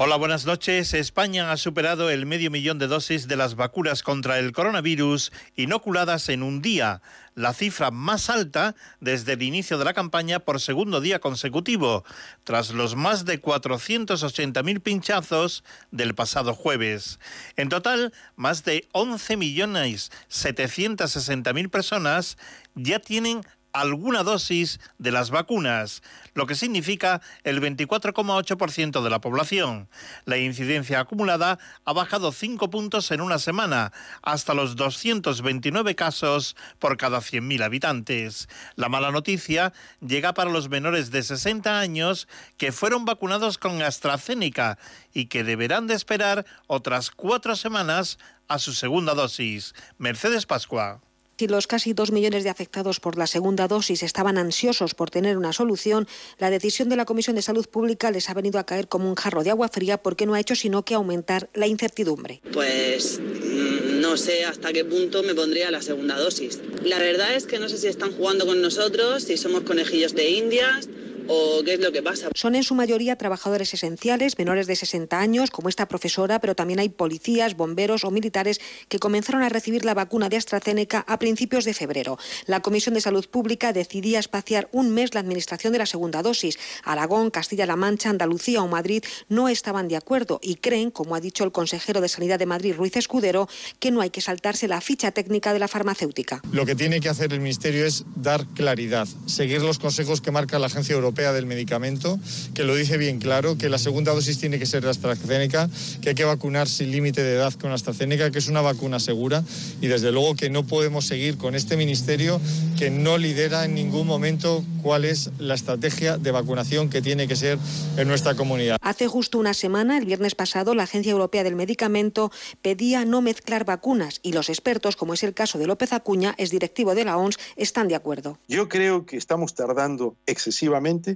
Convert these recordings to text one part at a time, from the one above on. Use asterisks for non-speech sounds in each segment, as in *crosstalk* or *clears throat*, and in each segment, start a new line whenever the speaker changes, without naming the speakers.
Hola, buenas noches. España ha superado el medio millón de dosis de las vacunas contra el coronavirus inoculadas en un día, la cifra más alta desde el inicio de la campaña por segundo día consecutivo, tras los más de 480.000 pinchazos del pasado jueves. En total, más de 11.760.000 personas ya tienen alguna dosis de las vacunas, lo que significa el 24,8% de la población. La incidencia acumulada ha bajado 5 puntos en una semana, hasta los 229 casos por cada 100.000 habitantes. La mala noticia llega para los menores de 60 años que fueron vacunados con AstraZeneca y que deberán de esperar otras cuatro semanas a su segunda dosis. Mercedes Pascua.
Si los casi dos millones de afectados por la segunda dosis estaban ansiosos por tener una solución, la decisión de la Comisión de Salud Pública les ha venido a caer como un jarro de agua fría porque no ha hecho sino que aumentar la incertidumbre.
Pues mm, no sé hasta qué punto me pondría la segunda dosis. La verdad es que no sé si están jugando con nosotros, si somos conejillos de indias o qué es lo que pasa.
Son en su mayoría trabajadores esenciales, menores de 60 años, como esta profesora, pero también hay policías, bomberos o militares que comenzaron a recibir la vacuna de AstraZeneca a principios de febrero. La Comisión de Salud Pública decidía espaciar un mes la administración de la segunda dosis. Aragón, Castilla-La Mancha, Andalucía o Madrid no estaban de acuerdo y creen, como ha dicho el consejero de Sanidad de Madrid, Ruiz Escudero, que no hay que saltarse la ficha técnica de la farmacéutica.
Lo que tiene que hacer el Ministerio es dar claridad, seguir los consejos que marca la Agencia Europea del Medicamento, que lo dice bien claro, que la segunda dosis tiene que ser la AstraZeneca, que hay que vacunar sin límite de edad con AstraZeneca, que es una vacuna segura y desde luego que no podemos seguir con este ministerio que no lidera en ningún momento cuál es la estrategia de vacunación que tiene que ser en nuestra comunidad.
Hace justo una semana, el viernes pasado, la Agencia Europea del Medicamento pedía no mezclar vacunas y los expertos, como es el caso de López Acuña, es directivo de la OMS, están de acuerdo.
Yo creo que estamos tardando excesivamente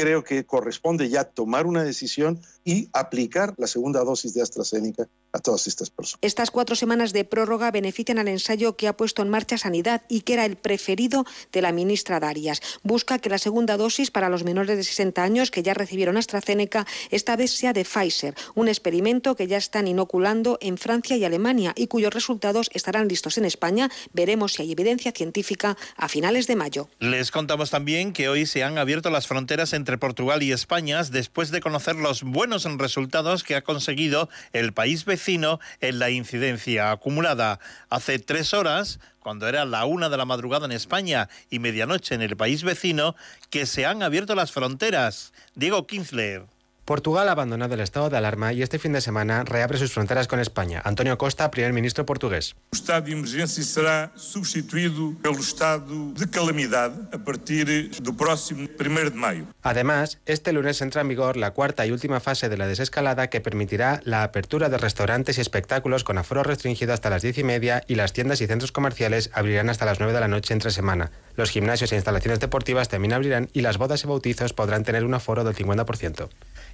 creo que corresponde ya tomar una decisión y aplicar la segunda dosis de AstraZeneca a todas estas personas.
Estas cuatro semanas de prórroga benefician al ensayo que ha puesto en marcha Sanidad y que era el preferido de la ministra Darias. Busca que la segunda dosis para los menores de 60 años que ya recibieron AstraZeneca esta vez sea de Pfizer, un experimento que ya están inoculando en Francia y Alemania y cuyos resultados estarán listos en España. Veremos si hay evidencia científica a finales de mayo.
Les contamos también que hoy se han abierto las fronteras entre Portugal y España después de conocer los buenos resultados que ha conseguido el país vecino en la incidencia acumulada. Hace tres horas, cuando era la una de la madrugada en España y medianoche en el país vecino, que se han abierto las fronteras. Diego Kinsler.
Portugal ha abandonado el estado de alarma y este fin de semana reabre sus fronteras con España. Antonio Costa, primer ministro portugués.
El estado de emergencia será sustituido pelo estado de calamidad a partir del próximo 1 de mayo.
Además, este lunes entra en vigor la cuarta y última fase de la desescalada que permitirá la apertura de restaurantes y espectáculos con aforo restringido hasta las diez y media y las tiendas y centros comerciales abrirán hasta las 9 de la noche entre semana. Los gimnasios e instalaciones deportivas también abrirán y las bodas y bautizos podrán tener un aforo del 50%.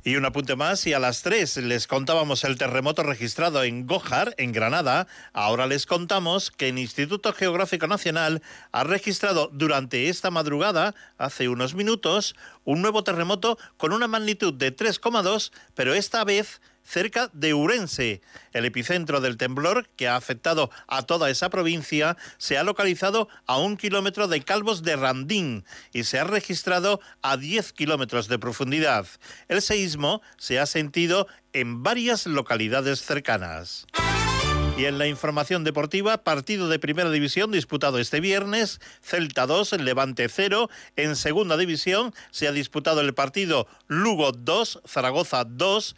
Y un apunte más, y a las 3 les contábamos el terremoto registrado en Gojar, en Granada. Ahora les contamos que el Instituto Geográfico Nacional ha registrado durante esta madrugada, hace unos minutos, un nuevo terremoto con una magnitud de 3,2, pero esta vez cerca de Urense. El epicentro del temblor, que ha afectado a toda esa provincia, se ha localizado a un kilómetro de Calvos de Randín y se ha registrado a 10 kilómetros de profundidad. El seísmo se ha sentido en varias localidades cercanas. Y en la información deportiva, partido de primera división disputado este viernes, Celta 2, Levante 0. En segunda división se ha disputado el partido Lugo 2, Zaragoza 2.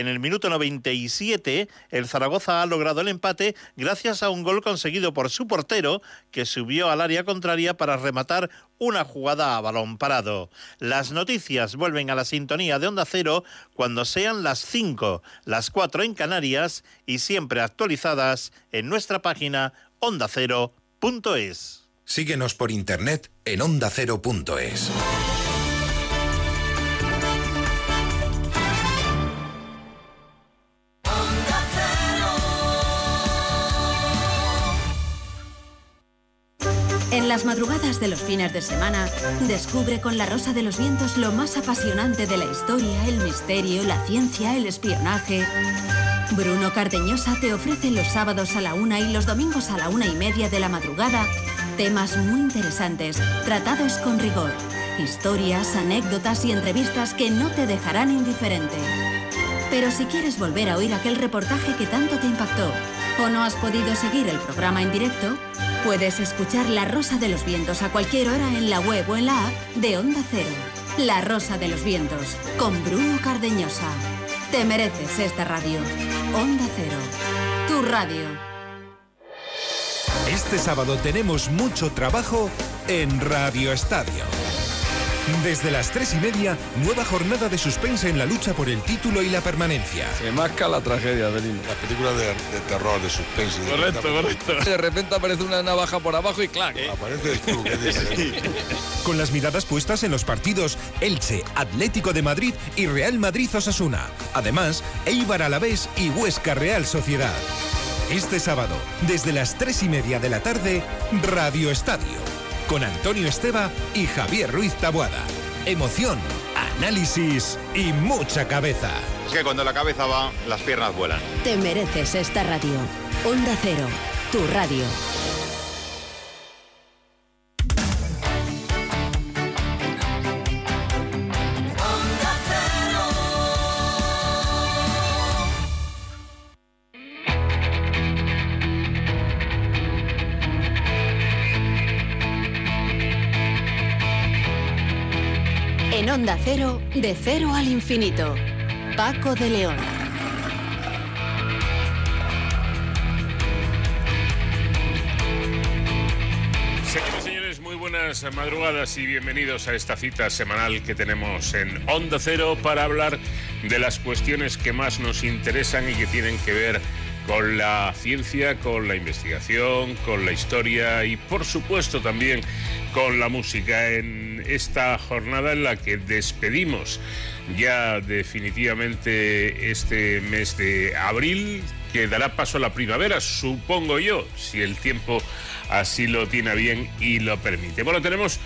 En el minuto 97, el Zaragoza ha logrado el empate gracias a un gol conseguido por su portero, que subió al área contraria para rematar una jugada a balón parado. Las noticias vuelven a la sintonía de Onda Cero cuando sean las 5, las 4 en Canarias y siempre actualizadas en nuestra página ondacero.es.
Síguenos por internet en ondacero.es.
las madrugadas de los fines de semana, descubre con La Rosa de los Vientos lo más apasionante de la historia, el misterio, la ciencia, el espionaje. Bruno Cardeñosa te ofrece los sábados a la una y los domingos a la una y media de la madrugada temas muy interesantes, tratados con rigor, historias, anécdotas y entrevistas que no te dejarán indiferente. Pero si quieres volver a oír aquel reportaje que tanto te impactó o no has podido seguir el programa en directo, puedes escuchar La Rosa de los Vientos a cualquier hora en la web o en la app de Onda Cero. La Rosa de los Vientos, con Bruno Cardeñosa. Te mereces esta radio. Onda Cero, tu radio.
Este sábado tenemos mucho trabajo en Radio Estadio. Desde las tres y media, nueva jornada de suspense en la lucha por el título y la permanencia.
Se masca la tragedia, Belín.
La película de, de terror, de suspense. de
Correcto, correcto. De repente aparece una navaja por abajo y clac.
Aparece tú, ¿qué dices? *laughs*
Con las miradas puestas en los partidos Elche, Atlético de Madrid y Real Madrid Osasuna. Además, Eibar Alavés y Huesca Real Sociedad. Este sábado, desde las tres y media de la tarde, Radio Estadio. Con Antonio Esteba y Javier Ruiz Tabuada. Emoción, análisis y mucha cabeza.
Es que cuando la cabeza va, las piernas vuelan.
Te mereces esta radio. Onda Cero, tu radio. De cero al infinito. Paco de León.
Señoras y señores, muy buenas madrugadas y bienvenidos a esta cita semanal que tenemos en Onda Cero para hablar de las cuestiones que más nos interesan y que tienen que ver la ciencia, con la investigación, con la historia y por supuesto también con la música en esta jornada en la que despedimos ya definitivamente este mes de abril que dará paso a la primavera, supongo yo, si el tiempo así lo tiene bien y lo permite. Bueno, tenemos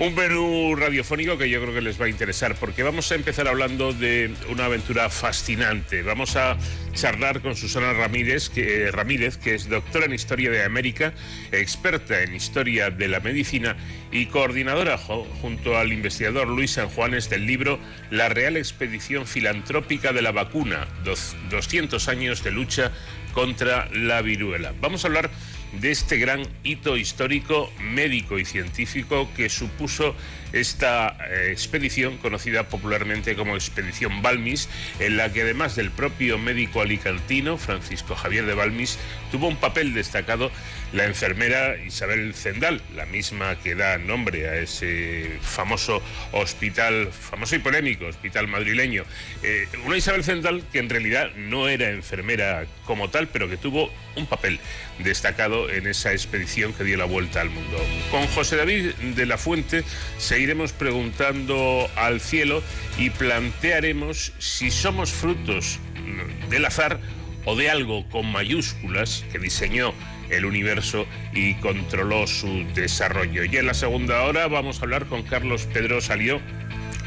un menú radiofónico que yo creo que les va a interesar porque vamos a empezar hablando de una aventura fascinante. Vamos a charlar con Susana Ramírez que, Ramírez, que es doctora en Historia de América, experta en Historia de la Medicina y coordinadora junto al investigador Luis San Juanes del libro La Real Expedición Filantrópica de la Vacuna, dos- 200 años de lucha contra la viruela. Vamos a hablar de este gran hito histórico médico y científico que supuso esta eh, expedición conocida popularmente como Expedición Balmis, en la que además del propio médico alicantino Francisco Javier de Balmis tuvo un papel destacado la enfermera Isabel Zendal, la misma que da nombre a ese famoso hospital, famoso y polémico hospital madrileño. Eh, una Isabel Zendal que en realidad no era enfermera como tal, pero que tuvo un papel destacado en esa expedición que dio la vuelta al mundo. Con José David de la Fuente seguiremos preguntando al cielo y plantearemos si somos frutos del azar o de algo con mayúsculas que diseñó el universo y controló su desarrollo. Y en la segunda hora vamos a hablar con Carlos Pedro Salió,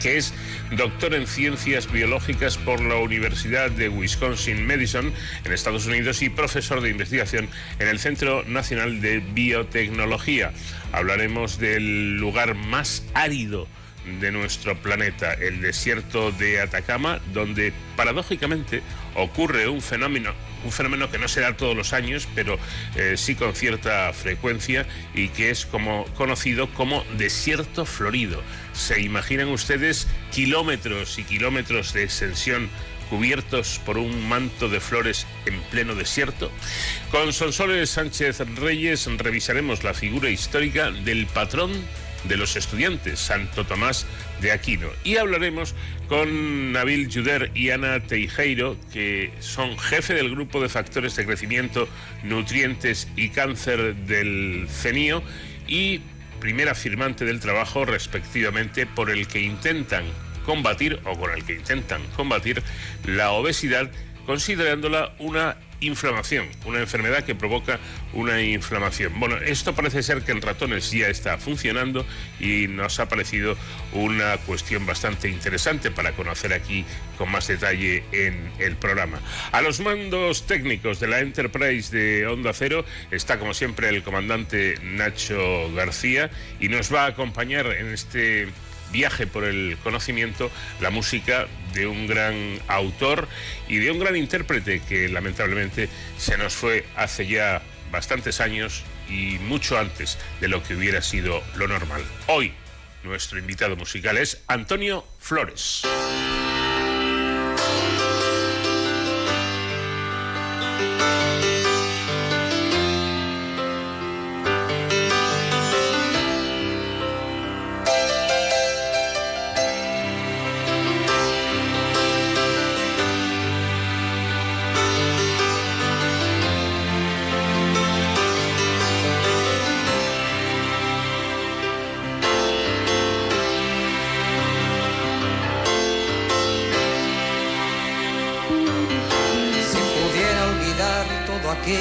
que es doctor en ciencias biológicas por la Universidad de Wisconsin Madison en Estados Unidos y profesor de investigación en el Centro Nacional de Biotecnología. Hablaremos del lugar más árido de nuestro planeta, el desierto de Atacama, donde paradójicamente ocurre un fenómeno, un fenómeno que no se da todos los años, pero eh, sí con cierta frecuencia y que es como conocido como desierto florido. ¿Se imaginan ustedes kilómetros y kilómetros de extensión cubiertos por un manto de flores en pleno desierto? Con Sonsoles Sánchez Reyes revisaremos la figura histórica del patrón de los estudiantes, Santo Tomás de Aquino. Y hablaremos con Nabil Juder y Ana Teijeiro, que son jefe del grupo de factores de crecimiento, nutrientes y cáncer del CENIO y primera firmante del trabajo respectivamente por el que intentan combatir o con el que intentan combatir la obesidad considerándola una inflamación, una enfermedad que provoca una inflamación. Bueno, esto parece ser que en ratones ya está funcionando y nos ha parecido una cuestión bastante interesante para conocer aquí con más detalle en el programa. A los mandos técnicos de la Enterprise de Onda Cero está como siempre el comandante Nacho García y nos va a acompañar en este viaje por el conocimiento la música de un gran autor y de un gran intérprete que lamentablemente se nos fue hace ya bastantes años y mucho antes de lo que hubiera sido lo normal. Hoy nuestro invitado musical es Antonio Flores.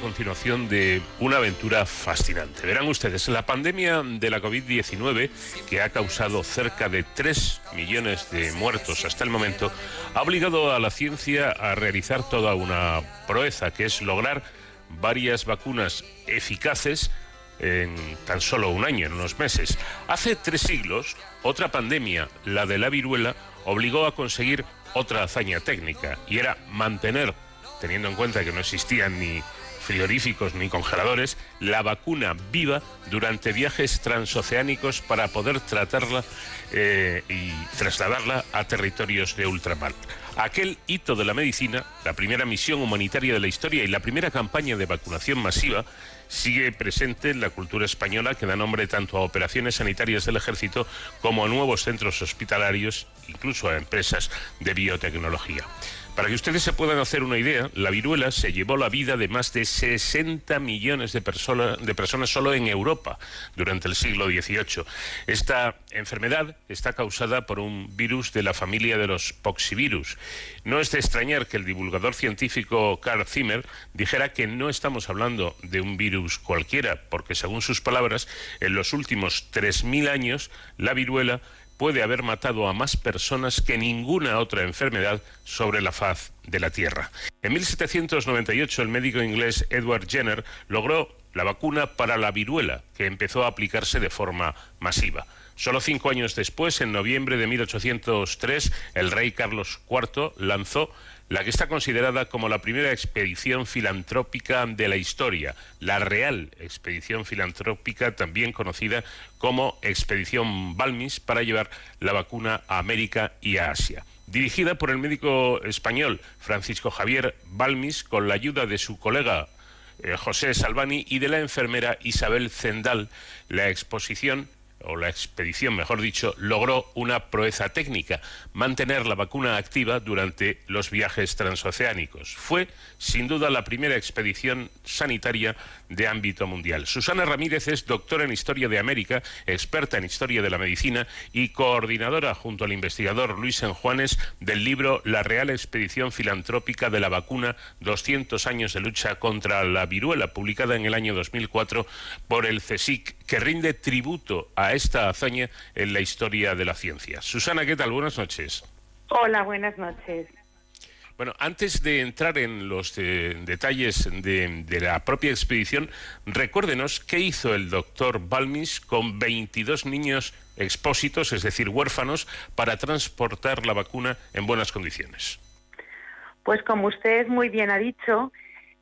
continuación de una aventura fascinante. Verán ustedes, la pandemia de la COVID-19, que ha causado cerca de 3 millones de muertos hasta el momento, ha obligado a la ciencia a realizar toda una proeza, que es lograr varias vacunas eficaces en tan solo un año, en unos meses. Hace tres siglos, otra pandemia, la de la viruela, obligó a conseguir otra hazaña técnica, y era mantener teniendo en cuenta que no existían ni frigoríficos ni congeladores, la vacuna viva durante viajes transoceánicos para poder tratarla eh, y trasladarla a territorios de ultramar. Aquel hito de la medicina, la primera misión humanitaria de la historia y la primera campaña de vacunación masiva, sigue presente en la cultura española que da nombre tanto a operaciones sanitarias del ejército como a nuevos centros hospitalarios, incluso a empresas de biotecnología. Para que ustedes se puedan hacer una idea, la viruela se llevó la vida de más de 60 millones de, personas solo en Europa durante el siglo XVIII. Esta enfermedad está causada por un virus de la familia de los poxivirus. No es de extrañar que el divulgador científico Carl Zimmer dijera que no estamos hablando de un virus cualquiera, porque según sus palabras, en los últimos 3.000 años la viruela puede haber matado a más personas que ninguna otra enfermedad sobre la faz de la Tierra. En 1798 el médico inglés Edward Jenner logró la vacuna para la viruela, que empezó a aplicarse de forma masiva. Solo cinco años después, en noviembre de 1803, el rey Carlos IV lanzó la que está considerada como la primera expedición filantrópica de la historia, la Real Expedición Filantrópica, también conocida como Expedición Balmis, para llevar la vacuna a América y a Asia. Dirigida por el médico español Francisco Javier Balmis, con la ayuda de su colega eh, José Salvani y de la enfermera Isabel Zendal, la exposición o la expedición, mejor dicho, logró una proeza técnica, mantener la vacuna activa durante los viajes transoceánicos. Fue, sin duda, la primera expedición sanitaria de ámbito mundial. Susana Ramírez es doctora en Historia de América, experta en Historia de la Medicina y coordinadora junto al investigador Luis Enjuanes del libro La Real Expedición Filantrópica de la Vacuna, 200 años de lucha contra la viruela, publicada en el año 2004 por el CSIC que rinde tributo a esta hazaña en la historia de la ciencia. Susana, ¿qué tal? Buenas noches.
Hola, buenas noches.
Bueno, antes de entrar en los eh, detalles de, de, la propia expedición, recuérdenos qué hizo el doctor Balmis con 22 niños expósitos, es decir, huérfanos, para transportar la vacuna en buenas condiciones.
Pues como usted muy bien ha dicho,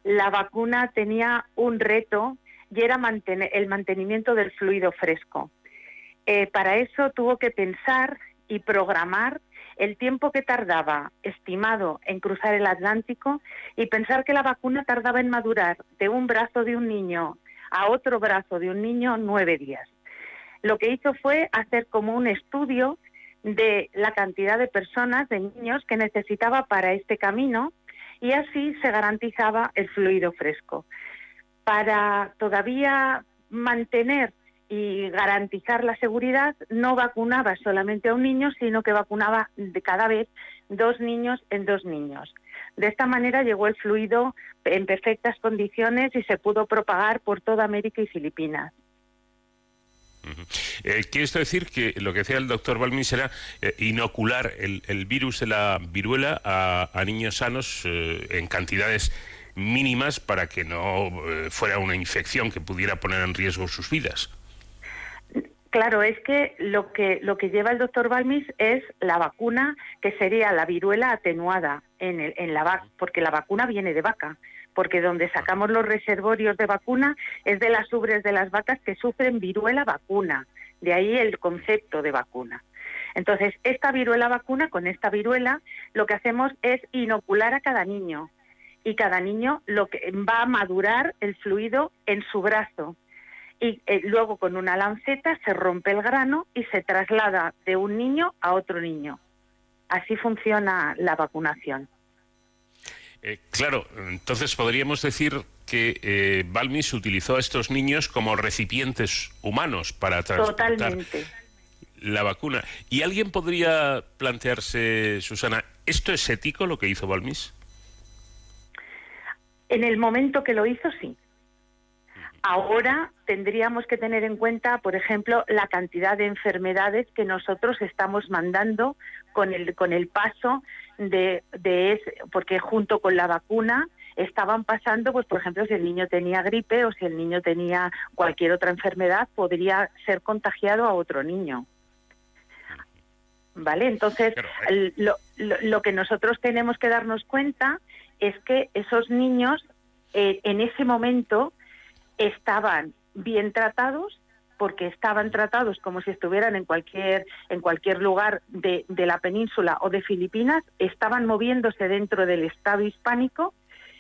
la vacuna tenía un reto y era mantener, el mantenimiento del fluido fresco. Eh, para eso tuvo que pensar y programar el tiempo que tardaba estimado en cruzar el Atlántico y pensar que la vacuna tardaba en madurar de un brazo de un niño a otro brazo de un niño nueve días. Lo que hizo fue hacer como un estudio de la cantidad de personas, de niños que necesitaba para este camino y así se garantizaba el fluido fresco. Para todavía mantener y garantizar la seguridad, no vacunaba solamente a un niño, sino que vacunaba cada vez dos niños en dos niños. De esta manera llegó el fluido en perfectas condiciones y se pudo propagar por toda América y Filipinas.
Eh, quiere esto decir que lo que decía el doctor Balmis era eh, inocular el, el, virus de la viruela a, niños sanos eh, en cantidades mínimas para que no fuera una infección que pudiera poner en riesgo sus vidas.
Claro, es que lo que lo que lleva el doctor Balmis es la vacuna que sería la viruela atenuada en, el, en la vaca, porque la vacuna viene de vaca, porque donde sacamos los reservorios de vacuna es de las ubres de las vacas que sufren viruela vacuna, de ahí el concepto de vacuna. Entonces, esta viruela vacuna, con esta viruela, lo que hacemos es inocular a cada niño y cada niño lo que va a madurar el fluido en su brazo y eh, luego con una lanceta se rompe el grano y se traslada de un niño a otro niño. Así funciona la vacunación.
Eh, claro, entonces podríamos decir que eh, Balmis utilizó a estos niños como recipientes humanos para transportar
Totalmente.
la vacuna. ¿Y alguien podría plantearse, Susana, ¿esto es ético lo que hizo Balmis?
En el momento que lo hizo, sí. Ahora tendríamos que tener en cuenta, por ejemplo, la cantidad de enfermedades que nosotros estamos mandando con el, con el paso de, de porque junto con la vacuna estaban pasando, pues por ejemplo, si el niño tenía gripe o si el niño tenía cualquier otra enfermedad, podría ser contagiado a otro niño. ¿Vale? Entonces, lo, lo, lo que nosotros tenemos que darnos cuenta es que esos niños eh, en ese momento estaban bien tratados porque estaban tratados como si estuvieran en cualquier en cualquier lugar de, de, la península o de Filipinas, estaban moviéndose dentro del Estado hispánico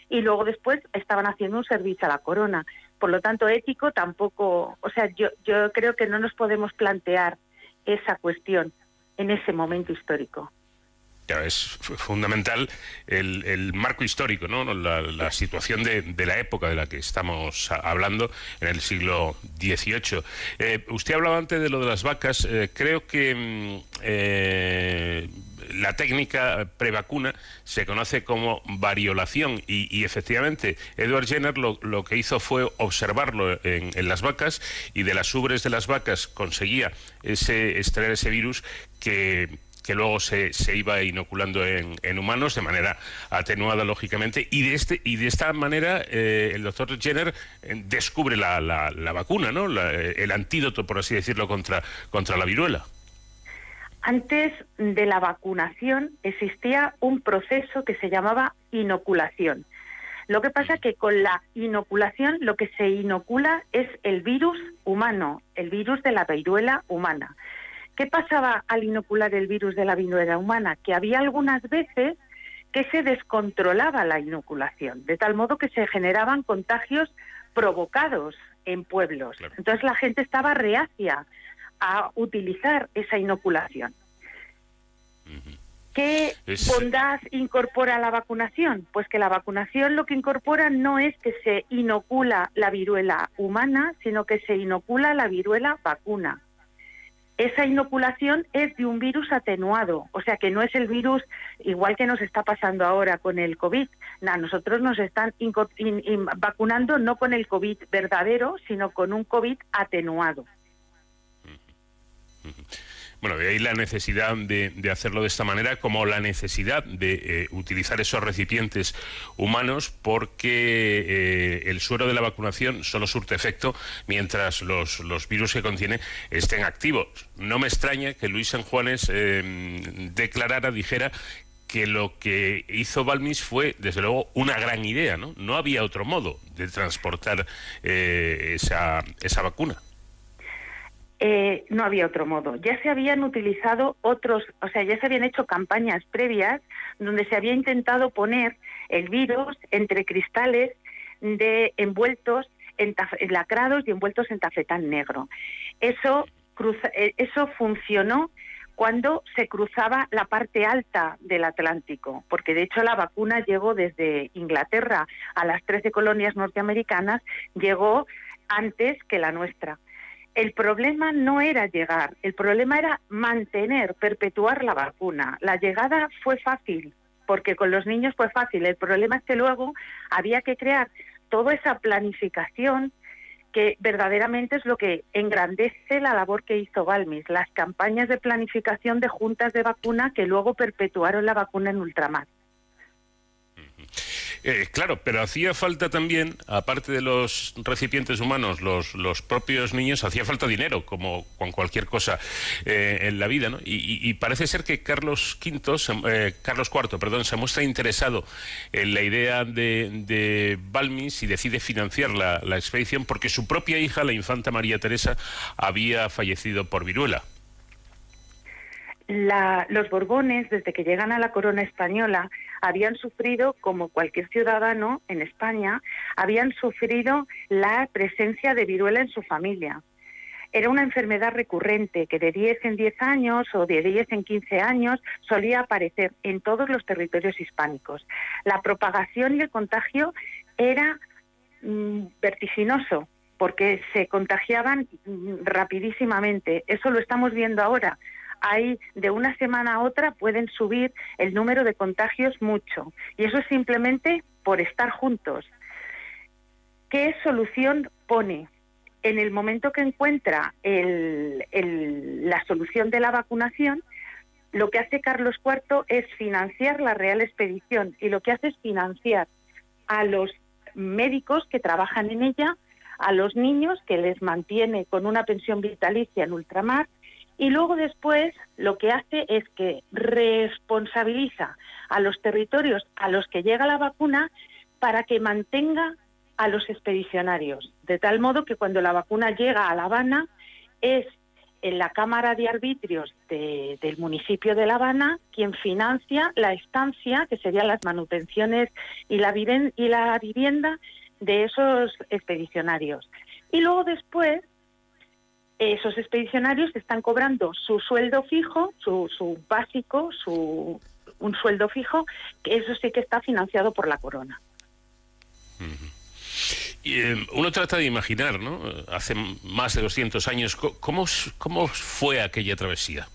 y luego después estaban haciendo un servicio a la corona. Por lo tanto, ético tampoco, o sea, yo, yo creo que no nos podemos plantear esa cuestión en ese momento histórico.
Es fundamental el, el marco histórico, ¿no? la, situación de, de, la época de la que estamos hablando en el siglo XVIII. Eh, usted hablaba antes de lo de las vacas. Eh, creo que eh, la técnica prevacuna se conoce como variolación y, y efectivamente Edward Jenner lo, lo, que hizo fue observarlo en, en, las vacas y de las ubres de las vacas conseguía ese, extraer ese virus que que luego se, se iba inoculando en, en, humanos de manera atenuada, lógicamente, y de, este, y de esta manera eh, el doctor Jenner eh, descubre la, la, la vacuna, ¿no? La, el antídoto, por así decirlo, contra, contra la viruela.
Antes de la vacunación existía un proceso que se llamaba inoculación. Lo que pasa que con la inoculación lo que se inocula es el virus humano, el virus de la viruela humana. ¿Qué pasaba al inocular el virus de la viruela humana? Que había algunas veces que se descontrolaba la inoculación, de tal modo que se generaban contagios provocados en pueblos. Claro. Entonces la gente estaba reacia a utilizar esa inoculación. Uh -huh. ¿Qué es... bondad incorpora la vacunación? Pues que la vacunación lo que incorpora no es que se inocula la viruela humana, sino que se inocula la viruela vacuna esa inoculación es de un virus atenuado, o sea que no es el virus igual que nos está pasando ahora con el COVID. nosotros nos están vacunando no con el COVID verdadero, sino con un COVID atenuado.
Bueno, de ahí la necesidad de, hacerlo de esta manera, como la necesidad de eh, utilizar esos recipientes humanos, porque eh, el suero de la vacunación solo surte efecto mientras los, virus que contiene estén activos. No me extraña que Luis San Juanes eh, declarara, dijera que lo que hizo Balmis fue, desde luego, una gran idea, ¿no? No había otro modo de transportar esa, esa vacuna.
Eh, no había otro modo. Ya se habían utilizado otros, o sea, ya se habían hecho campañas previas donde se había intentado poner el virus entre cristales de envueltos en lacrados y envueltos en tafetán negro. Eso, eh, eso funcionó cuando se cruzaba la parte alta del Atlántico, porque de hecho la vacuna llegó desde Inglaterra a las 13 colonias norteamericanas, llegó antes que la nuestra el problema no era llegar, el problema era mantener, perpetuar la vacuna. La llegada fue fácil, porque con los niños fue fácil. El problema es que luego había que crear toda esa planificación que verdaderamente es lo que engrandece la labor que hizo Balmis, las campañas de planificación de juntas de vacuna que luego perpetuaron la vacuna en ultramar.
Eh, claro, pero hacía falta también, aparte de los recipientes humanos, los, los propios niños, hacía falta dinero, como con cualquier cosa eh, en la vida, ¿no? Y, parece ser que Carlos V, eh, Carlos IV, perdón, se muestra interesado en la idea de, de Balmis y decide financiar la, la expedición porque su propia hija, la infanta María Teresa, había fallecido por viruela
los Borbones, desde que llegan a la corona española, habían sufrido, como cualquier ciudadano en España, habían sufrido la presencia de viruela en su familia. Era una enfermedad recurrente que de 10 en 10 años o de 10 en 15 años solía aparecer en todos los territorios hispánicos. La propagación y el contagio era mm, vertiginoso porque se contagiaban mm, rapidísimamente. Eso lo estamos viendo ahora hay de una semana a otra pueden subir el número de contagios mucho. Y eso es simplemente por estar juntos. ¿Qué solución pone? En el momento que encuentra la solución de la vacunación, lo que hace Carlos IV es financiar la Real Expedición y lo que hace es financiar a los médicos que trabajan en ella, a los niños que les mantiene con una pensión vitalicia en ultramar y luego después lo que hace es que responsabiliza a los territorios a los que llega la vacuna para que mantenga a los expedicionarios, de tal modo que cuando la vacuna llega a La Habana es en la Cámara de Arbitrios del municipio de La Habana quien financia la estancia, que serían las manutenciones y la, y la vivienda de esos expedicionarios. Y luego después esos expedicionarios están cobrando su sueldo fijo, su, su básico, su, un sueldo fijo, que eso sí que está financiado por la corona.
Y, eh, uno trata de imaginar, ¿no? Hace más de 200 años, ¿cómo, cómo fue aquella travesía?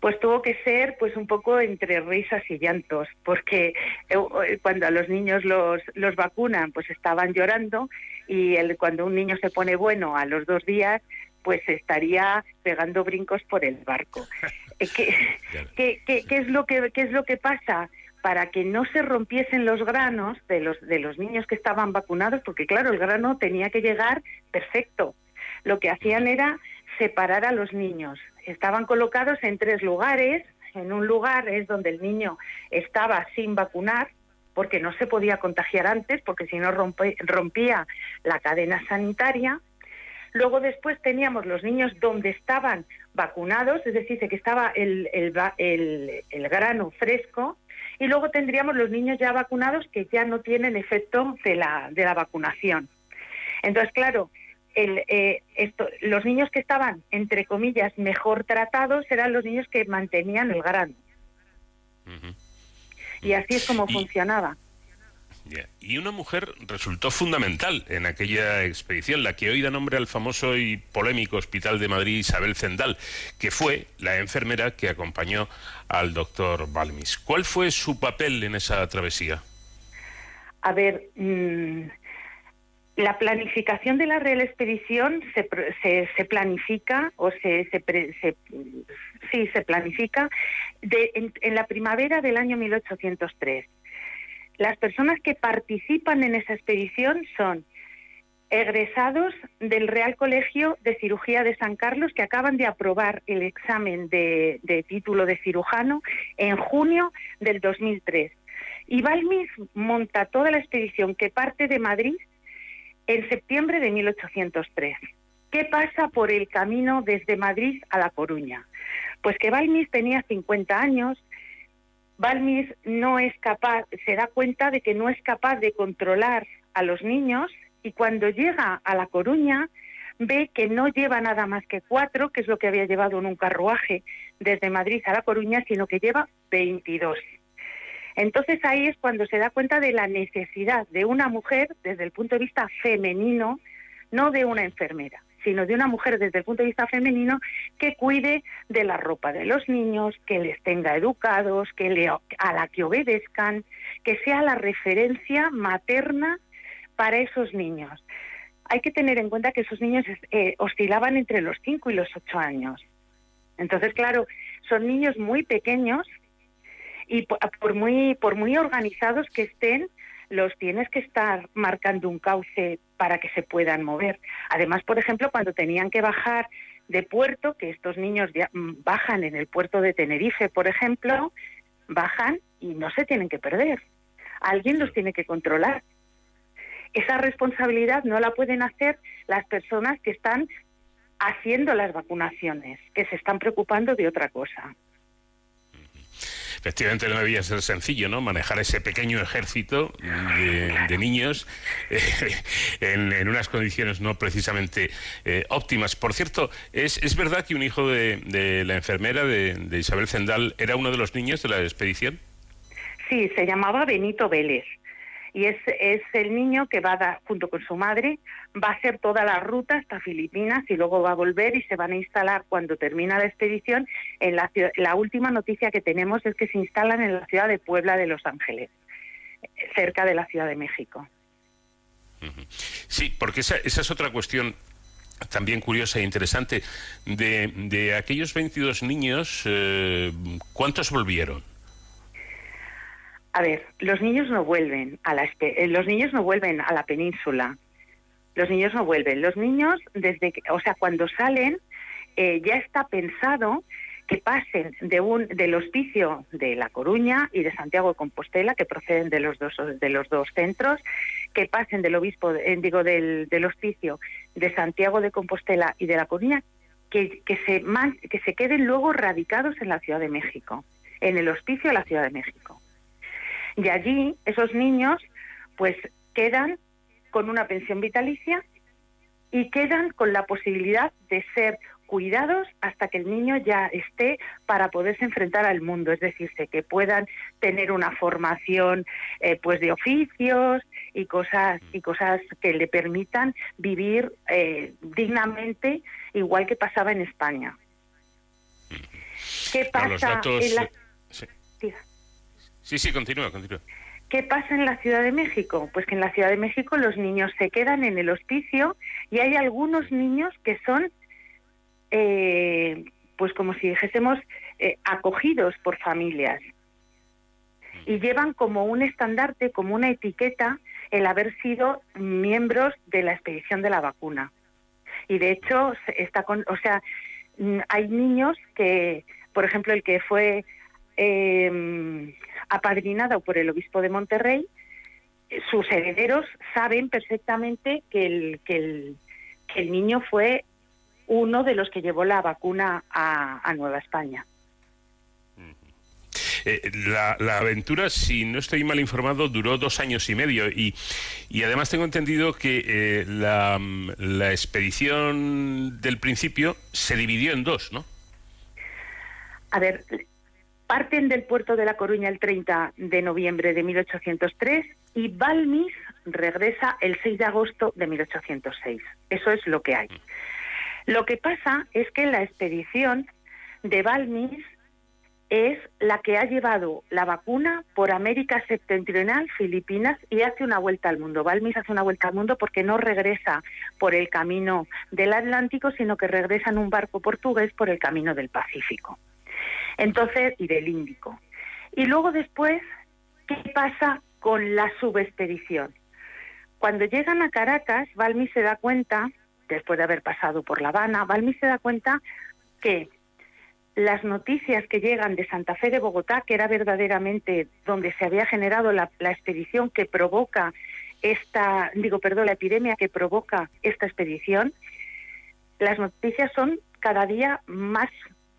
pues tuvo que ser pues un poco entre risas y llantos, porque eh, cuando a los niños los, los vacunan, pues estaban llorando y el, cuando un niño se pone bueno a los dos días, pues estaría pegando brincos por el barco. *laughs* Eh, ¿Qué, qué, qué, es lo que, ¿Qué es lo que pasa? para que no se rompiesen los granos de los, de los niños que estaban vacunados, porque claro, el grano tenía que llegar perfecto. Lo que hacían era separar a los niños. Estaban colocados en tres lugares. En un lugar es donde el niño estaba sin vacunar, porque no se podía contagiar antes, porque si no rompía la cadena sanitaria. Luego después teníamos los niños donde estaban vacunados, es decir, que estaba el, el, grano fresco, y luego tendríamos los niños ya vacunados que ya no tienen efecto de la, de la vacunación. Entonces, claro, el, eh, esto, los niños que estaban, entre comillas, mejor tratados eran los niños que mantenían el grano. Y así es como funcionaba.
Y una mujer resultó fundamental en aquella expedición, la que hoy da nombre al famoso y polémico Hospital de Madrid Isabel Zendal, que fue la enfermera que acompañó al doctor Balmis. ¿Cuál fue su papel en esa travesía?
A ver, mm, la planificación de la Real Expedición se, se, planifica o se, se, sí se planifica de, en, la primavera del año 1803. Las personas que participan en esa expedición son egresados del Real Colegio de Cirugía de San Carlos que acaban de aprobar el examen de, de título de cirujano en junio del 2003. Y Balmis monta toda la expedición que parte de Madrid en septiembre de 1803. ¿Qué pasa por el camino desde Madrid a La Coruña? Pues que Balmis tenía 50 años, Balmis no es capaz, se da cuenta de que no es capaz de controlar a los niños y cuando llega a La Coruña ve que no lleva nada más que cuatro, que es lo que había llevado en un carruaje desde Madrid a La Coruña, sino que lleva 22. Entonces ahí es cuando se da cuenta de la necesidad de una mujer desde el punto de vista femenino, no de una enfermera, sino de una mujer desde el punto de vista femenino que cuide de la ropa de los niños, que les tenga educados, que le, a la que obedezcan, que sea la referencia materna para esos niños. Hay que tener en cuenta que esos niños eh, oscilaban entre los 5 y los 8 años. Entonces, claro, son niños muy pequeños y por muy, por muy organizados que estén, los tienes que estar marcando un cauce para que se puedan mover. Además, por ejemplo, cuando tenían que bajar de puerto, que estos niños mm, bajan en el puerto de Tenerife, por ejemplo, bajan y no se tienen que perder. Alguien los tiene que controlar. Esa responsabilidad no la pueden hacer las personas que están haciendo las vacunaciones, que se están preocupando de otra cosa
efectivamente no debía ser sencillo, ¿no? Manejar ese pequeño ejército de, niños eh, *laughs* en, unas condiciones no precisamente eh, óptimas. Por cierto, ¿es, ¿es, verdad que un hijo de, la enfermera de, de Isabel Zendal era uno de los niños de la expedición?
Sí, se llamaba Benito Vélez y es, es el niño que va a junto con su madre, va a hacer toda la ruta hasta Filipinas y luego va a volver y se van a instalar cuando termina la expedición. En la, la última noticia que tenemos es que se instalan en la ciudad de Puebla de Los Ángeles, cerca de la Ciudad de México.
Sí, porque esa, esa es otra cuestión también curiosa e interesante. De, de aquellos 22 niños, eh, ¿cuántos volvieron?
A ver, los niños no vuelven a la eh, los niños no vuelven a la península. Los niños no vuelven. Los niños desde que, o sea, cuando salen eh, ya está pensado que pasen de un del hospicio de La Coruña y de Santiago de Compostela, que proceden de los dos de los dos centros, que pasen del obispo, eh, digo del, del hospicio de Santiago de Compostela y de La Coruña, que, que se que se queden luego radicados en la Ciudad de México, en el hospicio de la Ciudad de México. Y allí esos niños pues quedan con una pensión vitalicia y quedan con la posibilidad de ser cuidados hasta que el niño ya esté para poderse enfrentar al mundo, es decir, que puedan tener una formación eh, pues de oficios y cosas y cosas que le permitan vivir eh, dignamente igual que pasaba en España.
¿Qué pasa en la... Sí, sí, continúa, continúa.
¿Qué pasa en la Ciudad de México? Pues que en la Ciudad de México los niños se quedan en el hospicio y hay algunos niños que son, eh, pues como si dijésemos, eh, acogidos por familias. Y llevan como un estandarte, como una etiqueta, el haber sido miembros de la expedición de la vacuna. Y de hecho, está con, o sea, mm, hay niños que, por ejemplo, el que fue eh, apadrinado por el obispo de Monterrey, sus herederos saben perfectamente que el, que el, que el niño fue uno de los que llevó la vacuna a, Nueva España.
Eh, la, aventura, si no estoy mal informado, duró dos años y medio y, y además tengo entendido que eh, la, la, expedición del principio se dividió en dos, ¿no?
A ver, Parten del puerto de La Coruña el 30 de noviembre de 1803 y Balmis regresa el 6 de agosto de 1806. Eso es lo que hay. Lo que pasa es que la expedición de Balmis es la que ha llevado la vacuna por América Septentrional, Filipinas y hace una vuelta al mundo. Balmis hace una vuelta al mundo porque no regresa por el camino del Atlántico, sino que regresa en un barco portugués por el camino del Pacífico. Entonces, y del Índico. Y luego después, ¿qué pasa con la subexpedición? Cuando llegan a Caracas, Balmi se da cuenta, después de haber pasado por La Habana, Balmi se da cuenta que las noticias que llegan de Santa Fe de Bogotá, que era verdaderamente donde se había generado la, la, expedición que provoca esta, digo, perdón, la epidemia que provoca esta expedición, las noticias son cada día más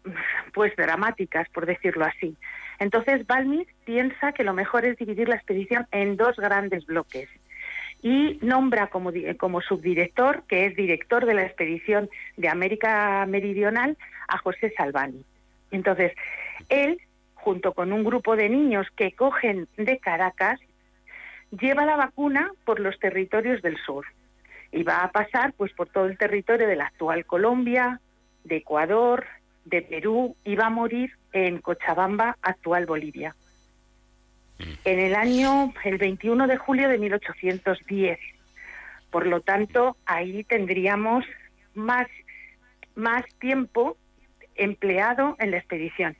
*sighs* pues dramáticas, por decirlo así. Entonces Balmis piensa que lo mejor es dividir la expedición en dos grandes bloques y nombra como, como subdirector, que es director de la expedición de América Meridional, a José Salvani. Entonces, él, junto con un grupo de niños que cogen de Caracas, lleva la vacuna por los territorios del sur y va a pasar pues por todo el territorio de la actual Colombia, de Ecuador, de Perú iba a morir en Cochabamba, actual Bolivia. En el año, el 21 de julio de 1810. Por lo tanto, ahí tendríamos más, más tiempo empleado en la expedición.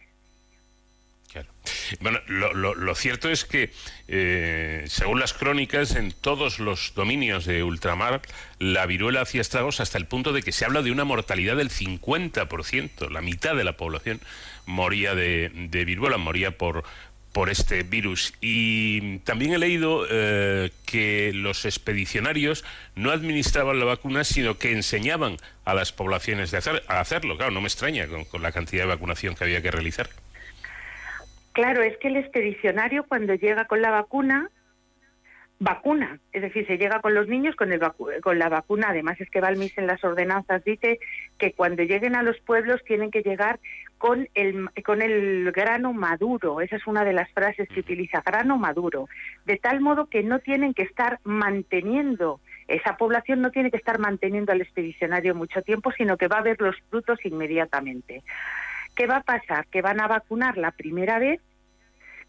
Bueno, lo, cierto es que, eh, según las crónicas, en todos los dominios de ultramar, la viruela hacía estragos hasta el punto de que se habla de una mortalidad del 50%. La mitad de la población moría de, viruela, moría por, por este virus. Y también he leído eh, que los expedicionarios no administraban la vacuna, sino que enseñaban a las poblaciones de hacer, a hacerlo. Claro, no me extraña con la cantidad de vacunación que había que realizar.
Claro, es que el expedicionario cuando llega con la vacuna, vacuna, es decir, se llega con los niños con, el con la vacuna. Además es que Balmis en las ordenanzas dice que cuando lleguen a los pueblos tienen que llegar con el, con el grano maduro. Esa es una de las frases que utiliza, grano maduro. De tal modo que no tienen que estar manteniendo, esa población no tiene que estar manteniendo al expedicionario mucho tiempo, sino que va a ver los frutos inmediatamente. ¿Qué va a pasar? Que van a vacunar la primera vez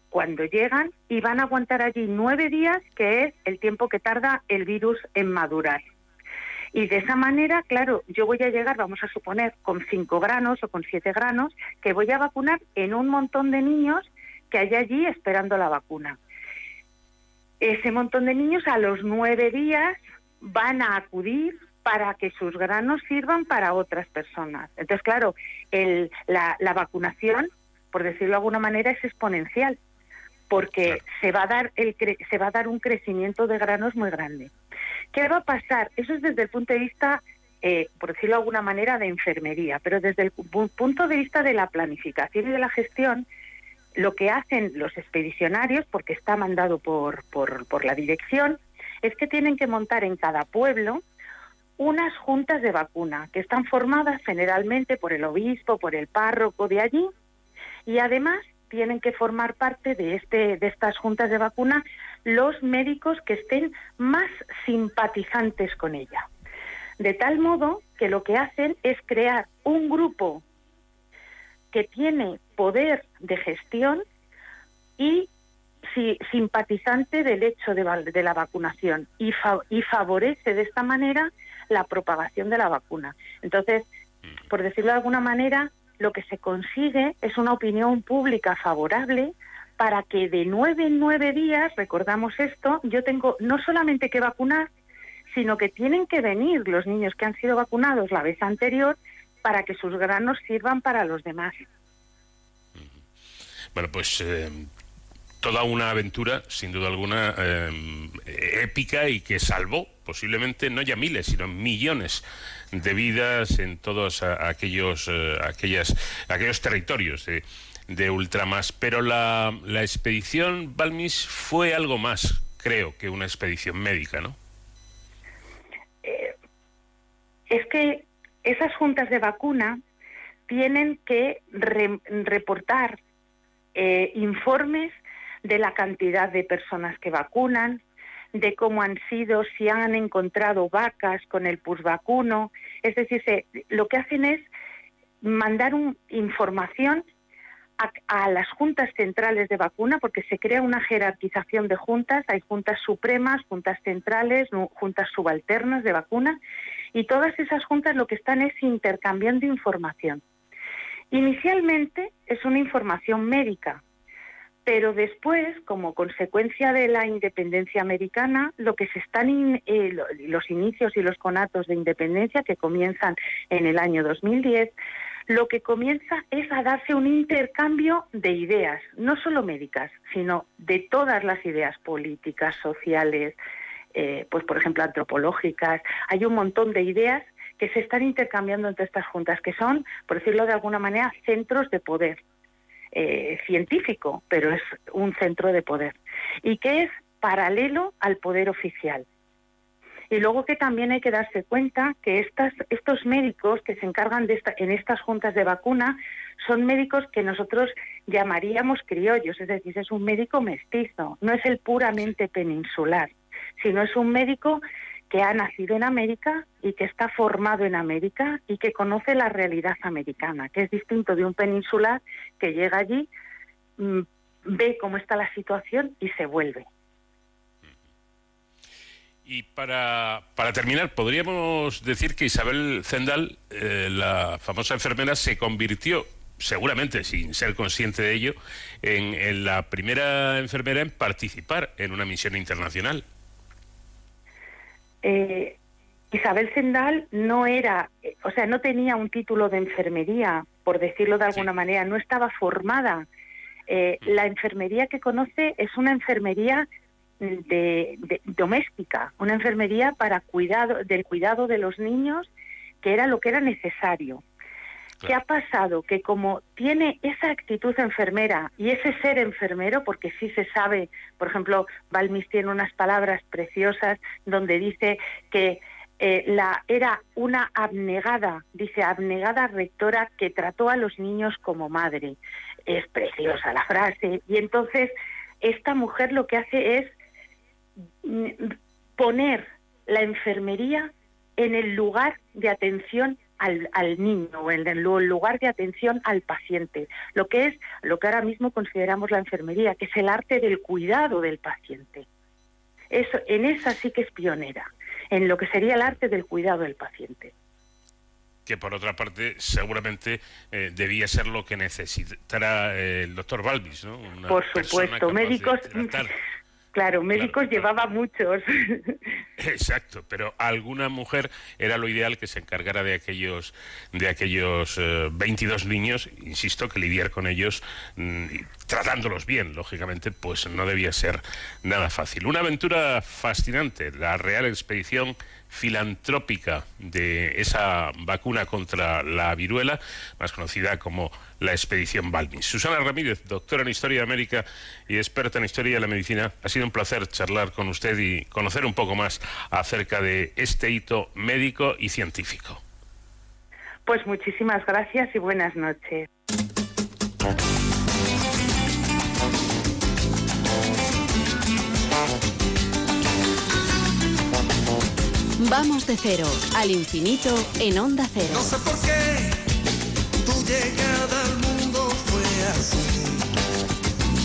cuando llegan y van a aguantar allí nueve días, que es el tiempo que tarda el virus en madurar. Y de esa manera, claro, yo voy a llegar, vamos a suponer, con cinco granos o con siete granos, que voy a vacunar en un montón de niños que hay allí esperando la vacuna. Ese montón de niños a los nueve días van a acudir para que sus granos sirvan para otras personas. Entonces, claro, el, la, vacunación, por decirlo de alguna manera, es exponencial, porque se va a dar el se va a dar un crecimiento de granos muy grande. ¿Qué va a pasar? Eso es desde el punto de vista, eh, por decirlo de alguna manera, de enfermería, pero desde el punto de vista de la planificación y de la gestión, lo que hacen los expedicionarios, porque está mandado por, por, por la dirección, es que tienen que montar en cada pueblo unas juntas de vacuna que están formadas generalmente por el obispo, por el párroco de allí y además tienen que formar parte de este de estas juntas de vacuna los médicos que estén más simpatizantes con ella. De tal modo que lo que hacen es crear un grupo que tiene poder de gestión y simpatizante del hecho de, la vacunación y, y favorece de esta manera la propagación de la vacuna. Entonces, por decirlo de alguna manera, lo que se consigue es una opinión pública favorable para que de nueve en nueve días, recordamos esto, yo tengo no solamente que vacunar, sino que tienen que venir los niños que han sido vacunados la vez anterior para que sus granos sirvan para los demás.
Bueno, pues eh, toda una aventura, sin duda alguna, eh, épica y que salvó posiblemente no ya miles, sino millones de vidas en todos aquellos, eh, aquellas, aquellos territorios de, de ultramás. Pero la, la expedición Balmis fue algo más, creo, que una expedición médica, ¿no?
Eh, es que esas juntas de vacuna tienen que reportar informes de la cantidad de personas que vacunan, de cómo han sido, si han encontrado vacas con el pus vacuno. Es decir, lo que hacen es mandar un, información a, las juntas centrales de vacuna, porque se crea una jerarquización de juntas, hay juntas supremas, juntas centrales, juntas subalternas de vacuna, y todas esas juntas lo que están es intercambiando información. Inicialmente es una información médica, pero después, como consecuencia de la independencia americana, lo que se están eh, los inicios y los conatos de independencia que comienzan en el año 2010, lo que comienza es a darse un intercambio de ideas, no solo médicas, sino de todas las ideas políticas, sociales, eh, pues por ejemplo antropológicas. Hay un montón de ideas que se están intercambiando entre estas juntas, que son, por decirlo de alguna manera, centros de poder eh, científico, pero es un centro de poder y que es paralelo al poder oficial. Y luego que también hay que darse cuenta que estas, estos médicos que se encargan de esta, en estas juntas de vacuna son médicos que nosotros llamaríamos criollos, es decir, es un médico mestizo, no es el puramente peninsular, sino es un médico que ha nacido en América y que está formado en América y que conoce la realidad americana, que es distinto de un peninsular que llega allí, mm, ve cómo está la situación y se vuelve.
Y para, para terminar, podríamos decir que Isabel Zendal, eh, la famosa enfermera, se convirtió, seguramente sin ser consciente de ello, en la primera enfermera en participar en una misión internacional.
Eh, Isabel Sendal no era, o sea, no tenía un título de enfermería, por decirlo de alguna manera, no estaba formada. Eh, mm. la enfermería que conoce es una enfermería de, doméstica, una enfermería para cuidado del cuidado de los niños, que era lo que era necesario. ¿Qué ha pasado? Que como tiene esa actitud enfermera y ese ser enfermero, porque sí se sabe, por ejemplo, Balmis tiene unas palabras preciosas donde dice que eh, la, era una abnegada, dice abnegada rectora que trató a los niños como madre. Es preciosa la frase. Y entonces esta mujer lo que hace es mm, poner la enfermería en el lugar de atención al, niño, en el lugar de atención al paciente, lo que es lo que ahora mismo consideramos la enfermería, que es el arte del cuidado del paciente. Eso, en esa sí que es pionera, en lo que sería el arte del cuidado del paciente
que por otra parte seguramente eh, debía ser lo que necesitara eh, el doctor Balbis, ¿no?
por supuesto, médicos, *laughs* Claro, médicos llevaba muchos. *laughs*
Exacto, pero alguna mujer era lo ideal que se encargara de aquellos de aquellos 22 eh, niños, insisto que lidiar con ellos mm, tratándolos bien, lógicamente, pues no debía ser nada fácil. Una aventura fascinante, la Real Expedición filantrópica de esa vacuna contra la viruela, más conocida como la expedición Balmis. Susana Ramírez, doctora en Historia de América y experta en Historia de la Medicina, ha sido un placer charlar con usted y conocer un poco más acerca de este hito médico y científico.
Pues muchísimas gracias y buenas noches.
Vamos de cero al infinito en onda cero.
No sé por qué tu llegada al mundo fue así.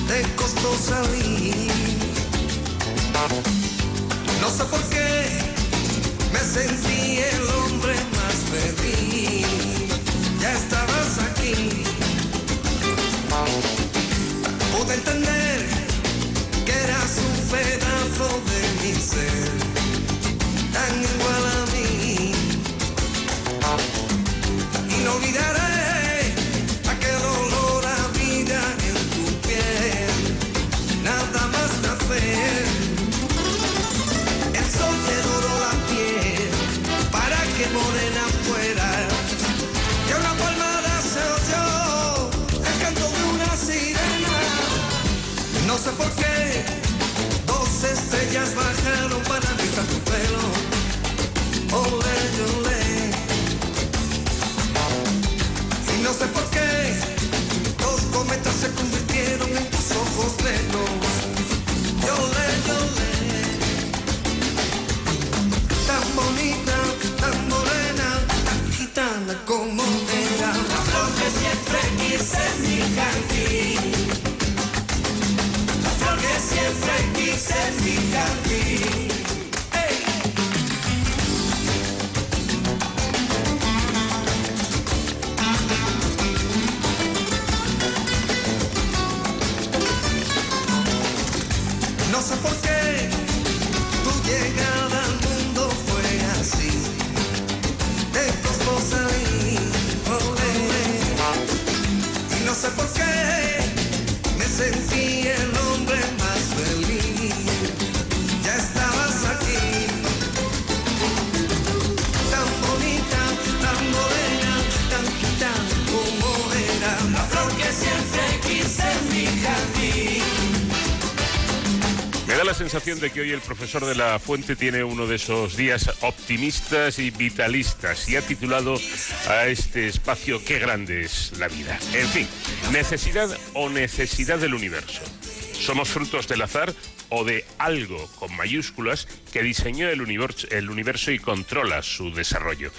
Te costó salir. No sé por qué me sentí el hombre más feliz. Ya estabas aquí. Pude entender que eras un pedazo Y Yolé, yo le bonita, tan morena, tan gitana como deja. La flor que siempre quise fijar en ti, la
flor que siempre quise fijar. Por qué sensación de que hoy el profesor de la Fuente tiene uno de esos días optimistas y vitalistas y ha titulado a este espacio Qué grande es la vida. En fin, necesidad o necesidad del universo. ¿Somos frutos del azar o de algo con mayúsculas que diseñó el universo, y controla su desarrollo?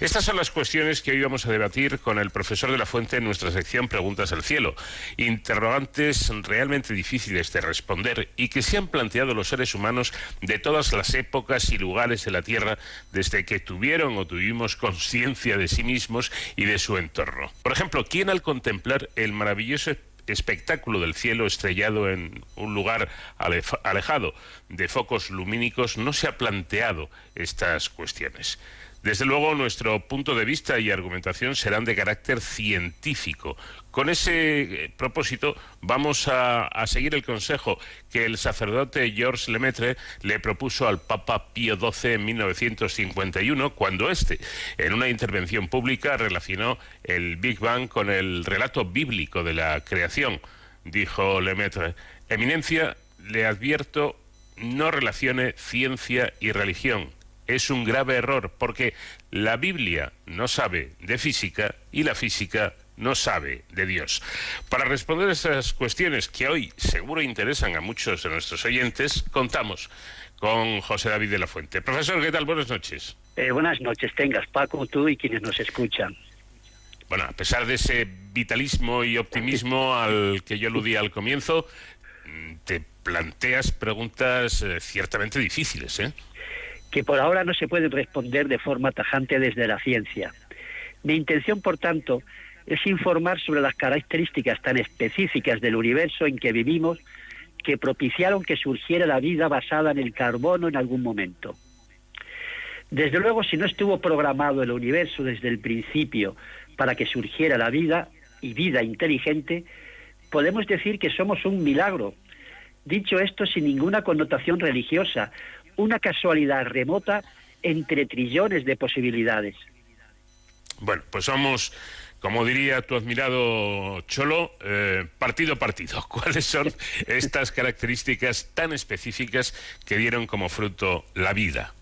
Estas son las cuestiones que hoy vamos a debatir con el profesor de la Fuente en nuestra sección Preguntas al Cielo. Interrogantes realmente difíciles de responder y que se han planteado los seres humanos de todas las épocas y lugares de la Tierra desde que tuvieron o tuvimos conciencia de sí mismos y de su entorno. Por ejemplo, ¿quién al contemplar el maravilloso espectáculo del cielo estrellado en un lugar alejado de focos lumínicos no se ha planteado estas cuestiones. Desde luego, nuestro punto de vista y argumentación serán de carácter científico. Con ese eh, propósito, vamos a, seguir el consejo que el sacerdote Georges Lemaitre le propuso al Papa Pío XII en 1951, cuando éste, en una intervención pública, relacionó el Big Bang con el relato bíblico de la creación. Dijo Lemaitre, Eminencia, le advierto, no relacione ciencia y religión es un grave error porque la Biblia no sabe de física y la física no sabe de Dios. Para responder a esas cuestiones que hoy seguro interesan a muchos de nuestros oyentes, contamos con José David de la Fuente. Profesor, ¿qué tal? Buenas noches.
Eh, buenas noches, tengas Paco, tú y quienes nos escuchan.
Bueno, a pesar de ese vitalismo y optimismo *laughs* al que yo aludí al comienzo, mm, te planteas preguntas eh, ciertamente difíciles, ¿eh?
Que por ahora no se pueden responder de forma tajante desde la ciencia. Mi intención, por tanto, es informar sobre las características tan específicas del universo en que vivimos que propiciaron que surgiera la vida basada en el carbono en algún momento. Desde luego, si no estuvo programado el universo desde el principio para que surgiera la vida y vida inteligente, podemos decir que somos un milagro. Dicho esto sin ninguna connotación religiosa, una casualidad remota entre trillones de posibilidades.
Bueno, pues somos, como diría tu admirado Cholo, eh, partido partido. *laughs* ¿Cuáles son estas características tan específicas que dieron como fruto la vida?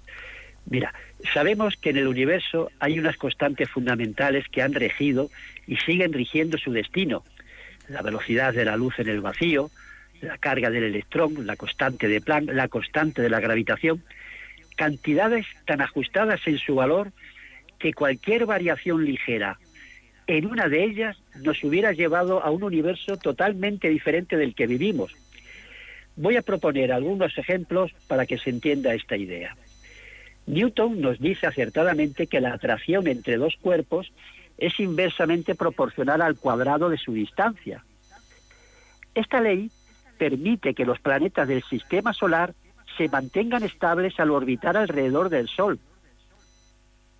Mira, sabemos que en el universo hay unas constantes fundamentales que han regido y siguen rigiendo su destino. La velocidad de la luz en el vacío, la carga del electrón, la constante de Planck, la constante de la gravitación, cantidades tan ajustadas en su valor que cualquier variación ligera en una de ellas nos hubiera llevado a un universo totalmente diferente del que vivimos. Voy a proponer algunos ejemplos para que se entienda esta idea. Newton nos dice acertadamente que la atracción entre dos cuerpos es inversamente proporcional al cuadrado de su distancia. Esta ley permite que los planetas del sistema solar se mantengan estables al orbitar alrededor del Sol.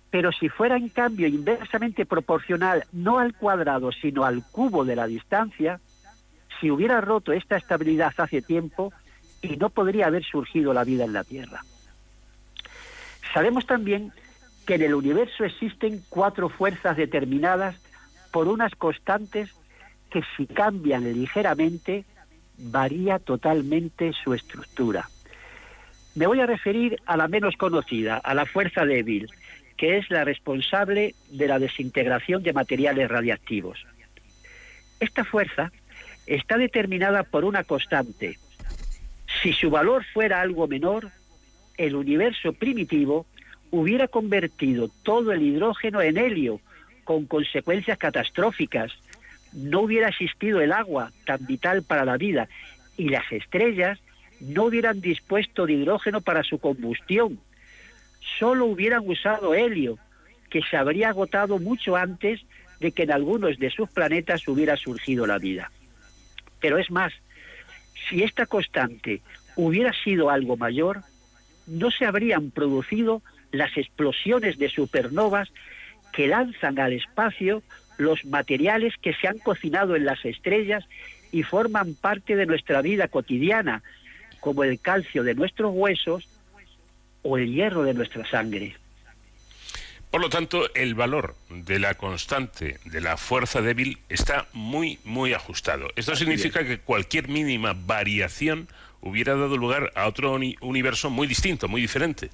Pero si fuera en cambio inversamente proporcional no al cuadrado, sino al cubo de la distancia, si hubiera roto esta estabilidad hace tiempo y no podría haber surgido la vida en la Tierra. Sabemos también que en el universo existen cuatro fuerzas determinadas por unas constantes que si cambian ligeramente varía totalmente su estructura. Me voy a referir a la menos conocida, a la fuerza débil, que es la responsable de la desintegración de materiales radiactivos. Esta fuerza está determinada por una constante. Si su valor fuera algo menor, el universo primitivo hubiera convertido todo el hidrógeno en helio, con consecuencias catastróficas. No hubiera existido el agua, tan vital para la vida, y las estrellas no hubieran dispuesto de hidrógeno para su combustión. Solo hubieran usado helio, que se habría agotado mucho antes de que en algunos de sus planetas hubiera surgido la vida. Pero es más, si esta constante hubiera sido algo mayor, no se habrían producido las explosiones de supernovas que lanzan al espacio los materiales que se han cocinado en las estrellas y forman parte de nuestra vida cotidiana, como el calcio de nuestros huesos o el hierro de nuestra sangre.
Por lo tanto, el valor de la constante de la fuerza débil está muy, muy ajustado. Esto significa que cualquier mínima variación hubiera dado lugar a otro uni- universo muy distinto, muy diferente.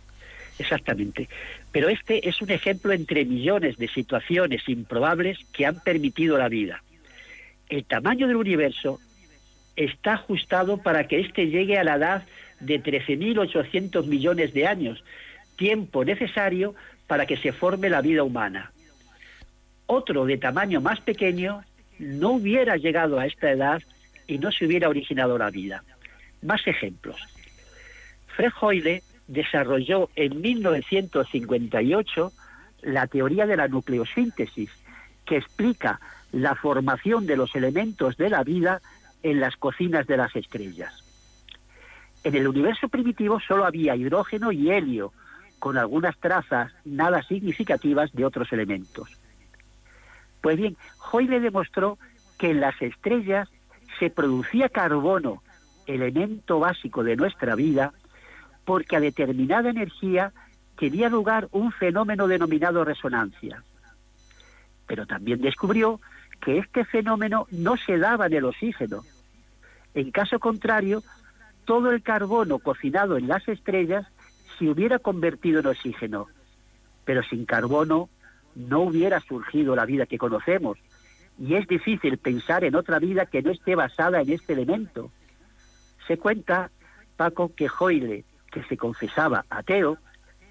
Exactamente. Pero este es un ejemplo entre millones de situaciones improbables que han permitido la vida. El tamaño del universo está ajustado para que éste llegue a la edad de 13.800 millones de años, tiempo necesario para que se forme la vida humana. Otro de tamaño más pequeño no hubiera llegado a esta edad y no se hubiera originado la vida. Más ejemplos. Fred Hoyle desarrolló en 1958 la teoría de la nucleosíntesis, que explica la formación de los elementos de la vida en las cocinas de las estrellas. En el universo primitivo solo había hidrógeno y helio, con algunas trazas nada significativas de otros elementos. Pues bien, Hoyle demostró que en las estrellas se producía carbono, elemento básico de nuestra vida, porque a determinada energía tenía lugar un fenómeno denominado resonancia. Pero también descubrió que este fenómeno no se daba en el oxígeno. En caso contrario, todo el carbono cocinado en las estrellas se hubiera convertido en oxígeno. Pero sin carbono no hubiera surgido la vida que conocemos. Y es difícil pensar en otra vida que no esté basada en este elemento. Se cuenta, Paco, que Hoyle, que se confesaba ateo,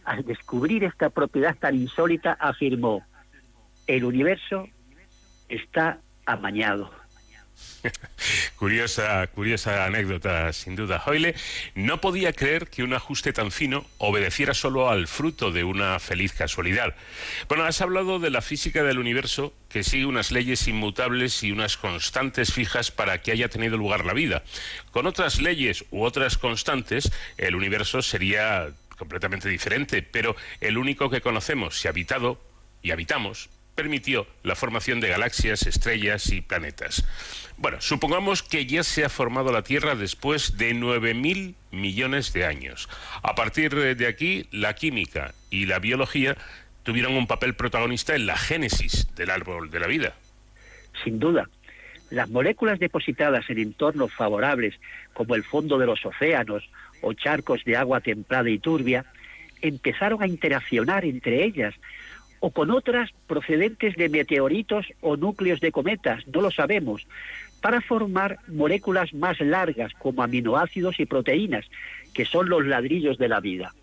al descubrir esta propiedad tan insólita afirmó, el universo está amañado. *laughs*
Curiosa, curiosa anécdota, sin duda. Hoyle no podía creer que un ajuste tan fino obedeciera solo al fruto de una feliz casualidad. Bueno, has hablado de la física del universo que sigue unas leyes inmutables y unas constantes fijas para que haya tenido lugar la vida. Con otras leyes u otras constantes, el universo sería completamente diferente, pero el único que conocemos y habitado y habitamos permitió la formación de galaxias, estrellas y planetas. Bueno, supongamos que ya se ha formado la Tierra después de 9.000 millones de años. A partir de aquí, la química y la biología tuvieron un papel protagonista en la génesis del árbol de la vida.
Sin duda, las moléculas depositadas en entornos favorables, como el fondo de los océanos o charcos de agua templada y turbia, empezaron a interaccionar entre ellas o con otras procedentes de meteoritos o núcleos de cometas, no lo sabemos, para formar moléculas más largas como aminoácidos y proteínas, que son los ladrillos de la vida.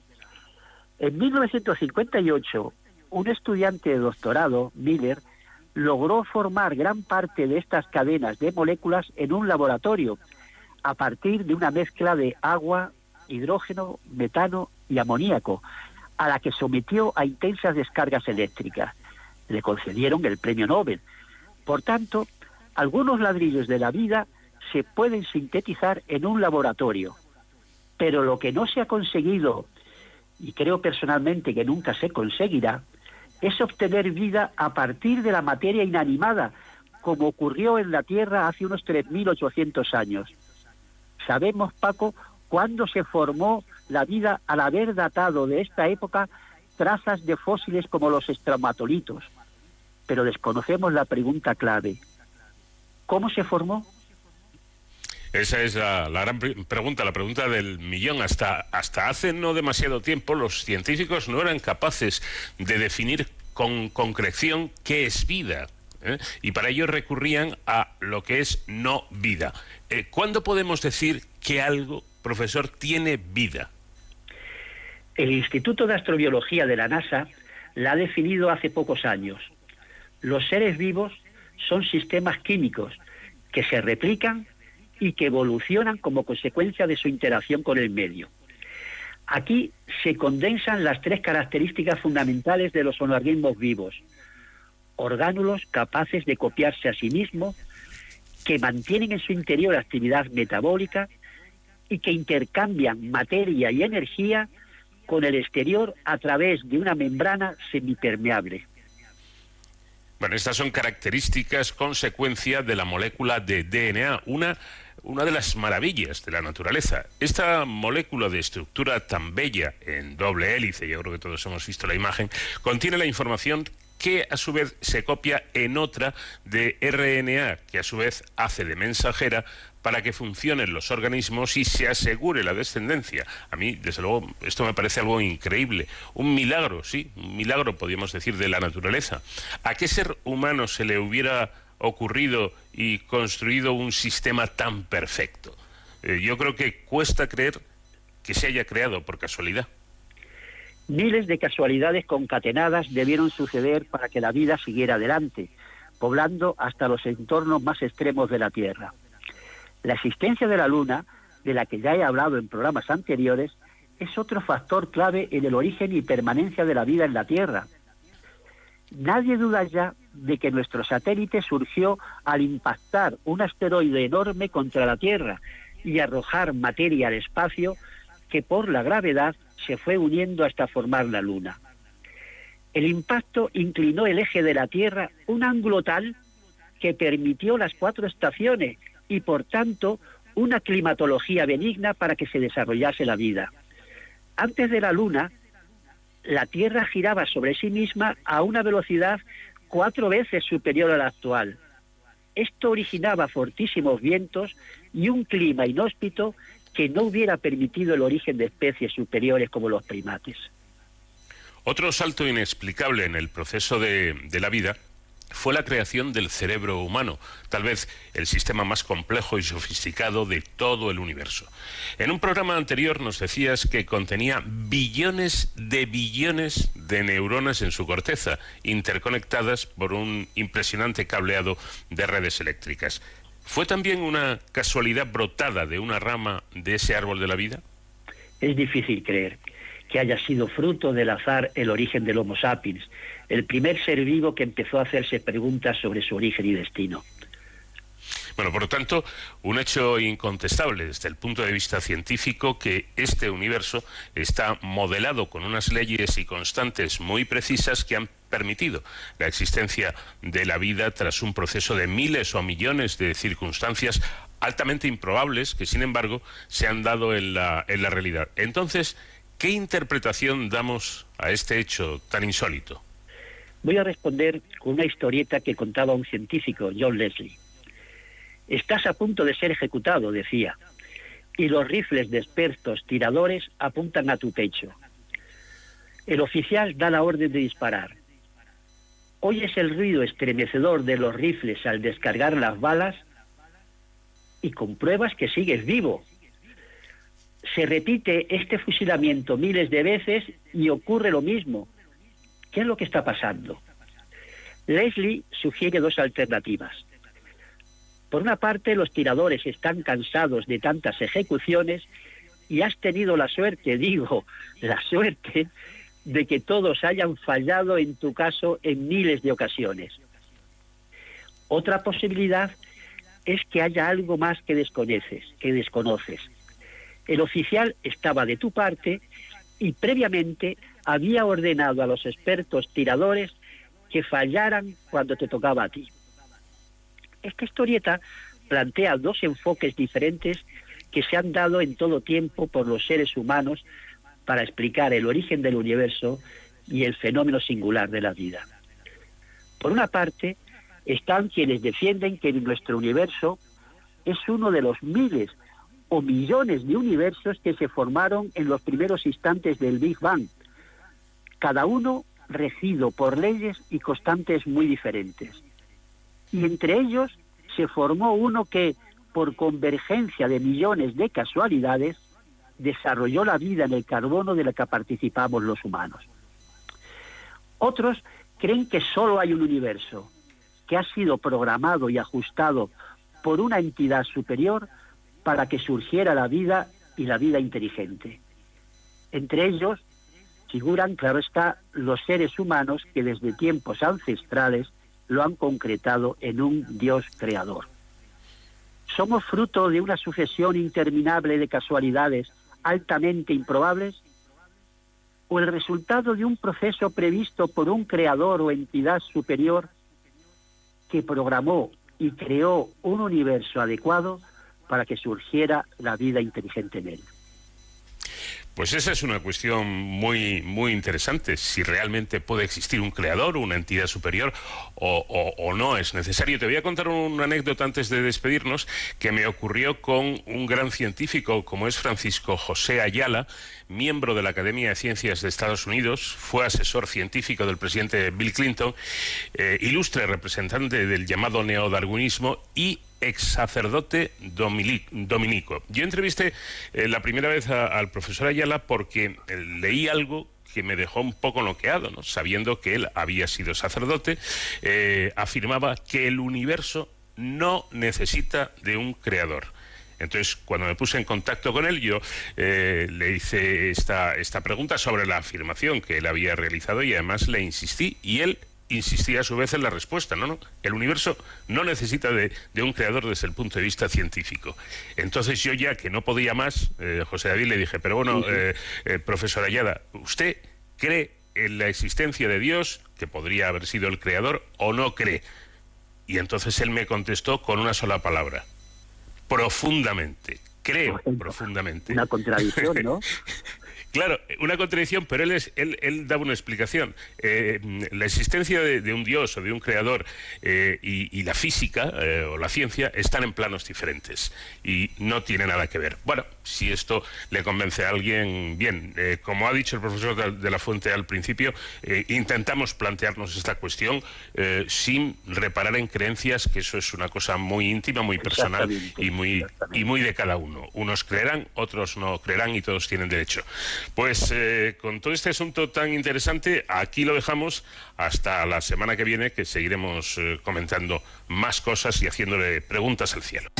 En 1958, un estudiante de doctorado, Miller, logró formar gran parte de estas cadenas de moléculas en un laboratorio, a partir de una mezcla de agua, hidrógeno, metano y amoníaco, a la que sometió a intensas descargas eléctricas. Le concedieron el premio Nobel. Por tanto, algunos ladrillos de la vida se pueden sintetizar en un laboratorio, pero lo que no se ha conseguido, y creo personalmente que nunca se conseguirá, es obtener vida a partir de la materia inanimada, como ocurrió en la Tierra hace unos 3.800 años. Sabemos, Paco, cuándo se formó la vida al haber datado de esta época trazas de fósiles como los estromatolitos. Pero desconocemos la pregunta clave. ¿Cómo se formó?
Esa es la, gran pre- pregunta, la pregunta del millón. Hasta, hasta hace no demasiado tiempo los científicos no eran capaces de definir con concreción qué es vida. ¿eh? Y para ello recurrían a lo que es no vida. Eh, ¿Cuándo podemos decir que algo, profesor, tiene vida?
El Instituto de Astrobiología de la NASA la ha definido hace pocos años. Los seres vivos son sistemas químicos que se replican y que evolucionan como consecuencia de su interacción con el medio. Aquí se condensan las tres características fundamentales de los organismos vivos. Orgánulos capaces de copiarse a sí mismos, que mantienen en su interior actividad metabólica y que intercambian materia y energía con el exterior a través de una membrana semipermeable.
Bueno, estas son características, consecuencia de la molécula de DNA, una, una de las maravillas de la naturaleza. Esta molécula de estructura tan bella en doble hélice, yo creo que todos hemos visto la imagen, contiene la información que a su vez se copia en otra de RNA, que a su vez hace de mensajera para que funcionen los organismos y se asegure la descendencia. A mí, desde luego, esto me parece algo increíble. Un milagro, sí, un milagro, podríamos decir, de la naturaleza. ¿A qué ser humano se le hubiera ocurrido y construido un sistema tan perfecto? Eh, yo creo que cuesta creer que se haya creado por casualidad.
Miles de casualidades concatenadas debieron suceder para que la vida siguiera adelante, poblando hasta los entornos más extremos de la Tierra. La existencia de la Luna, de la que ya he hablado en programas anteriores, es otro factor clave en el origen y permanencia de la vida en la Tierra. Nadie duda ya de que nuestro satélite surgió al impactar un asteroide enorme contra la Tierra y arrojar materia al espacio que por la gravedad se fue uniendo hasta formar la Luna. El impacto inclinó el eje de la Tierra un ángulo tal que permitió las cuatro estaciones y por tanto una climatología benigna para que se desarrollase la vida. Antes de la Luna, la Tierra giraba sobre sí misma a una velocidad cuatro veces superior a la actual. Esto originaba fortísimos vientos y un clima inhóspito que no hubiera permitido el origen de especies superiores como los primates.
Otro salto inexplicable en el proceso de, de la vida fue la creación del cerebro humano, tal vez el sistema más complejo y sofisticado de todo el universo. En un programa anterior nos decías que contenía billones de billones de neuronas en su corteza, interconectadas por un impresionante cableado de redes eléctricas. ¿Fue también una casualidad brotada de una rama de ese árbol de la vida?
Es difícil creer que haya sido fruto del azar el origen del Homo sapiens, el primer ser vivo que empezó a hacerse preguntas sobre su origen y destino.
Bueno, por lo tanto, un hecho incontestable desde el punto de vista científico que este universo está modelado con unas leyes y constantes muy precisas que han permitido la existencia de la vida tras un proceso de miles o millones de circunstancias altamente improbables que, sin embargo, se han dado en la, en la realidad. Entonces, ¿qué interpretación damos a este hecho tan insólito?
Voy a responder con una historieta que contaba un científico, John Leslie. Estás a punto de ser ejecutado, decía, y los rifles de expertos tiradores apuntan a tu pecho. El oficial da la orden de disparar. Oyes el ruido estremecedor de los rifles al descargar las balas y compruebas que sigues vivo. Se repite este fusilamiento miles de veces y ocurre lo mismo. ¿Qué es lo que está pasando? Leslie sugiere dos alternativas. Por una parte, los tiradores están cansados de tantas ejecuciones y has tenido la suerte, *laughs* digo, la suerte de que todos hayan fallado en tu caso en miles de ocasiones. Otra posibilidad es que haya algo más que desconoces, que desconoces. El oficial estaba de tu parte y previamente había ordenado a los expertos tiradores que fallaran cuando te tocaba a ti. Esta historieta plantea dos enfoques diferentes que se han dado en todo tiempo por los seres humanos para explicar el origen del universo y el fenómeno singular de la vida. Por una parte, están quienes defienden que nuestro universo es uno de los miles o millones de universos que se formaron en los primeros instantes del Big Bang, cada uno regido por leyes y constantes muy diferentes. Y entre ellos se formó uno que, por convergencia de millones de casualidades, desarrolló la vida en el carbono de la que participamos los humanos. Otros creen que solo hay un universo, que ha sido programado y ajustado por una entidad superior para que surgiera la vida y la vida inteligente. Entre ellos figuran, claro está, los seres humanos que desde tiempos ancestrales lo han concretado en un Dios creador. ¿Somos fruto de una sucesión interminable de casualidades altamente improbables? ¿O el resultado de un proceso previsto por un creador o entidad superior que programó y creó un universo adecuado para que surgiera la vida inteligente en él?
Pues esa es una cuestión muy, muy interesante, si realmente puede existir un creador, una entidad superior o, no es necesario. Te voy a contar una anécdota antes de despedirnos que me ocurrió con un gran científico como es Francisco José Ayala, miembro de la Academia de Ciencias de Estados Unidos, fue asesor científico del presidente Bill Clinton, eh, ilustre representante del llamado neodarwinismo y ex sacerdote dominico. Yo entrevisté eh, la primera vez al profesor Ayala porque eh, leí algo que me dejó un poco noqueado, ¿no? sabiendo que él había sido sacerdote, eh, afirmaba que el universo no necesita de un creador. Entonces, cuando me puse en contacto con él, yo le hice esta, esta pregunta sobre la afirmación que él había realizado y además le insistí y él insistía a su vez en la respuesta. No, no, el universo no necesita de, de un creador desde el punto de vista científico. Entonces yo ya que no podía más, eh, José David le dije, pero bueno, eh, eh, profesor Ayada, ¿usted cree en la existencia de Dios, que podría haber sido el creador, o no cree? Y entonces él me contestó con una sola palabra, profundamente. Creo profundamente.
Una contradicción, ¿no? *laughs*
Claro, una contradicción, pero él, es, él, él daba una explicación. Eh, la existencia de, de un Dios o de un creador eh, y, y la física eh, o la ciencia están en planos diferentes y no tiene nada que ver. Bueno, si esto le convence a alguien, bien. Eh, como ha dicho el profesor de, la Fuente al principio, eh, intentamos plantearnos esta cuestión eh, sin reparar en creencias, que eso es una cosa muy íntima, muy personal y muy, y muy de cada uno. Unos creerán, otros no creerán y todos tienen derecho. Pues eh, con todo este asunto tan interesante, aquí lo dejamos hasta la semana que viene, que seguiremos eh, comentando más cosas y haciéndole preguntas al cielo.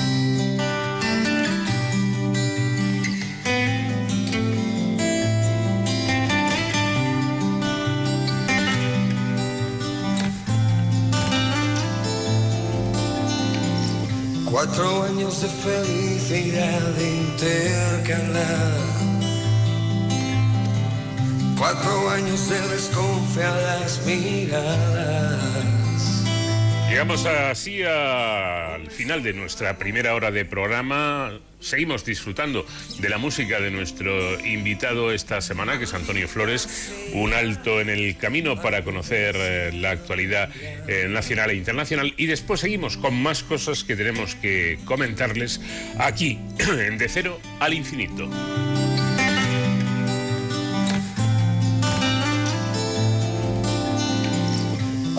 Cuatro años de felicidad intercalar. Cuatro años de desconfiadas miradas.
Llegamos así al final de nuestra primera hora de programa. Seguimos disfrutando de la música de nuestro invitado esta semana, que es Antonio Flores. Un alto en el camino para conocer eh, la actualidad eh, nacional e internacional. Y después seguimos con más cosas que tenemos que comentarles aquí, *clears throat* en De Cero al Infinito.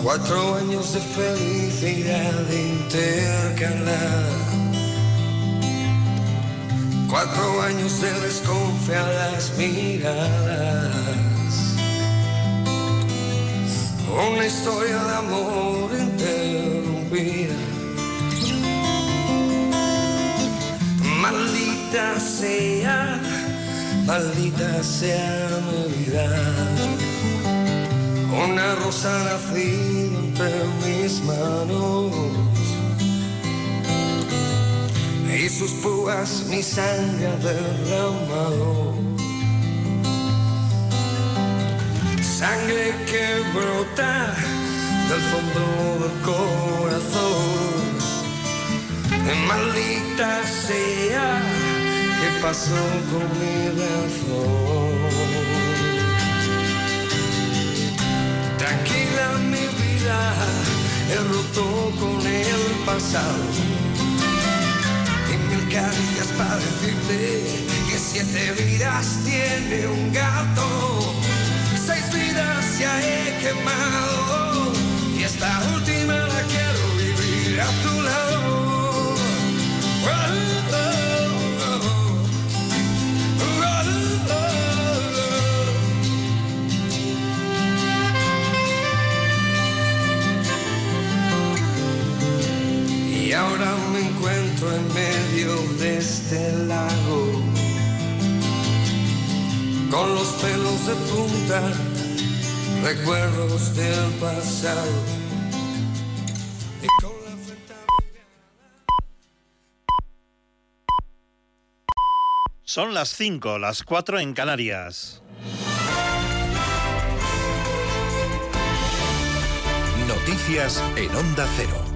Cuatro años de felicidad intercalar. Cuatro años de desconfiadas miradas. Una historia de amor interrumpida. Maldita sea, maldita sea mi vida. Una rosa nacida entre mis manos y sus púas mi sangre derramado. Sangre que brota del fondo del corazón. Maldita sea, ¿qué pasó con mi razón? Tranquila mi vida, he roto con el pasado. Y mil caricias para decirte que siete vidas tiene un gato. Seis vidas ya he quemado. Y esta última la quiero vivir a tu lado. Oh, Y ahora me encuentro en medio de este lago, con los pelos de punta, recuerdos del pasado. Y con la
Son las 5, las 4 en Canarias.
Noticias en Onda Cero.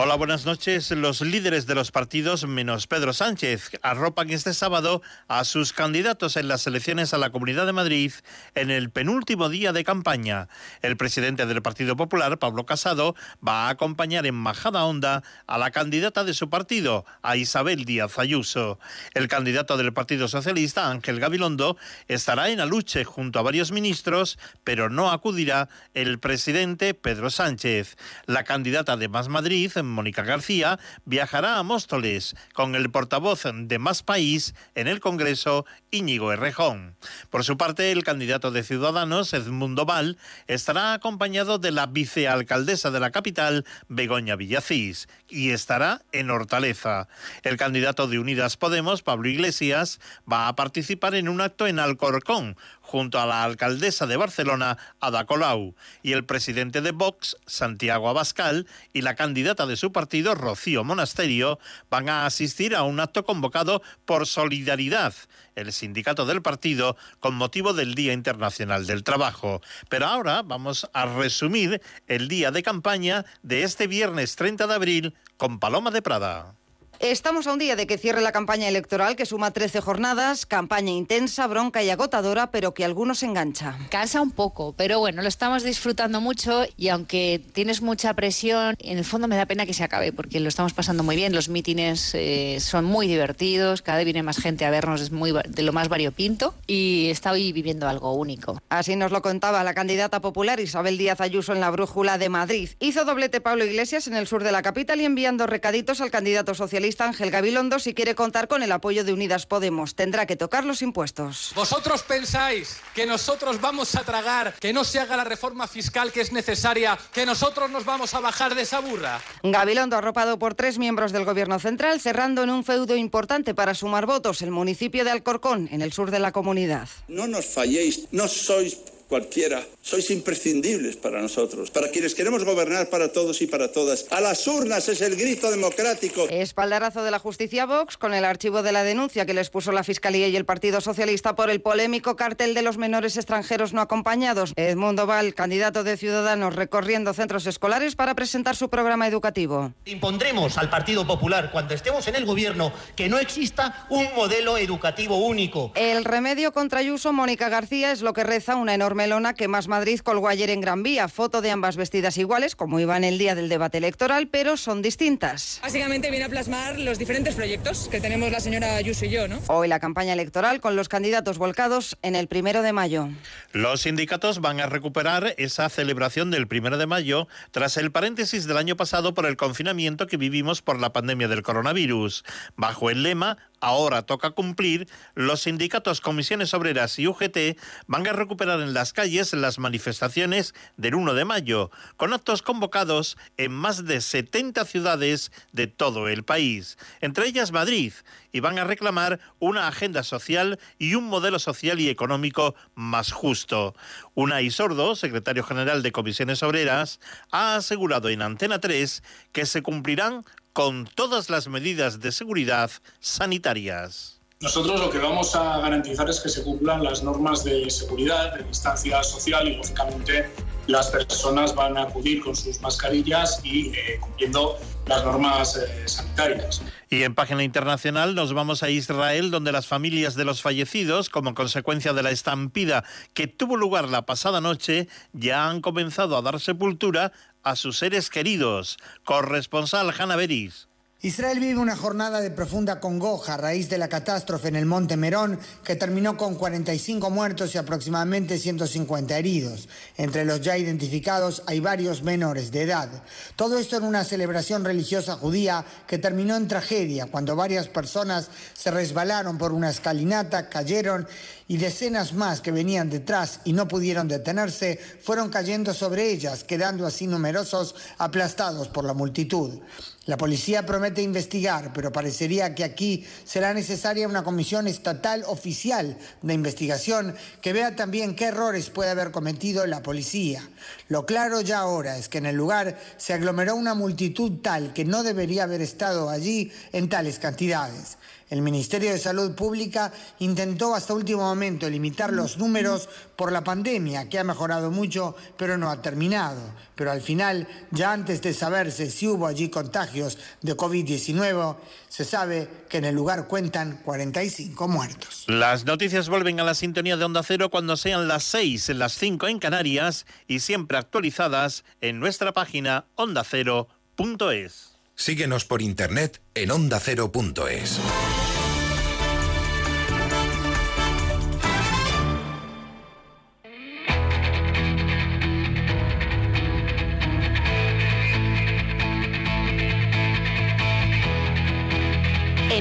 Hola, buenas noches. Los líderes de los partidos, menos Pedro Sánchez, arropan este sábado a sus candidatos en las elecciones a la Comunidad de Madrid en el penúltimo día de campaña. El presidente del Partido Popular, Pablo Casado, va a acompañar en Majada Honda a la candidata de su partido, a Isabel Díaz Ayuso. El candidato del Partido Socialista, Ángel Gabilondo, estará en Aluche junto a varios ministros, pero no acudirá el presidente Pedro Sánchez. La candidata de Más Madrid, Mónica García, viajará a Móstoles con el portavoz de Más País en el Congreso, Íñigo Errejón. Por su parte, el candidato de Ciudadanos, Edmundo Val, estará acompañado de la vicealcaldesa de la capital, Begoña Villacís, y estará en Hortaleza. El candidato de Unidas Podemos, Pablo Iglesias, va a participar en un acto en Alcorcón, junto a la alcaldesa de Barcelona, Ada Colau, y el presidente de Vox, Santiago Abascal, y la candidata de su partido, Rocío Monasterio, van a asistir a un acto convocado por Solidaridad, el sindicato del partido, con motivo del Día Internacional del Trabajo. Pero ahora vamos a resumir el día de campaña de este viernes 30 de abril con Paloma de Prada.
Estamos a un día de que cierre la campaña electoral que suma 13 jornadas, campaña intensa, bronca y agotadora, pero que algunos engancha.
Cansa un poco, pero bueno, lo estamos disfrutando mucho y aunque tienes mucha presión, en el fondo me da pena que se acabe porque lo estamos pasando muy bien, los mítines eh, son muy divertidos, cada vez viene más gente a vernos, es muy de lo más variopinto y estoy viviendo algo único.
Así nos lo contaba la candidata popular Isabel Díaz Ayuso en la Brújula de Madrid. Hizo doblete Pablo Iglesias en el sur de la capital y enviando recaditos al candidato socialista Ángel Gabilondo si quiere contar con el apoyo de Unidas Podemos. Tendrá que tocar los impuestos.
¿Vosotros pensáis que nosotros vamos a tragar, que no se haga la reforma fiscal que es necesaria, que nosotros nos vamos a bajar de esa burra?
Gabilondo arropado por tres miembros del Gobierno Central, cerrando en un feudo importante para sumar votos el municipio de Alcorcón, en el sur de la comunidad.
No nos falléis, no sois cualquiera. Sois imprescindibles para nosotros, para quienes queremos gobernar para todos y para todas. A las urnas es el grito democrático.
Espaldarazo de la justicia Vox con el archivo de la denuncia que les puso la Fiscalía y el Partido Socialista por el polémico cartel de los menores extranjeros no acompañados. Edmundo Val, candidato de Ciudadanos, recorriendo centros escolares para presentar su programa educativo.
Impondremos al Partido Popular, cuando estemos en el gobierno, que no exista un modelo educativo único.
El remedio contra Ayuso, Mónica García, es lo que reza una enorme lona que Más Madrid colgó ayer en Gran Vía. Foto de ambas vestidas iguales, como iban el día del debate electoral, pero son distintas.
Básicamente viene a plasmar los diferentes proyectos que tenemos la señora Ayuso y yo, ¿no?
Hoy la campaña electoral con los candidatos volcados en el primero de mayo.
Los sindicatos van a recuperar esa celebración del primero de mayo tras el paréntesis del año pasado por el confinamiento que vivimos por la pandemia del coronavirus. Bajo el lema Ahora toca cumplir, los sindicatos Comisiones Obreras y UGT van a recuperar en las calles las manifestaciones del 1 de mayo, con actos convocados en más de 70 ciudades de todo el país, entre ellas Madrid, y van a reclamar una agenda social y un modelo social y económico más justo. Unai Sordo, secretario general de Comisiones Obreras, ha asegurado en Antena 3 que se cumplirán con todas las medidas de seguridad sanitarias.
Nosotros lo que vamos a garantizar es que se cumplan las normas de seguridad, de distancia social y, lógicamente, las personas van a acudir con sus mascarillas y eh, cumpliendo las normas eh, sanitarias.
Y en página internacional nos vamos a Israel, donde las familias de los fallecidos, como consecuencia de la estampida que tuvo lugar la pasada noche, ya han comenzado a dar sepultura a sus seres queridos. Corresponsal Hanna Beris.
Israel vive una jornada de profunda congoja a raíz de la catástrofe en el Monte Merón que terminó con 45 muertos y aproximadamente 150 heridos. Entre los ya identificados hay varios menores de edad. Todo esto en una celebración religiosa judía que terminó en tragedia cuando varias personas se resbalaron por una escalinata, cayeron y decenas más que venían detrás y no pudieron detenerse fueron cayendo sobre ellas, quedando así numerosos aplastados por la multitud. La policía promete investigar, pero parecería que aquí será necesaria una comisión estatal oficial de investigación que vea también qué errores puede haber cometido la policía. Lo claro ya ahora es que en el lugar se aglomeró una multitud tal que no debería haber estado allí en tales cantidades. El Ministerio de Salud Pública intentó hasta último momento limitar los números por la pandemia, que ha mejorado mucho, pero no ha terminado. Pero al final, ya antes de saberse si hubo allí contagios de COVID-19, se sabe que en el lugar cuentan 45 muertos.
Las noticias vuelven a la sintonía de Onda Cero cuando sean las 6, las 5 en Canarias y siempre actualizadas en nuestra página ondacero.es.
Síguenos por internet en ondacero.es.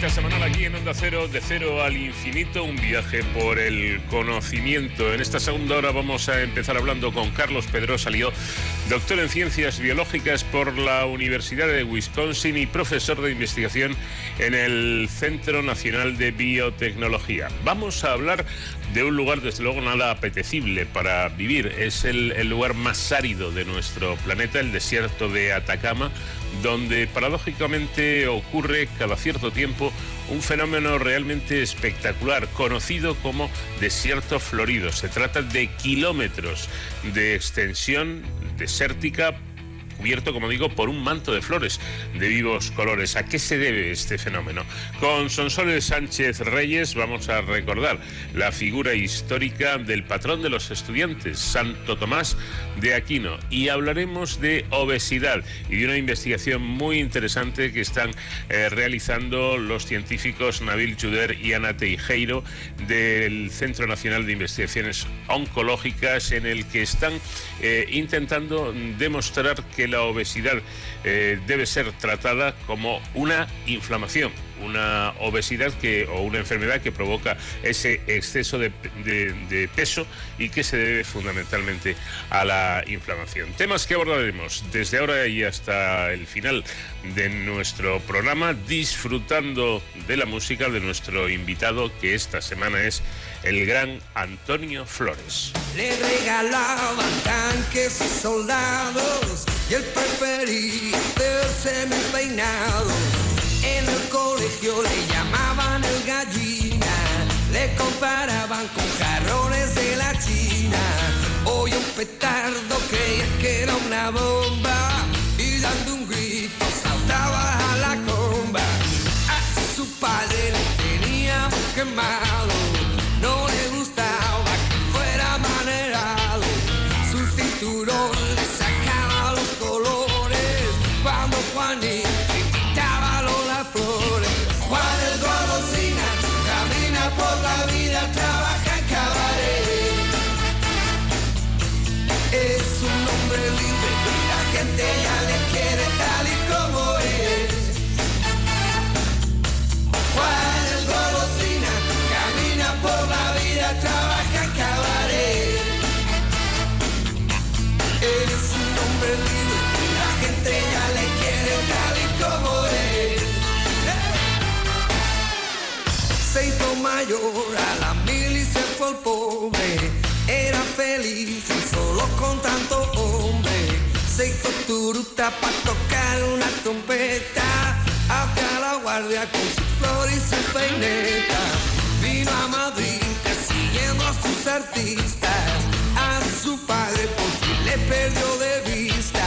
Cita semanal aquí en Onda Cero, de cero al infinito, un viaje por el conocimiento. En esta segunda hora vamos a empezar hablando con Carlos Pedro Salió, doctor en ciencias biológicas por la Universidad de Wisconsin y profesor de investigación en el Centro Nacional de Biotecnología. Vamos a hablar de un lugar, desde luego, nada apetecible para vivir. Es el, el lugar más árido de nuestro planeta, el desierto de Atacama, donde paradójicamente ocurre cada cierto tiempo un fenómeno realmente espectacular, conocido como desierto florido. Se trata de kilómetros de extensión desértica cubierto, como digo, por un manto de flores de vivos colores. ¿A qué se debe este fenómeno? Con Sonsoles Sánchez Reyes vamos a recordar la figura histórica del patrón de los estudiantes, Santo Tomás de Aquino, y hablaremos de obesidad y de una investigación muy interesante que están eh, realizando los científicos Nabil Chuder y Ana Teijeiro del Centro Nacional de Investigaciones Oncológicas, en el que están eh, intentando demostrar que la obesidad eh, debe ser tratada como una inflamación, una obesidad que, o una enfermedad que provoca ese exceso de, peso y que se debe fundamentalmente a la inflamación. Temas que abordaremos desde ahora y hasta el final de nuestro programa, disfrutando de la música de nuestro invitado, que esta semana es el gran Antonio Flores.
Le regalaban tanques soldados y él prefería hacerse mi peinado. En el colegio le llamaban el gallina, le comparaban con jarrones de la China. Hoy un petardo creía que era una bomba y dando un grito saltaba a la comba. A su padre le tenía muy quemado, mayor a la mil y se fue el pobre. Era feliz solo con tanto hombre. Se hizo turuta para tocar una trompeta. Hacia la guardia con su flor y su peineta. Vino a Madrid persiguiendo a sus artistas. A su padre por fin le perdió de vista.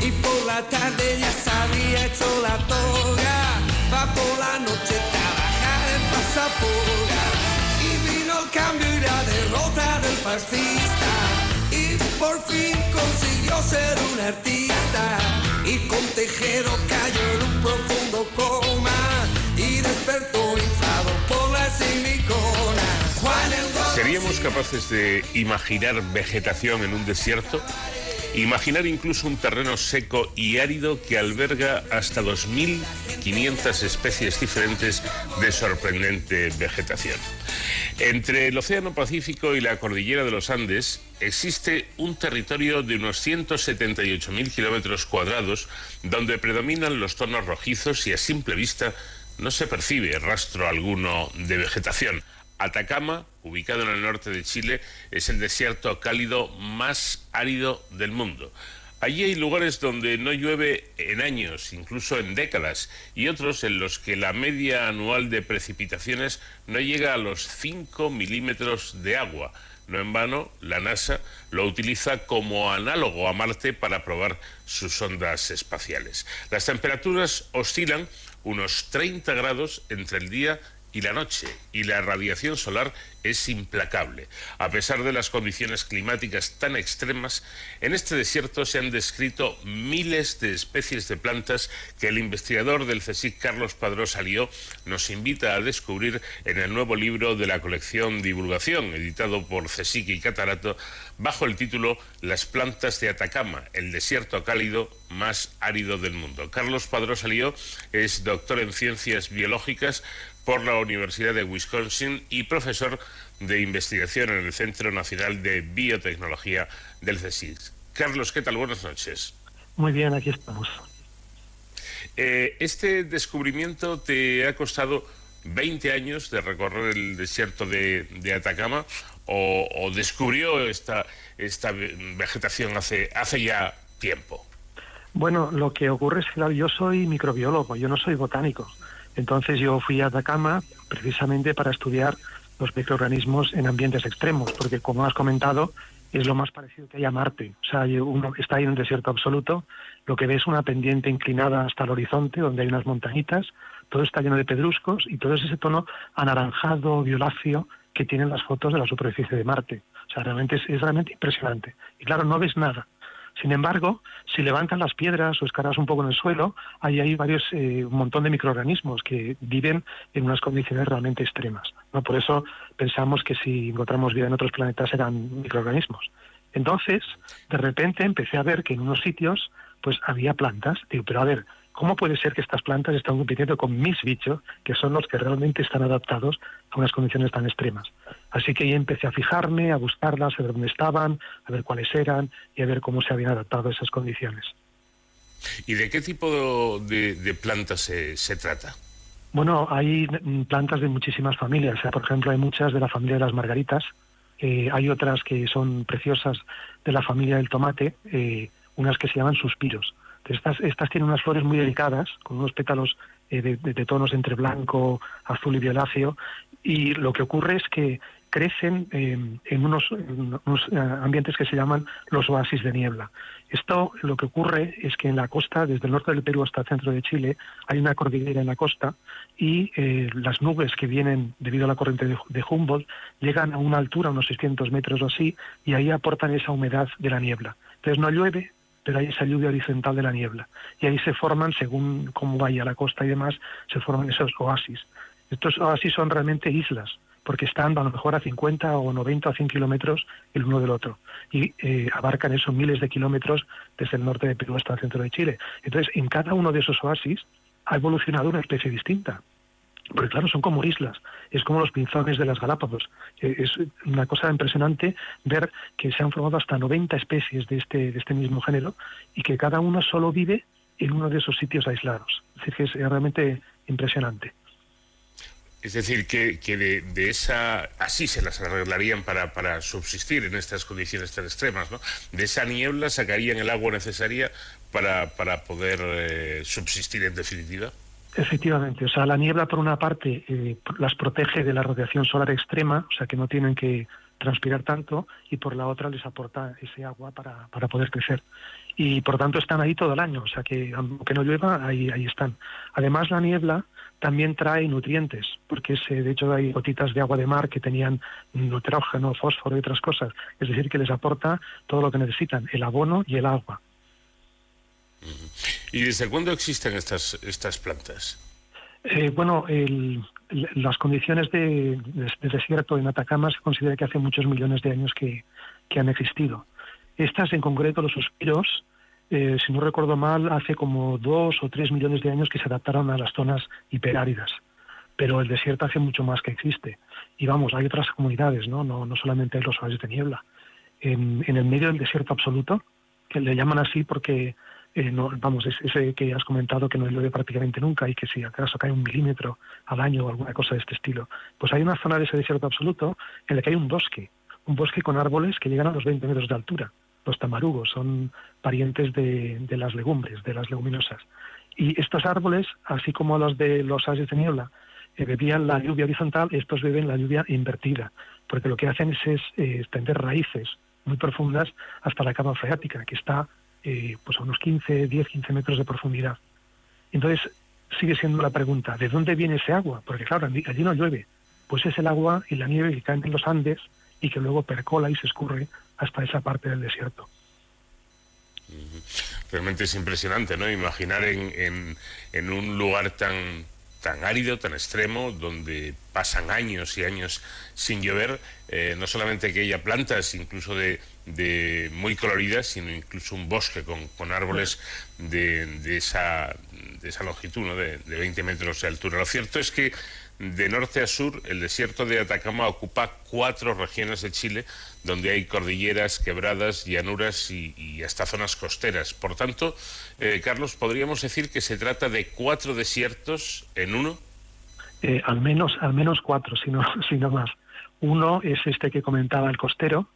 Y por la tarde ya se había hecho la toga. Va por la noche trabajar en pasaporga. Fascista. Y por fin consiguió ser un artista. Y con Tejero cayó en un profundo coma. Y despertó inflado por la silicona.
¿Seríamos capaces de imaginar vegetación en un desierto? Imaginar incluso un terreno seco y árido que alberga hasta 2.500 especies diferentes de sorprendente vegetación. Entre el Océano Pacífico y la cordillera de los Andes existe un territorio de unos 178.000 kilómetros cuadrados donde predominan los tonos rojizos y a simple vista no se percibe rastro alguno de vegetación. Atacama, ubicado en el norte de Chile, es el desierto cálido más árido del mundo. Allí hay lugares donde no llueve en años, incluso en décadas, y otros en los que la media anual de precipitaciones no llega a los 5 milímetros de agua. No en vano, la NASA lo utiliza como análogo a Marte para probar sus ondas espaciales. Las temperaturas oscilan unos 30 grados entre el día y la noche, y la radiación solar es implacable. A pesar de las condiciones climáticas tan extremas, en este desierto se han descrito miles de especies de plantas que el investigador del CSIC Carlos Padrós Alió nos invita a descubrir en el nuevo libro de la colección Divulgación, editado por CSIC y Catarato, bajo el título Las plantas de Atacama, el desierto cálido más árido del mundo. Carlos Padrós Alió es doctor en ciencias biológicas por la Universidad de Wisconsin y profesor de investigación en el Centro Nacional de Biotecnología del CSIC. Carlos, ¿qué tal? Buenas noches.
Muy bien, aquí estamos.
Eh, este descubrimiento te ha costado 20 años de recorrer el desierto de, de Atacama o, o, descubrió esta, esta vegetación hace, hace ya tiempo.
Bueno, lo que ocurre es que claro, yo soy microbiólogo, yo no soy botánico. Entonces yo fui a Atacama precisamente para estudiar los microorganismos en ambientes extremos, porque como has comentado, es lo más parecido que hay a Marte. O sea, uno está ahí en un desierto absoluto, lo que ve es una pendiente inclinada hasta el horizonte, donde hay unas montañitas, todo está lleno de pedruscos y todo es ese tono anaranjado, violáceo que tienen las fotos de la superficie de Marte. O sea, realmente es, es realmente impresionante. Y claro, no ves nada. Sin embargo, si levantan las piedras o escaras un poco en el suelo, ahí hay varios, eh, un montón de microorganismos que viven en unas condiciones realmente extremas. ¿no? Por eso pensamos que si encontramos vida en otros planetas eran microorganismos. Entonces, de repente empecé a ver que en unos sitios pues había plantas. Digo, pero a ver, ¿cómo puede ser que estas plantas están compitiendo con mis bichos, que son los que realmente están adaptados a unas condiciones tan extremas? Así que ahí empecé a fijarme, a buscarlas, a ver dónde estaban, a ver cuáles eran y a ver cómo se habían adaptado a esas condiciones.
¿Y de qué tipo de, de plantas se, se, trata?
Bueno, hay plantas de muchísimas familias. O sea, por ejemplo, hay muchas de la familia de las margaritas, eh, hay otras que son preciosas de la familia del tomate, eh, unas que se llaman suspiros. Estas, estas tienen unas flores muy delicadas, con unos pétalos eh, de, tonos entre blanco, azul y violáceo, y lo que ocurre es que crecen eh, en unos, uh, ambientes que se llaman los oasis de niebla. Esto lo que ocurre es que en la costa, desde el norte del Perú hasta el centro de Chile, hay una cordillera en la costa y eh, las nubes que vienen debido a la corriente de, de, Humboldt llegan a una altura, unos 600 metros o así, y ahí aportan esa humedad de la niebla. Entonces no llueve, pero hay esa lluvia horizontal de la niebla. Y ahí se forman, según cómo vaya la costa y demás, se forman esos oasis. Estos oasis son realmente islas, porque están a lo mejor a 50 o 90 o 100 kilómetros el uno del otro. Y eh, abarcan esos miles de kilómetros desde el norte de Perú hasta el centro de Chile. Entonces, en cada uno de esos oasis ha evolucionado una especie distinta. Porque claro, son como islas, es como los pinzones de las Galápagos. Es una cosa impresionante ver que se han formado hasta 90 especies de este, de este mismo género y que cada una solo vive en uno de esos sitios aislados. Es decir, que es realmente impresionante.
Es decir, que, de, esa... Así se las arreglarían para, para, subsistir en estas condiciones tan extremas, ¿no? De esa niebla sacarían el agua necesaria para, para poder eh, subsistir en definitiva.
Efectivamente, o sea, la niebla por una parte eh, las protege de la radiación solar extrema, o sea, que no tienen que transpirar tanto, y por la otra les aporta ese agua para, para poder crecer. Y por tanto están ahí todo el año, o sea, que aunque no llueva, ahí, ahí están. Además, la niebla también trae nutrientes, porque ese, de hecho hay gotitas de agua de mar que tenían nitrógeno, fósforo y otras cosas. Es decir, que les aporta todo lo que necesitan, el abono y el agua.
¿Y desde cuándo existen estas, estas plantas?
Eh, bueno, las condiciones de, de, de, desierto en Atacama se considera que hace muchos millones de años que, que han existido. Estas en concreto, los suspiros, eh, si no recuerdo mal, hace como dos o tres millones de años que se adaptaron a las zonas hiperáridas. Pero el desierto hace mucho más que existe. Y vamos, hay otras comunidades, ¿no? No, no solamente hay los oasis de niebla. En, el medio del desierto absoluto, que le llaman así porque eh, no, vamos, es- ese que has comentado que no llueve prácticamente nunca y que si acaso cae un milímetro al año o alguna cosa de este estilo, pues hay una zona de ese desierto absoluto en la que hay un bosque, un bosque con árboles que llegan a los 20 metros de altura. Los tamarugos son parientes de, las legumbres, de las leguminosas. Y estos árboles, así como los de los ases de niebla, eh, bebían la lluvia horizontal, estos beben la lluvia invertida, porque lo que hacen es, es, eh, extender raíces muy profundas hasta la capa freática, que está eh, pues a unos 15, 10, 15 metros de profundidad. Entonces, sigue siendo la pregunta, ¿de dónde viene ese agua? Porque claro, allí no llueve. Pues es el agua y la nieve que caen en los Andes y que luego percola y se escurre hasta esa parte del desierto.
Realmente es impresionante, ¿no? Imaginar en- en un lugar tan, tan árido, tan extremo, donde pasan años y años sin llover, eh, no solamente que haya plantas incluso de, muy coloridas, sino incluso un bosque con, con árboles de, de esa, de esa longitud, ¿no? De 20 metros de altura. Lo cierto es que de norte a sur, el desierto de Atacama ocupa cuatro regiones de Chile, donde hay cordilleras, quebradas, llanuras y, hasta zonas costeras. Por tanto, eh, Carlos, podríamos decir que se trata de cuatro desiertos en uno.
Eh, al menos al menos cuatro, si no, *laughs* si no más. Uno es este que comentaba el costero,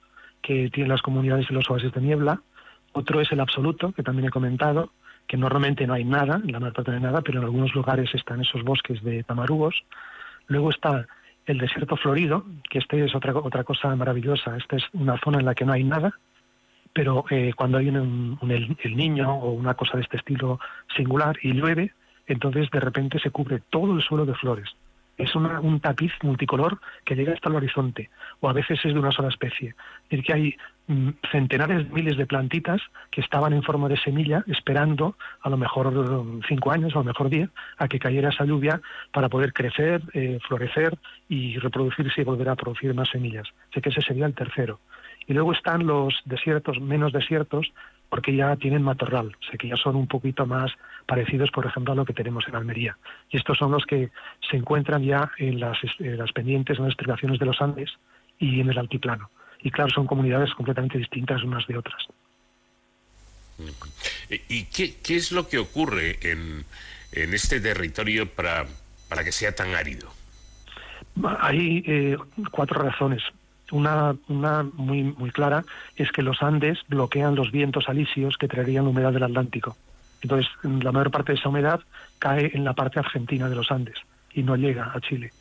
que tiene las comunidades de los oasis de niebla. Otro es el absoluto, que también he comentado, que normalmente no hay nada, en la mayor parte no hay nada, pero en algunos lugares están esos bosques de tamarugos. Luego está el desierto florido, que este es otra, otra cosa maravillosa. Esta es una zona en la que no hay nada, pero eh, cuando hay un, el, niño o una cosa de este estilo singular y llueve, entonces de repente se cubre todo el suelo de flores. Es un tapiz multicolor que llega hasta el horizonte, o a veces es de una sola especie. Es decir, que hay centenares de miles de plantitas que estaban en forma de semilla esperando a lo mejor mm, cinco años o a lo mejor diez a que cayera esa lluvia para poder crecer, eh, florecer y reproducirse y volver a producir más semillas. Sé que ese sería el tercero. Y luego están los desiertos menos desiertos porque ya tienen matorral, o sea que ya son un poquito más parecidos, por ejemplo, a lo que tenemos en Almería. Y estos son los que se encuentran ya en las, en las pendientes, en las estribaciones de los Andes y en el altiplano. Y claro, son comunidades completamente distintas unas de otras.
¿Y qué, qué es lo que ocurre en, en este territorio para, para que sea tan árido?
Hay eh, cuatro razones. Una, una muy, muy clara es que los Andes bloquean los vientos alisios que traerían la humedad del Atlántico. Entonces, la mayor parte de esa humedad cae en la parte argentina de los Andes y no llega a Chile.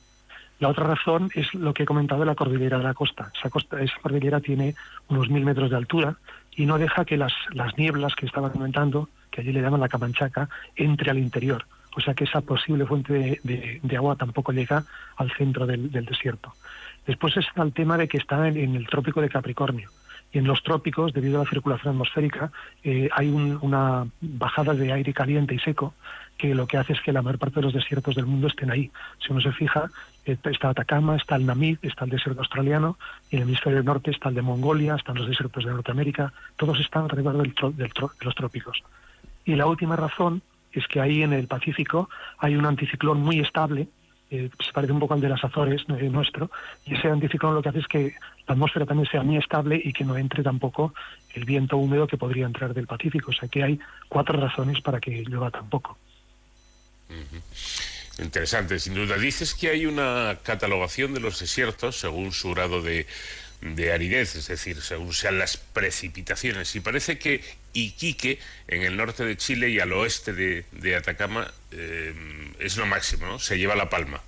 La otra razón es lo que he comentado de la cordillera de la costa. Esa, cordillera tiene unos mil metros de altura y no deja que las, las nieblas que estaba comentando, que allí le llaman la Camanchaca, entre al interior. O sea que esa posible fuente de, agua tampoco llega al centro del, desierto. Después está el tema de que está en, el trópico de Capricornio. Y en los trópicos, debido a la circulación atmosférica, eh, hay un- una bajada de aire caliente y seco que lo que hace es que la mayor parte de los desiertos del mundo estén ahí. Si uno se fija, está Atacama, está el Namib, está el desierto australiano, y en el hemisferio norte está el de Mongolia, están los desiertos de Norteamérica, todos están alrededor del tro- del de los trópicos. Y la última razón es que ahí en el Pacífico hay un anticiclón muy estable, eh, se parece un poco al de las Azores eh, nuestro, y ese anticiclón lo que hace es que la atmósfera también sea muy estable y que no entre tampoco el viento húmedo que podría entrar del Pacífico. O sea que hay cuatro razones para que llueva tan poco.
Interesante, sin duda. Dices que hay una catalogación de los desiertos según su grado de, de aridez, es decir, según sean las precipitaciones. Y parece que Iquique, en el norte de Chile y al oeste de, Atacama, eh, es lo máximo, ¿no? Se lleva la palma.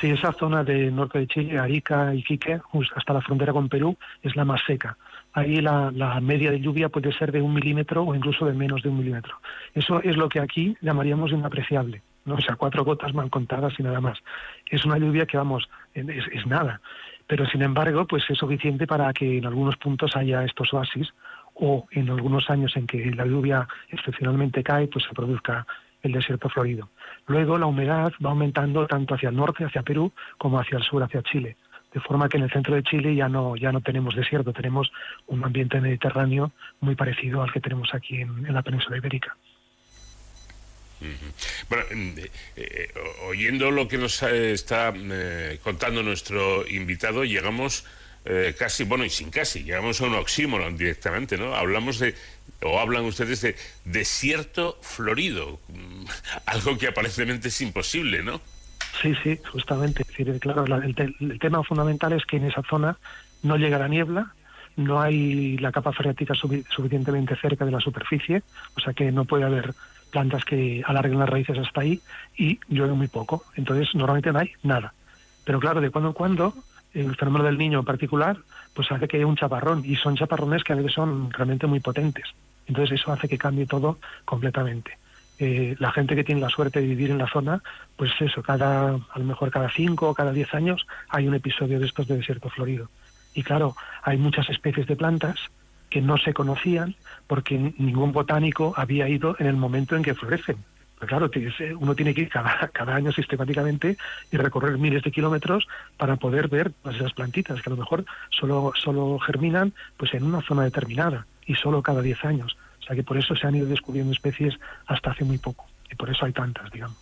Sí, esa zona del norte de Chile, Arica, Iquique, hasta la frontera con Perú, es la más seca. Ahí la media de lluvia puede ser de un milímetro o incluso de menos de un milímetro. Eso es lo que aquí llamaríamos inapreciable. ¿No? O sea, cuatro gotas mal contadas y nada más. Es una lluvia que, vamos, es, es nada. Pero, sin embargo, pues es suficiente para que en algunos puntos haya estos oasis o en algunos años en que la lluvia excepcionalmente cae, pues se produzca el desierto florido. Luego la humedad va aumentando tanto hacia el norte, hacia Perú, como hacia el sur, hacia Chile. De forma que en el centro de Chile ya no, ya no tenemos desierto, tenemos un ambiente mediterráneo muy parecido al que tenemos aquí en, en la península ibérica.
Bueno, eh, eh, o- oyendo lo que nos eh, está eh, contando nuestro invitado, llegamos eh, casi, bueno, y sin casi, llegamos a un oxímoron directamente, ¿no? Hablamos de o hablan ustedes de desierto florido, mm, *laughs* algo que aparentemente es imposible, ¿no?
Sí, sí, justamente. Es decir, claro, la- el, el tema fundamental es que en esa zona no llega la niebla, no hay la capa freática suficientemente cerca de la superficie, o sea que no puede haber plantas que alarguen las raíces hasta ahí y llueve muy poco. Entonces, normalmente no hay nada. Pero claro, de cuando en cuando, el fenómeno del niño en particular, pues hace que haya un chaparrón y son chaparrones que a veces son realmente muy potentes. Entonces eso hace que cambie todo completamente. Eh, la gente que tiene la suerte de vivir en la zona, pues eso, cada, a lo mejor cada cinco o cada diez años hay un episodio de estos de desierto florido. Y claro, hay muchas especies de plantas que no se conocían porque ningún botánico había ido en el momento en que florecen. Pero claro, uno tiene que ir cada, *laughs* cada año sistemáticamente y recorrer miles de kilómetros para poder ver todas esas plantitas que a lo mejor solo, solo germinan pues en una zona determinada y solo cada 10 años. O sea que por eso se han ido descubriendo especies hasta hace muy poco y por eso hay tantas, digamos.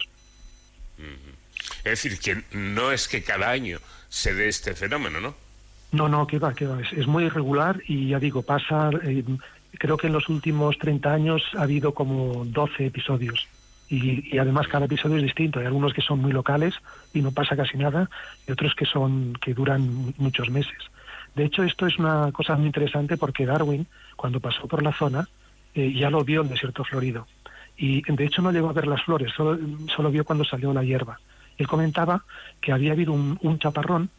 Es decir, que no es que cada año se dé este fenómeno, ¿no?
No, no, que va, que va. Es, muy irregular y ya digo, pasa. eh, creo que en los últimos 30 años ha habido como 12 episodios. Y, además cada episodio es distinto. Hay algunos que son muy locales y no pasa casi nada, y otros que son que duran mu- muchos meses. De hecho, esto es una cosa muy interesante porque Darwin, cuando pasó por la zona, eh, ya lo vio el desierto florido. Y de hecho no llegó a ver las flores, solo, solo vio cuando salió la hierba. Él comentaba que había habido un, un chaparrón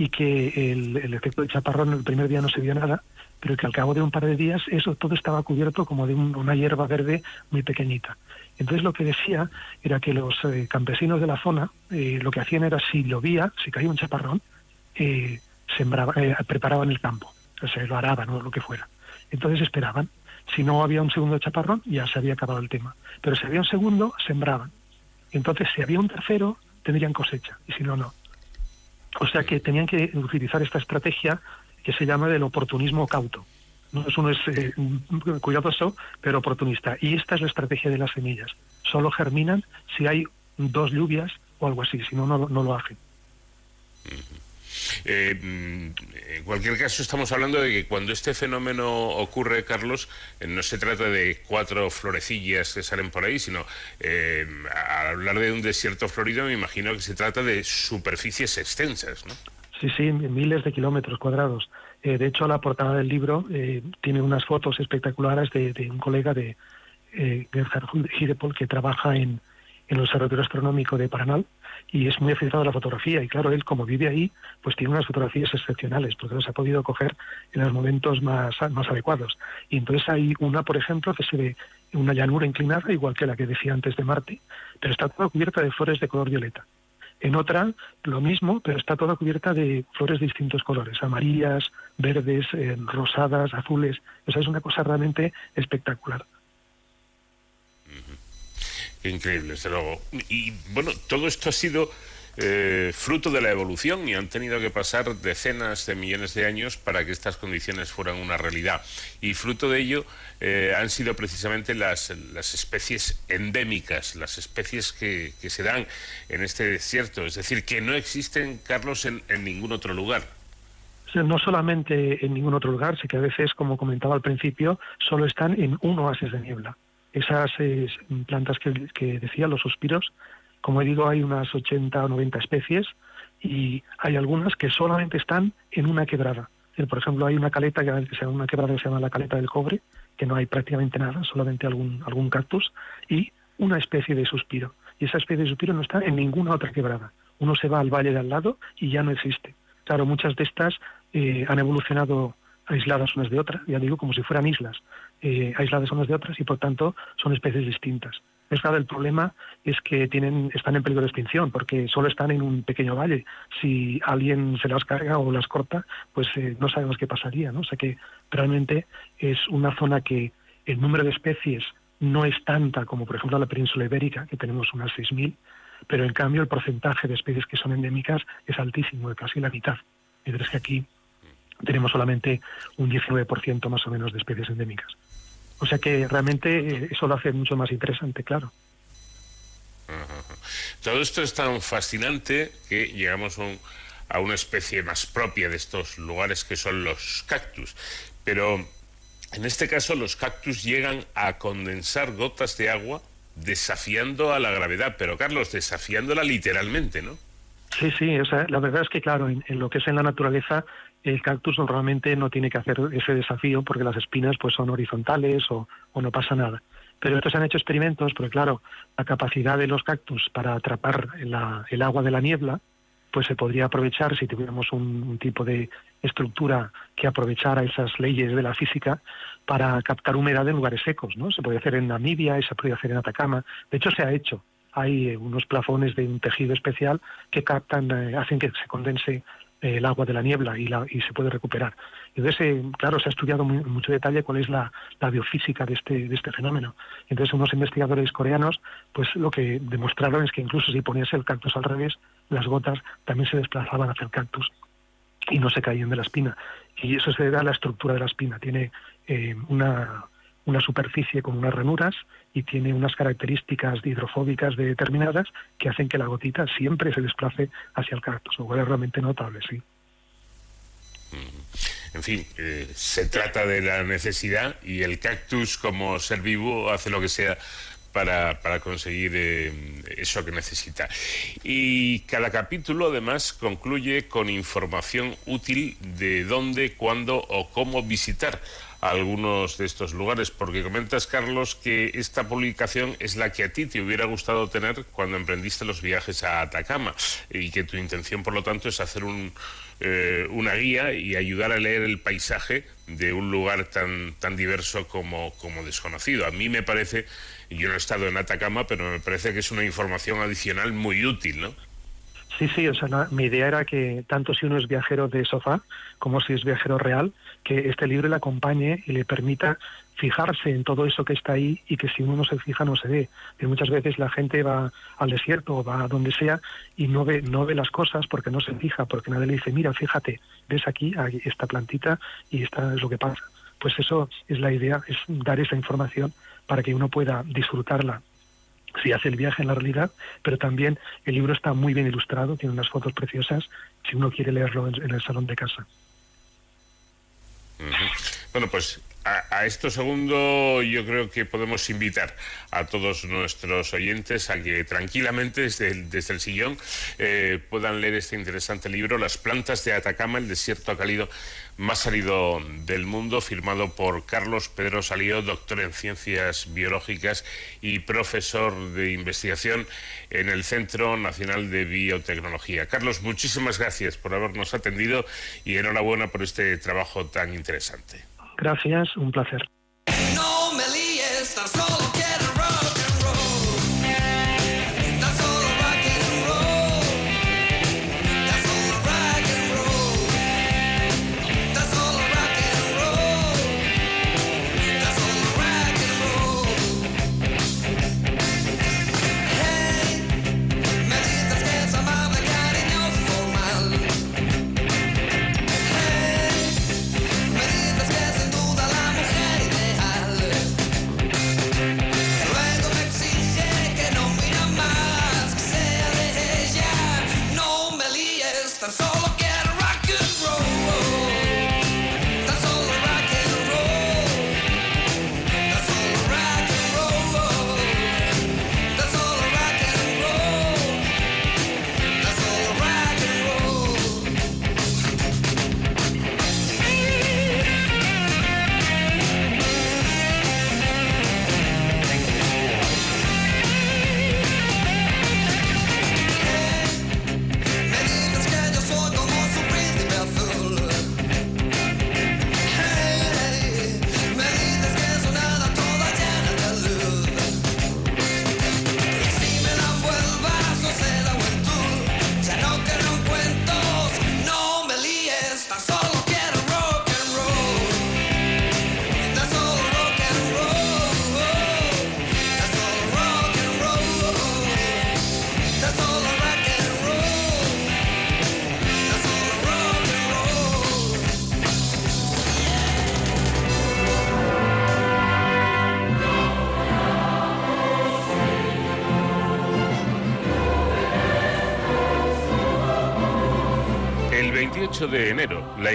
y que el, efecto del chaparrón el primer día no se vio nada, pero que al cabo de un par de días eso todo estaba cubierto como de un- una hierba verde muy pequeñita. Entonces lo que decía era que los eh, campesinos de la zona eh, lo que hacían era si llovía, si caía un chaparrón, eh, sembraba, eh, preparaban el campo, o sea, lo araban o lo que fuera. Entonces esperaban. Si no había un segundo chaparrón, ya se había acabado el tema. Pero si había un segundo, sembraban. Entonces, si había un tercero, tendrían cosecha, y si no, no. O sea que tenían que utilizar esta estrategia que se llama del oportunismo cauto. No uno es eh, cuidadoso, pero oportunista. Y esta es la estrategia de las semillas. Solo germinan si hay dos lluvias o algo así, si no, no, no lo hacen.
Eh, mm, en cualquier caso, estamos hablando de que cuando este fenómeno ocurre, Carlos, eh, no se trata de cuatro florecillas que salen por ahí, sino eh, al hablar de un desierto florido, me imagino que se trata de superficies extensas, ¿no?
Sí, sí, miles de kilómetros cuadrados. De hecho, la portada del libro tiene unas fotos espectaculares de, un colega de Gerhard Hidepol que trabaja en, en el Observatorio Astronómico de Paranal y es muy aficionado a la fotografía. Y claro, él como vive ahí, pues tiene unas fotografías excepcionales porque las ha podido coger en los momentos más, más adecuados. Y entonces hay una, por ejemplo, que se ve una llanura inclinada, igual que la que decía antes de Marte, pero está toda cubierta de flores de color violeta. En otra, lo mismo, pero está toda cubierta de flores de distintos colores, amarillas, verdes, eh, rosadas, azules. O sea, es una cosa realmente espectacular.
Increíble, desde luego. Y bueno, todo esto ha sido eh, fruto de la evolución y han tenido que pasar decenas de millones de años para que estas condiciones fueran una realidad. Y fruto de ello eh, han sido precisamente las, las especies endémicas, las especies que, que se dan en este desierto. Es decir, que no existen, Carlos, en, en ningún otro lugar.
No solamente en ningún otro lugar, sí que a veces, como comentaba al principio, solo están en un oasis de niebla. Esas plantas que, que decía, los suspiros, como digo, hay unas 80 o 90 especies y hay algunas que solamente están en una quebrada. Eh, Por ejemplo, hay una caleta, que se llama una quebrada que se llama la caleta del cobre, que no hay prácticamente nada, solamente algún, algún cactus, y una especie de suspiro. Y esa especie de suspiro no está en ninguna otra quebrada. Uno se va al valle de al lado y ya no existe. Claro, muchas de estas eh, han evolucionado aisladas unas de otras, ya digo, como si fueran islas, eh, aisladas unas de otras y por tanto son especies distintas. Es claro, el problema es que tienen, están en peligro de extinción porque solo están en un pequeño valle. Si alguien se las carga o las corta, pues eh, no sabemos qué pasaría. ¿no? O sea que realmente es una zona que el número de especies no es tanta como, por ejemplo, la península ibérica, que tenemos unas 6.000, pero en cambio el porcentaje de especies que son endémicas es altísimo, de casi la mitad. Mientras que aquí tenemos solamente un 19% más o menos de especies endémicas. O sea que realmente eh, eso lo hace mucho más interesante, claro.
Todo esto es tan fascinante que llegamos a, un- a una especie más propia de estos lugares que son los cactus. Pero En este caso, los cactus llegan a condensar gotas de agua desafiando a la gravedad, pero Carlos, desafiándola literalmente, ¿no?
Sí, sí, o sea, la verdad es que claro, en, en, lo que es en la naturaleza, el cactus normalmente no tiene que hacer ese desafío porque las espinas pues son horizontales o, no pasa nada. Pero estos han hecho experimentos porque claro, la capacidad de los cactus para atrapar el agua de la niebla, pues se podría aprovechar si tuviéramos un, tipo de estructura que aprovechara esas leyes de la física para captar humedad en lugares secos, ¿no? Se podría hacer en Namibia se podría hacer en Atacama. De hecho, se ha hecho hay eh, unos plafones de un tejido especial que captan, eh, hacen que se condense el agua de la niebla y, la, y se puede recuperar. Entonces, eh, claro, se ha estudiado muy, en mucho detalle cuál es la, la, biofísica de este, de este fenómeno. Entonces, unos investigadores coreanos, pues lo que demostraron es que incluso si ponías el cactus al revés, las gotas también se desplazaban hacia el cactus y no se caían de la espina. Y eso se da a la estructura de la espina. Tiene eh, una, una superficie con unas ranuras y tiene unas características hidrofóbicas determinadas que hacen que la gotita siempre se desplace hacia el cactus, lo cual es realmente notable, sí.
En fin, eh, se trata de la necesidad y el cactus como ser vivo hace lo que sea para, para conseguir eh, eso que necesita. Y cada capítulo además concluye con información útil de dónde, cuándo o cómo visitar algunos de estos lugares, porque comentas, Carlos, que esta publicación es la que a ti te hubiera gustado tener cuando emprendiste los viajes a Atacama y que tu intención, por lo tanto, es hacer un, eh, una guía y ayudar a leer el paisaje de un lugar tan, tan diverso como, como desconocido. A mí me parece, yo no he estado en Atacama, pero me parece que es una información adicional muy útil, ¿no?
Sí, sí, o sea, la, mi idea era que tanto si uno es viajero de sofá como si es viajero real, que este libro le acompañe y le permita fijarse en todo eso que está ahí y que si uno no se fija no se ve. Que muchas veces la gente va al desierto o va a donde sea y no ve, no ve las cosas porque no se fija, porque nadie le dice, mira, fíjate, ves aquí, esta plantita y esta es lo que pasa. Pues eso es la idea, es dar esa información para que uno pueda disfrutarla si hace el viaje en la realidad, pero también el libro está muy bien ilustrado, tiene unas fotos preciosas, si uno quiere leerlo en el salón de casa.
Bueno, pues a, a, esto segundo yo creo que podemos invitar a todos nuestros oyentes a que tranquilamente desde el, desde el sillón eh, puedan leer este interesante libro, Las plantas de Atacama, el desierto cálido más árido del mundo, firmado por Carlos Pedro Salío, doctor en ciencias biológicas y profesor de investigación en el Centro Nacional de Biotecnología. Carlos, muchísimas gracias por habernos atendido y enhorabuena por este trabajo tan interesante.
Gracias, un placer.
No me líes, tan solo quiero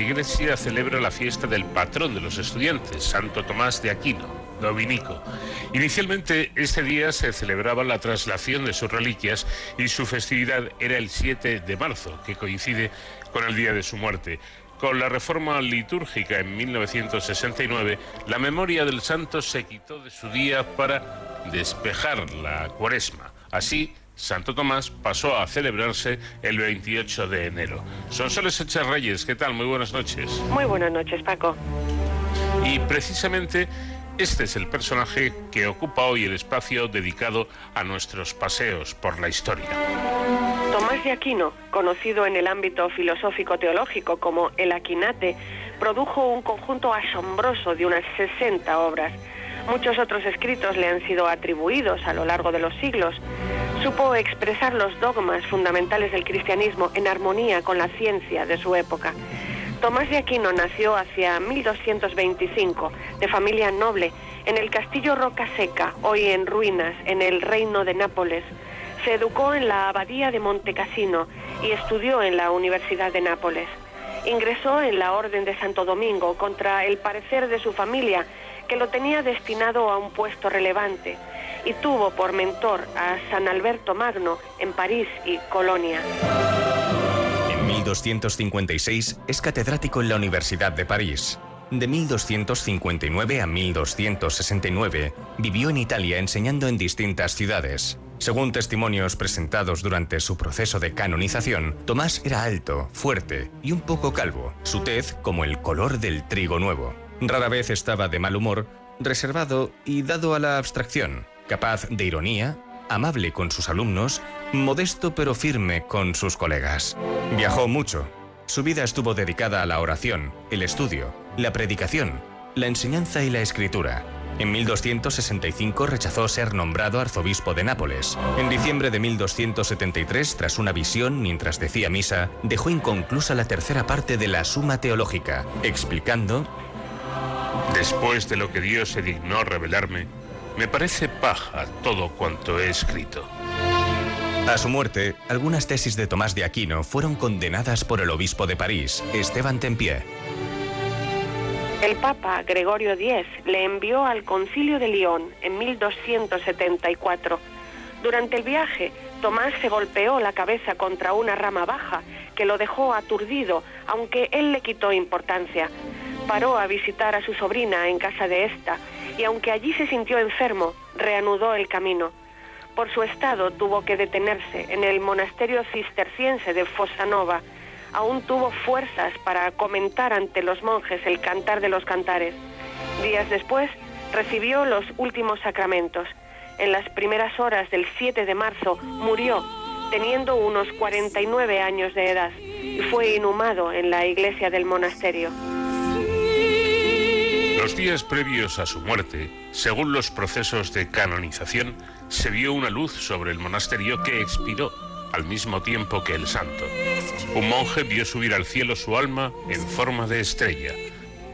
Iglesia celebra la fiesta del patrón de los estudiantes, Santo Tomás de Aquino, dominico. Inicialmente, este día se celebraba la traslación de sus reliquias y su festividad era el 7 de marzo, que coincide con el día de su muerte. Con la reforma litúrgica en 1969, la memoria del santo se quitó de su día para despejar la cuaresma. Así, Santo Tomás pasó a celebrarse el 28 de enero. Sonsoles Reyes, ¿qué tal? Muy buenas noches.
Muy buenas noches, Paco.
Y precisamente este es el personaje que ocupa hoy el espacio dedicado a nuestros paseos por la historia.
Tomás de Aquino, conocido en el ámbito filosófico-teológico como el Aquinate, produjo un conjunto asombroso de unas 60 obras. Muchos otros escritos le han sido atribuidos a lo largo de los siglos. Supo expresar los dogmas fundamentales del cristianismo en armonía con la ciencia de su época. Tomás de Aquino nació hacia 1225, de familia noble, en el castillo Rocaseca, hoy en ruinas, en el reino de Nápoles. Se educó en la abadía de Montecassino y estudió en la Universidad de Nápoles. Ingresó en la Orden de Santo Domingo contra el parecer de su familia, que lo tenía destinado a un puesto relevante, y tuvo por mentor a San Alberto Magno en París y Colonia.
En 1256 es catedrático en la Universidad de París. De 1259 a 1269 vivió en Italia enseñando en distintas ciudades. Según testimonios presentados durante su proceso de canonización, Tomás era alto, fuerte y un poco calvo, su tez como el color del trigo nuevo. Rara vez estaba de mal humor, reservado y dado a la abstracción, capaz de ironía, amable con sus alumnos, modesto pero firme con sus colegas. Viajó mucho. Su vida estuvo dedicada a la oración, el estudio, la predicación, la enseñanza y la escritura. En 1265 rechazó ser nombrado arzobispo de Nápoles. En diciembre de 1273, tras una visión mientras decía misa, dejó inconclusa la tercera parte de la Suma Teológica, explicando
Después de lo que Dios se dignó revelarme, me parece paja todo cuanto he escrito.
A su muerte, algunas tesis de Tomás de Aquino fueron condenadas por el obispo de París, Esteban Tempier.
El Papa Gregorio X le envió al Concilio de León en 1274. Durante el viaje, Tomás se golpeó la cabeza contra una rama baja que lo dejó aturdido, aunque él le quitó importancia. Paró a visitar a su sobrina en casa de esta y aunque allí se sintió enfermo, reanudó el camino. Por su estado tuvo que detenerse en el monasterio cisterciense de Fossanova. Aún tuvo fuerzas para comentar ante los monjes el cantar de los cantares. Días después recibió los últimos sacramentos. En las primeras horas del 7 de marzo murió, teniendo unos 49 años de edad, y fue inhumado en la iglesia del monasterio.
Los días previos a su muerte, según los procesos de canonización, se vio una luz sobre el monasterio que expiró al mismo tiempo que el santo. Un monje vio subir al cielo su alma en forma de estrella.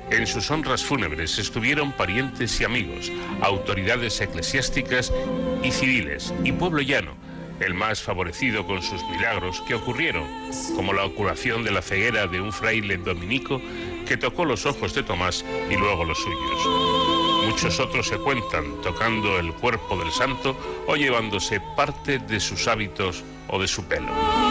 En sus honras fúnebres estuvieron parientes y amigos, autoridades eclesiásticas y civiles, y pueblo llano, el más favorecido con sus milagros que ocurrieron, como la curación de la ceguera de un fraile dominico que tocó los ojos de Tomás y luego los suyos. Muchos otros se cuentan tocando el cuerpo del santo o llevándose parte de sus hábitos o de su pelo.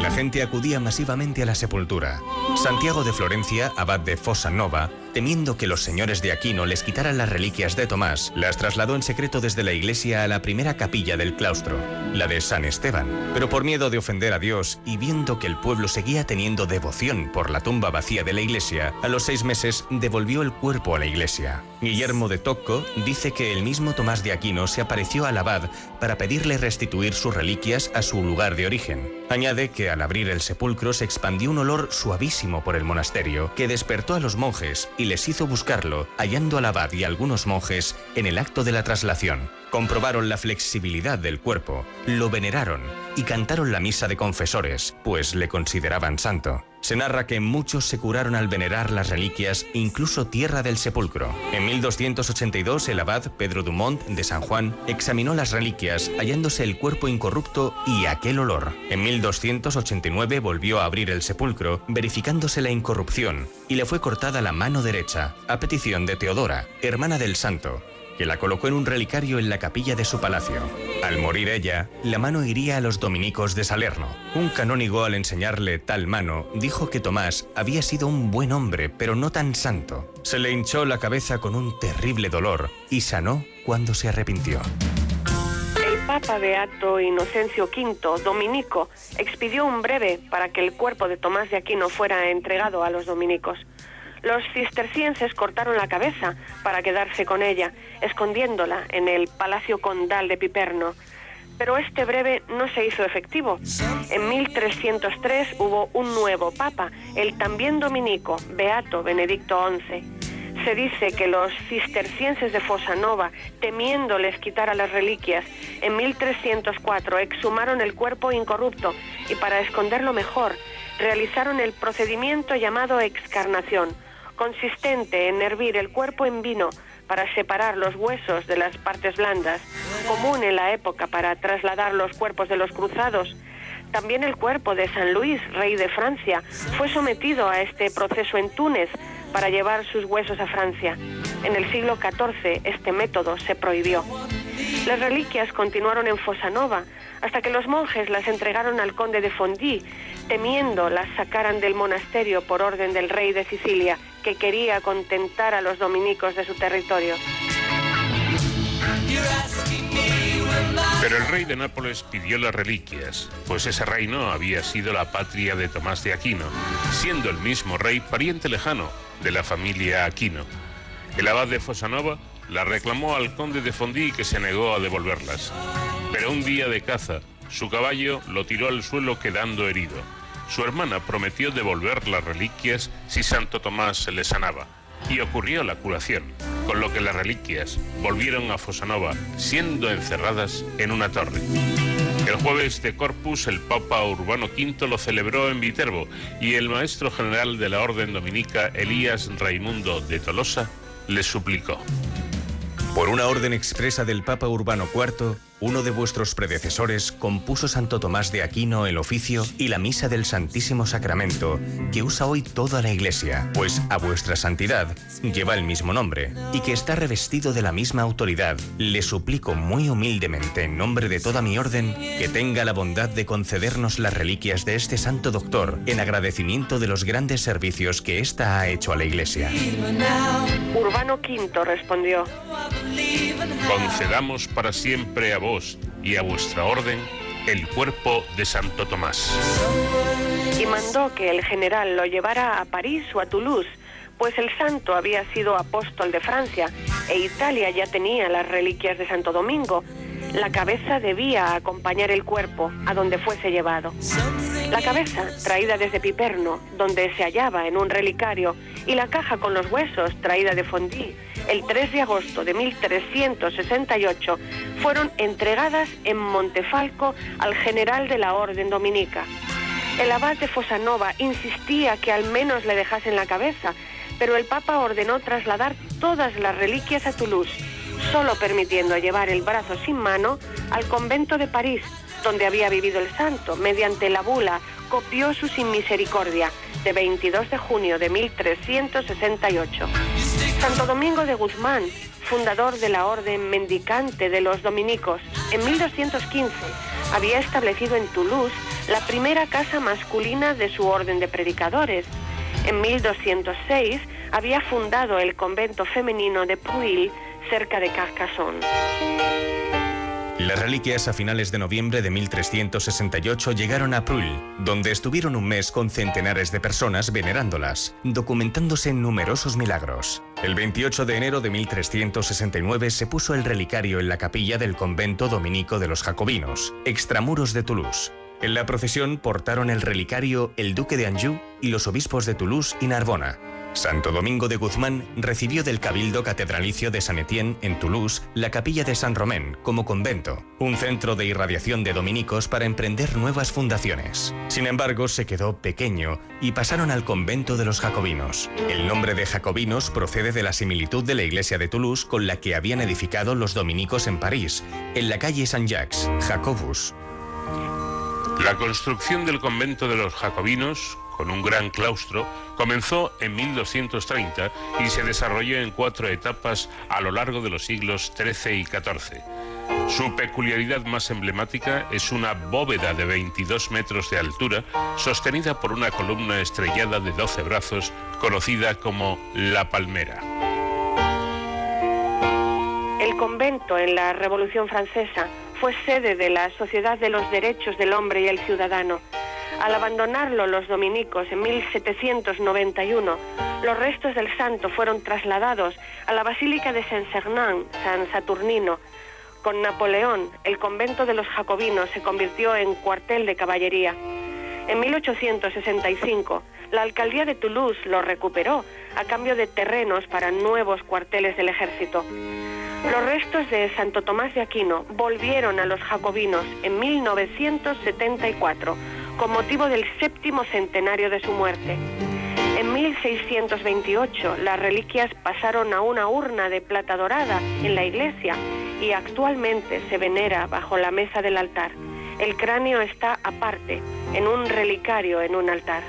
La gente acudía masivamente a la sepultura. Santiago de Florencia, abad de Fossa Nova, temiendo que los señores de Aquino les quitaran las reliquias de Tomás, las trasladó en secreto desde la iglesia a la primera capilla del claustro, la de San Esteban. Pero por miedo de ofender a Dios y viendo que el pueblo seguía teniendo devoción por la tumba vacía de la iglesia, a los seis meses devolvió el cuerpo a la iglesia. Guillermo de Tocco dice que el mismo Tomás de Aquino se apareció al abad para pedirle restituir sus reliquias a su lugar de origen. Añade que al abrir el sepulcro se expandió un olor suavísimo por el monasterio que despertó a los monjes y les hizo buscarlo, hallando al abad y algunos monjes en el acto de la traslación. Comprobaron la flexibilidad del cuerpo, lo veneraron y cantaron la misa de confesores, pues le consideraban santo. Se narra que muchos se curaron al venerar las reliquias, incluso tierra del sepulcro. En 1282, el abad Pedro Dumont de San Juan examinó las reliquias, hallándose el cuerpo incorrupto y aquel olor. En 1289 volvió a abrir el sepulcro, verificándose la incorrupción, y le fue cortada la mano derecha, a petición de Teodora, hermana del santo, que la colocó en un relicario en la capilla de su palacio. Al morir ella, la mano iría a los dominicos de Salerno. Un canónigo al enseñarle tal mano dijo que Tomás había sido un buen hombre, pero no tan santo. Se le hinchó la cabeza con un terrible dolor y sanó cuando se arrepintió.
El Papa Beato Inocencio V, dominico, expidió un breve para que el cuerpo de Tomás de Aquino fuera entregado a los dominicos. Los cistercienses cortaron la cabeza para quedarse con ella, escondiéndola en el Palacio Condal de Piperno. Pero este breve no se hizo efectivo. En 1303 hubo un nuevo papa, el también dominico, Beato Benedicto XI. Se dice que los cistercienses de Fosanova, temiéndoles quitar a las reliquias, en 1304 exhumaron el cuerpo incorrupto y para esconderlo mejor, realizaron el procedimiento llamado excarnación, consistente en hervir el cuerpo en vino para separar los huesos de las partes blandas, común en la época para trasladar los cuerpos de los cruzados. También el cuerpo de San Luis, rey de Francia, fue sometido a este proceso en Túnez para llevar sus huesos a Francia. En el siglo XIV este método se prohibió. Las reliquias continuaron en Fosanova hasta que los monjes las entregaron al conde de Fondi, temiendo las sacaran del monasterio por orden del rey de Sicilia, que quería contentar a los dominicos de su territorio.
Pero el rey de Nápoles pidió las reliquias, pues ese reino había sido la patria de Tomás de Aquino, siendo el mismo rey pariente lejano de la familia Aquino. El abad de Fosanova la reclamó al conde de Fondi que se negó a devolverlas. Pero un día de caza, su caballo lo tiró al suelo quedando herido. Su hermana prometió devolver las reliquias si Santo Tomás se le sanaba. Y ocurrió la curación, con lo que las reliquias volvieron a Fosanova, siendo encerradas en una torre. El jueves de Corpus el Papa Urbano V lo celebró en Viterbo y el maestro general de la Orden Dominica, Elías Raimundo de Tolosa, le suplicó.
Por una orden expresa del Papa Urbano IV, uno de vuestros predecesores compuso Santo Tomás de Aquino el oficio y la misa del Santísimo Sacramento, que usa hoy toda la Iglesia, pues a vuestra santidad lleva el mismo nombre y que está revestido de la misma autoridad. Le suplico muy humildemente en nombre de toda mi orden que tenga la bondad de concedernos las reliquias de este santo doctor en agradecimiento de los grandes servicios que ésta ha hecho a la Iglesia.
Urbano V respondió,
Concedamos para siempre a vos y a vuestra orden el cuerpo de Santo Tomás.
y mandó que el general lo llevara a París o a Toulouse, pues el santo había sido apóstol de Francia e Italia ya tenía las reliquias de Santo Domingo. La cabeza debía acompañar el cuerpo a donde fuese llevado. La cabeza, traída desde Piperno, donde se hallaba en un relicario, y la caja con los huesos, traída de Fondi, el 3 de agosto de 1368, fueron entregadas en Montefalco al general de la Orden Dominica. El abad de Fosanova insistía que al menos le dejasen la cabeza, pero el Papa ordenó trasladar todas las reliquias a Toulouse, solo permitiendo llevar el brazo sin mano al convento de París, donde había vivido el santo, mediante la bula copioso sin misericordia, de 22 de junio de 1368. Santo Domingo de Guzmán, fundador de la orden mendicante de los dominicos, en 1215 había establecido en Toulouse la primera casa masculina de su orden de predicadores. En 1206 había fundado el convento femenino de Puil, cerca de Carcassonne.
Las reliquias a finales de noviembre de 1368 llegaron a Prull, donde estuvieron un mes con centenares de personas venerándolas, documentándose numerosos milagros. El 28 de enero de 1369 se puso el relicario en la capilla del convento dominico de los Jacobinos, extramuros de Toulouse. En la procesión portaron el relicario el duque de Anjou y los obispos de Toulouse y Narbona. Santo Domingo de Guzmán recibió del Cabildo Catedralicio de San Etienne en Toulouse la capilla de San Romén como convento, un centro de irradiación de dominicos para emprender nuevas fundaciones. Sin embargo, se quedó pequeño y pasaron al convento de los jacobinos. El nombre de jacobinos procede de la similitud de la iglesia de Toulouse con la que habían edificado los dominicos en París, en la calle Saint-Jacques, Jacobus.
La construcción del convento de los jacobinos, con un gran claustro, comenzó en 1230 y se desarrolló en cuatro etapas a lo largo de los siglos XIII y XIV. Su peculiaridad más emblemática es una bóveda de 22 metros de altura, sostenida por una columna estrellada de 12 brazos, conocida como La Palmera.
El convento en la Revolución Francesa fue sede de la Sociedad de los Derechos del Hombre y el Ciudadano. Al abandonarlo los dominicos en 1791, los restos del santo fueron trasladados a la Basílica de Saint-Sernin, San Saturnino. Con Napoleón, el convento de los jacobinos se convirtió en cuartel de caballería. En 1865, la alcaldía de Toulouse lo recuperó a cambio de terrenos para nuevos cuarteles del ejército. Los restos de Santo Tomás de Aquino volvieron a los jacobinos en 1974 con motivo del séptimo centenario de su muerte. En 1628 las reliquias pasaron a una urna de plata dorada en la iglesia y actualmente se venera bajo la mesa del altar. El cráneo está aparte, en un relicario en un altar.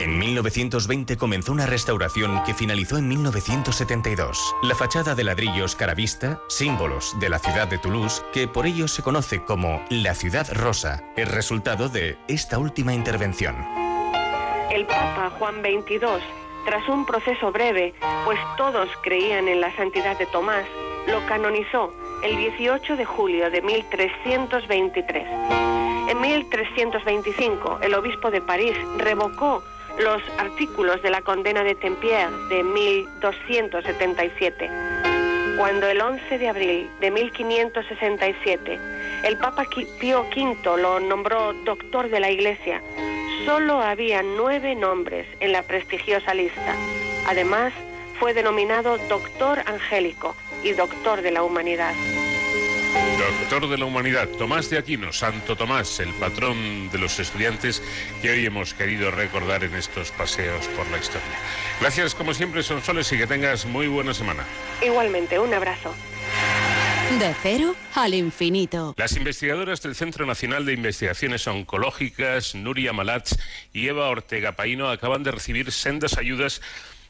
En 1920 comenzó una restauración que finalizó en 1972. La fachada de ladrillos caravista, símbolos de la ciudad de Toulouse, que por ello se conoce como la ciudad rosa, es resultado de esta última intervención.
El Papa Juan XXII, tras un proceso breve, pues todos creían en la santidad de Tomás, lo canonizó el 18 de julio de 1323. En 1325, el obispo de París revocó los artículos de la condena de Tempier de 1277. Cuando el 11 de abril de 1567 el Papa Pío V lo nombró doctor de la Iglesia, solo había nueve nombres en la prestigiosa lista. Además, fue denominado doctor angélico y doctor de la humanidad.
Doctor de la Humanidad, Tomás de Aquino, Santo Tomás, el patrón de los estudiantes que hoy hemos querido recordar en estos paseos por la historia. Gracias como siempre, Sonsoles, y que tengas muy buena semana.
Igualmente, un abrazo.
De cero al infinito.
Las investigadoras del Centro Nacional de Investigaciones Oncológicas, Nuria Malatz y Eva Ortega Paino, acaban de recibir sendas ayudas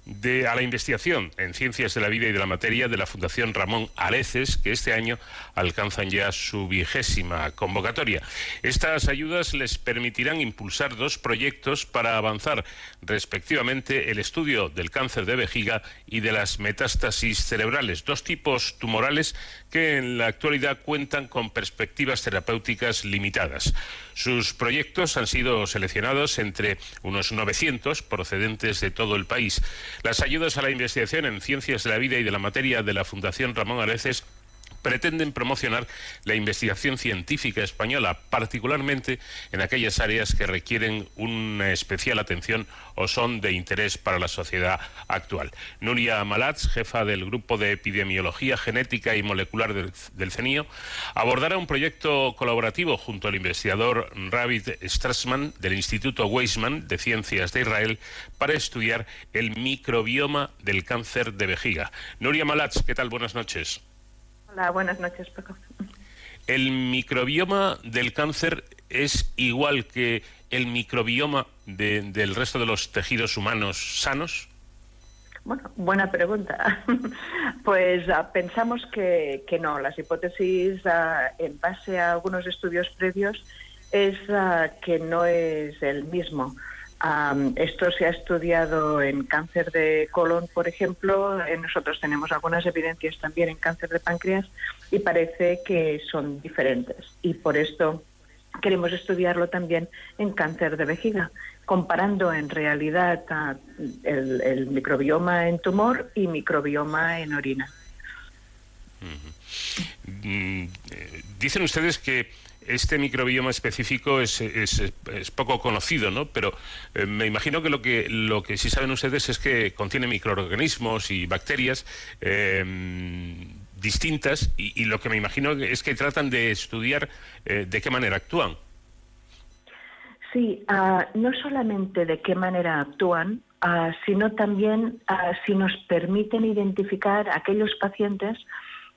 de, a la investigación en ciencias de la vida y de la materia de la Fundación Ramón Areces, que este año alcanzan ya su vigésima convocatoria. Estas ayudas les permitirán impulsar dos proyectos para avanzar respectivamente el estudio del cáncer de vejiga y de las metástasis cerebrales, dos tipos tumorales que en la actualidad cuentan con perspectivas terapéuticas limitadas. Sus proyectos han sido seleccionados entre unos 900 procedentes de todo el país. Las ayudas a la investigación en ciencias de la vida y de la materia de la Fundación Ramón Areces pretenden promocionar la investigación científica española, particularmente en aquellas áreas que requieren una especial atención o son de interés para la sociedad actual. Nuria Malatz, jefa del Grupo de Epidemiología Genética y Molecular del, CENIO, abordará un proyecto colaborativo junto al investigador Ravid Strassman del Instituto Weizmann de Ciencias de Israel para estudiar el microbioma del cáncer de vejiga. Nuria Malatz, ¿qué tal? Buenas noches.
Hola, buenas noches, Paco.
¿El microbioma del cáncer es igual que el microbioma de- del resto de los tejidos humanos sanos?
Bueno, buena pregunta. *laughs* Pues ah, pensamos que, que no. Las hipótesis, ah, en base a algunos estudios previos, es ah, que no es el mismo. Am, esto se ha estudiado en cáncer de colon, por ejemplo. Eh, nosotros tenemos algunas evidencias también en cáncer de páncreas y parece que son diferentes. Y por esto queremos estudiarlo también en cáncer de vejiga, comparando en realidad el, el microbioma en tumor y microbioma en orina.
Mm, eh, dicen ustedes que este microbioma específico es, es- es poco conocido, ¿no? Pero eh, me imagino que lo que lo que sí saben ustedes es que contiene microorganismos y bacterias eh, distintas y, lo que me imagino es que tratan de estudiar eh, de qué manera actúan.
Sí, ah, no solamente de qué manera actúan, ah, sino también ah, si nos permiten identificar aquellos pacientes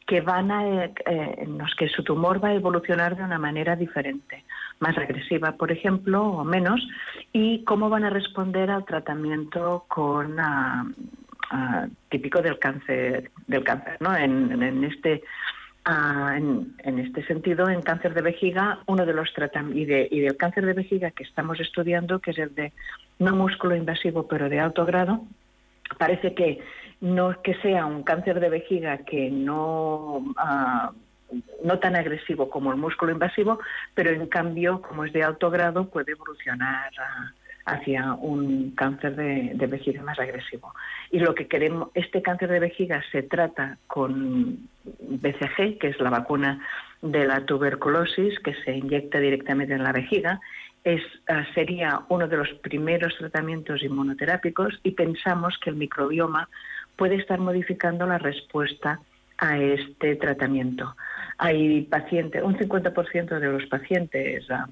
que van a, eh, en los que su tumor va a evolucionar de una manera diferente, más agresiva, por ejemplo, o menos, y cómo van a responder al tratamiento con ah, ah, típico del cáncer, del cáncer, ¿no? En, este Ah, en este sentido, en cáncer de vejiga, uno de los tratamientos, y, de- y del cáncer de vejiga que estamos estudiando, que es el de no músculo invasivo, pero de alto grado, parece que no es que sea un cáncer de vejiga que no, ah, no tan agresivo como el músculo invasivo, pero en cambio, como es de alto grado, puede evolucionar ah, hacia un cáncer de, de vejiga más agresivo. Y lo que queremos, este cáncer de vejiga se trata con BCG, que es la vacuna de la tuberculosis, que se inyecta directamente en la vejiga. Es, ah, sería uno de los primeros tratamientos inmunoterápicos y pensamos que el microbioma puede estar modificando la respuesta a este tratamiento. Hay pacientes, un 50% de los pacientes ah,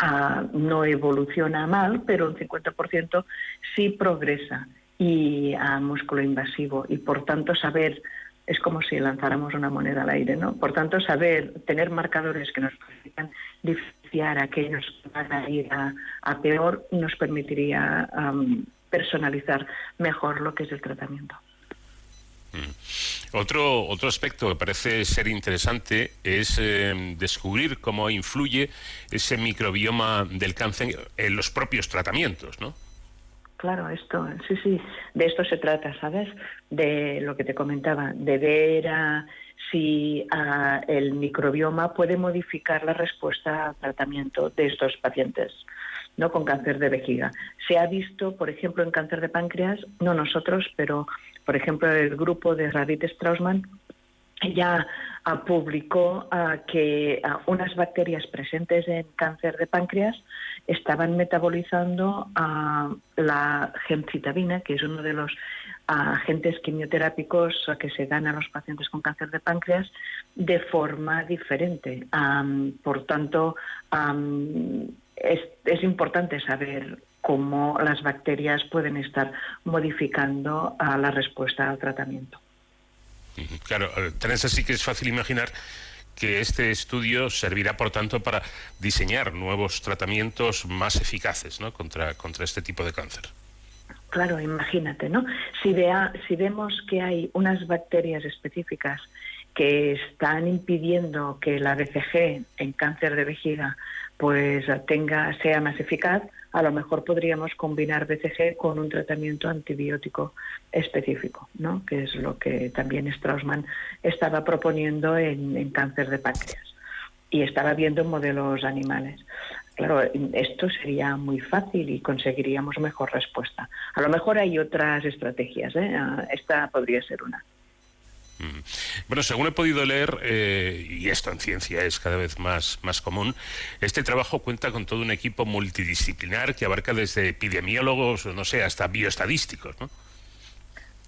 ah, no evoluciona mal, pero un 50% sí progresa y a músculo invasivo y por tanto saber es como si lanzáramos una moneda al aire, ¿no? Por tanto, saber, tener marcadores que nos permitan diferenciar a aquellos que van a ir a, peor, nos permitiría personalizar mejor lo que es el tratamiento.
Otro, otro aspecto que parece ser interesante es eh, descubrir cómo influye ese microbioma del cáncer en los propios tratamientos, ¿no?
Claro, esto, sí, sí, de esto se trata, ¿sabes? De lo que te comentaba, de ver si el microbioma puede modificar la respuesta al tratamiento de estos pacientes, ¿no? Con cáncer de vejiga. Se ha visto, por ejemplo, en cáncer de páncreas, no nosotros, pero, por ejemplo, el grupo de Radit Straussman ya ah, publicó ah, que ah, unas bacterias presentes en cáncer de páncreas estaban metabolizando la gemcitabina, que es uno de los agentes quimioterápicos que se dan a los pacientes con cáncer de páncreas, de forma diferente. Por tanto, es importante saber cómo las bacterias pueden estar modificando ah, la respuesta al tratamiento.
Claro, eh, Teresa, sí que es fácil imaginar que este estudio servirá, por tanto, para diseñar nuevos tratamientos más eficaces ¿no? contra, contra este tipo de cáncer.
Claro, imagínate, ¿no? Si, vea, si vemos que hay unas bacterias específicas que están impidiendo que la BCG en cáncer de vejiga pues tenga sea más eficaz, a lo mejor podríamos combinar BCG con un tratamiento antibiótico específico, ¿no? Que es lo que también Straussman estaba proponiendo en, en cáncer de páncreas y estaba viendo en modelos animales. Claro, esto sería muy fácil y conseguiríamos mejor respuesta. A lo mejor hay otras estrategias, ¿eh? Ah, esta podría ser una.
Bueno, según he podido leer, eh, y esto en ciencia es cada vez más, más común, este trabajo cuenta con todo un equipo multidisciplinar que abarca desde epidemiólogos, no sé, hasta bioestadísticos, ¿no?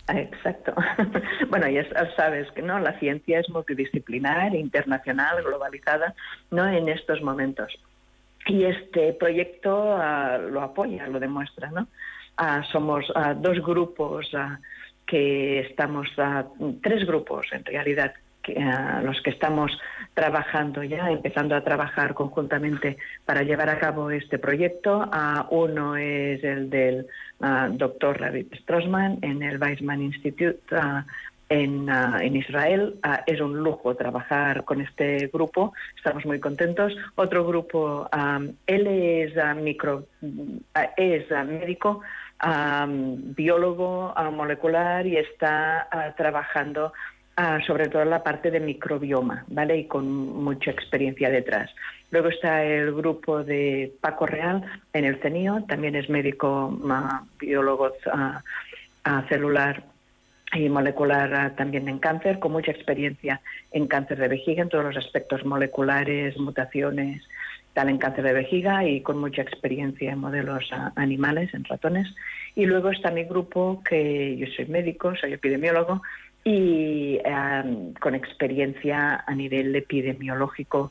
Exacto. *laughs* bueno, ya sabes que no, la ciencia es multidisciplinar, internacional, globalizada, no en estos momentos. Y este proyecto ah, lo apoya, lo demuestra, ¿no? Ah, somos ah, dos grupos que estamos, tres grupos en realidad, los que estamos trabajando ya, empezando a trabajar conjuntamente para llevar a cabo este proyecto. Uno es el del doctor David Strossman en el Weizmann Institute en, Israel. Es un lujo trabajar con este grupo, estamos muy contentos. Otro grupo, él es micro, es médico, ah, biólogo molecular y está ah, trabajando ah, sobre todo en la parte de microbioma, ¿vale? Y con mucha experiencia detrás. Luego está el grupo de Paco Real en el CENIO, también es médico biólogo ah, celular y molecular también en cáncer, con mucha experiencia en cáncer de vejiga, en todos los aspectos moleculares, mutaciones, tal en cáncer de vejiga y con mucha experiencia en modelos animales, en ratones. Y luego está mi grupo, que yo soy médico, soy epidemiólogo, y ah, con experiencia a nivel epidemiológico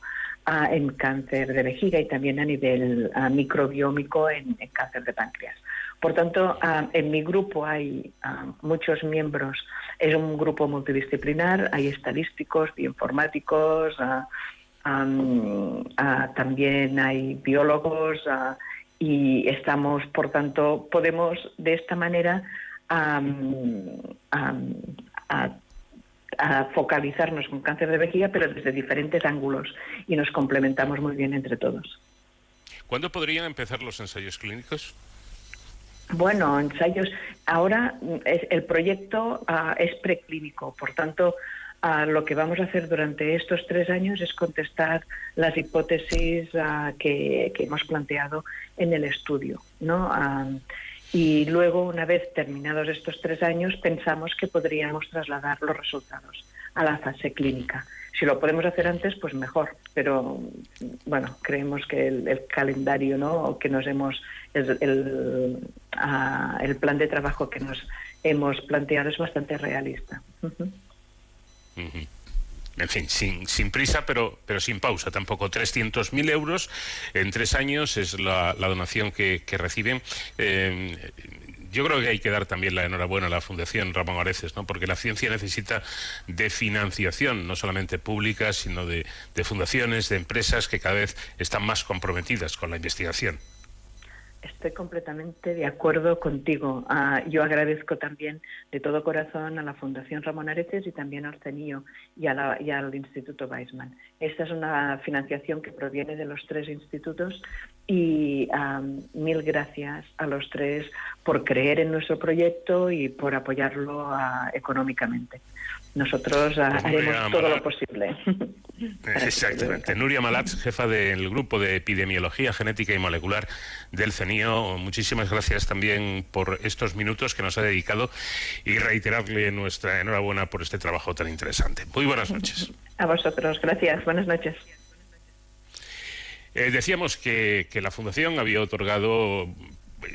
en cáncer de vejiga y también a nivel microbiómico en, en cáncer de páncreas. Por tanto, ah, en mi grupo hay ah, muchos miembros, es un grupo multidisciplinar, hay estadísticos, bioinformáticos, ah, también hay biólogos ah, y estamos, por tanto, podemos de esta manera am, a, a focalizarnos con cáncer de vejiga, pero desde diferentes ángulos y nos complementamos muy bien entre todos.
¿Cuándo podrían empezar los ensayos clínicos?
Bueno, ensayos. Ahora mm, es- el proyecto ah, es preclínico, por tanto, lo que vamos a hacer durante estos tres años es contestar las hipótesis ah, que, hemos planteado en el estudio, ¿no? Ah, y luego, una vez terminados estos tres años, pensamos que podríamos trasladar los resultados a la fase clínica. Si lo podemos hacer antes, pues mejor. Pero bueno, creemos que el, el calendario, ¿no? Que nos hemos, el, el, ah, el plan de trabajo que nos hemos planteado es bastante realista.
En fin, sin, prisa, pero, pero sin pausa tampoco. 300.000 euros en tres años es la, donación que, reciben. Eh, yo creo que hay que dar también la enhorabuena a la Fundación Ramón Areces, ¿no? porque la ciencia necesita de financiación, no solamente pública, sino de fundaciones, de empresas que cada vez están más comprometidas con la investigación.
Estoy completamente de acuerdo contigo. Ah, yo agradezco también de todo corazón a la Fundación Ramón Areces y también al CENIO y, a la- y al Instituto Weizmann. Esta es una financiación que proviene de los tres institutos y mil gracias a los tres por creer en nuestro proyecto y por apoyarlo ah, económicamente. Nosotros
Pues Nuria
haremos todo lo posible. *laughs*
Exactamente. Nuria Malatz, jefa del grupo de epidemiología genética y molecular del CENIO, muchísimas gracias también por estos minutos que nos ha dedicado y reiterarle nuestra enhorabuena por este trabajo tan interesante. Muy buenas noches. *laughs*
A vosotros, gracias. Buenas noches.
Eh, decíamos que, que la Fundación había otorgado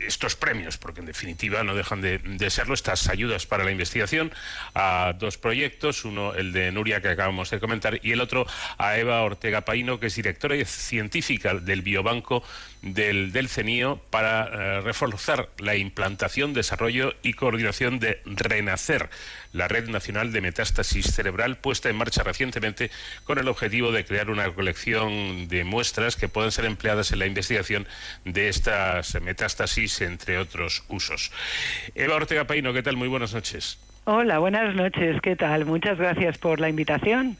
estos premios, porque en definitiva no dejan de, serlo, estas ayudas para la investigación a dos proyectos, uno el de Nuria que acabamos de comentar y el otro a Eva Ortega Paino, que es directora científica del Biobanco del, del CENIO para eh, reforzar la implantación, desarrollo y coordinación de Renacer, la Red Nacional de Metástasis Cerebral puesta en marcha recientemente con el objetivo de crear una colección de muestras que puedan ser empleadas en la investigación de estas metástasis, entre otros usos. Eva Ortega Paino, ¿qué tal? Muy buenas noches.
Hola, buenas noches. ¿Qué tal? Muchas gracias por la invitación.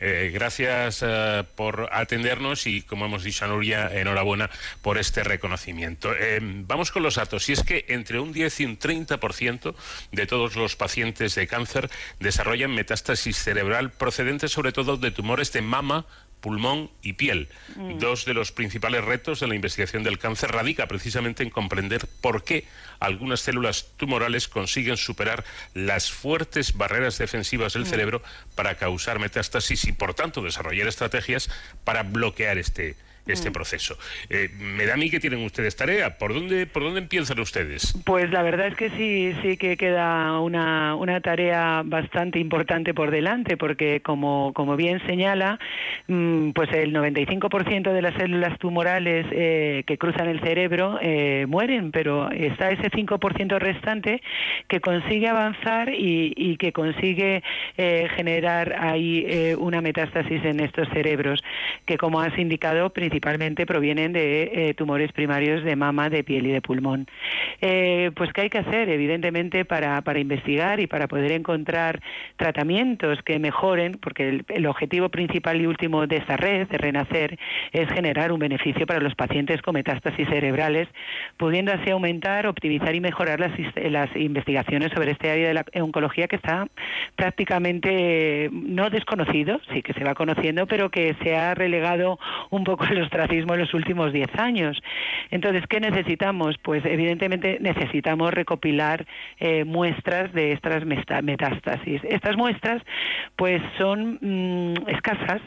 Eh, gracias eh, por atendernos y, como hemos dicho a Nuria, enhorabuena por este reconocimiento. Eh, vamos con los datos. Y es que entre un 10 y un 30% de todos los pacientes de cáncer desarrollan metástasis cerebral procedente sobre todo de tumores de mama, pulmón y piel.
Mm.
Dos de los principales retos de la investigación del cáncer radica precisamente en comprender por qué algunas células tumorales consiguen superar las fuertes barreras defensivas del
Mm.
cerebro para causar metástasis y por tanto desarrollar estrategias para bloquear este este
Mm.
proceso. Eh, me da a mí que tienen ustedes tarea. ¿Por dónde, por dónde empiezan ustedes?
Pues la verdad es que sí, sí que queda una, una tarea bastante importante por delante, porque como, como bien señala, mm, pues el 95% de las células tumorales eh, que cruzan el cerebro eh, mueren, pero está ese 5% restante que consigue avanzar y, y que consigue eh, generar ahí una metástasis en estos cerebros, que como has indicado, principalmente provienen de eh, tumores primarios de mama, de piel y de pulmón. Eh, pues qué hay que hacer, evidentemente, para, para investigar y para poder encontrar tratamientos que mejoren, porque el, objetivo principal y último de esta red, de Renacer, es generar un beneficio para los pacientes con metástasis cerebrales, pudiendo así aumentar, optimizar y mejorar las, las investigaciones sobre este área de la oncología que está prácticamente eh, no desconocido, sí que se va conociendo, pero que se ha relegado un poco a los ostracismo en los últimos 10 años. Entonces, ¿qué necesitamos? Pues evidentemente necesitamos recopilar eh, muestras de estas metástasis. Estas muestras pues son mm, escasas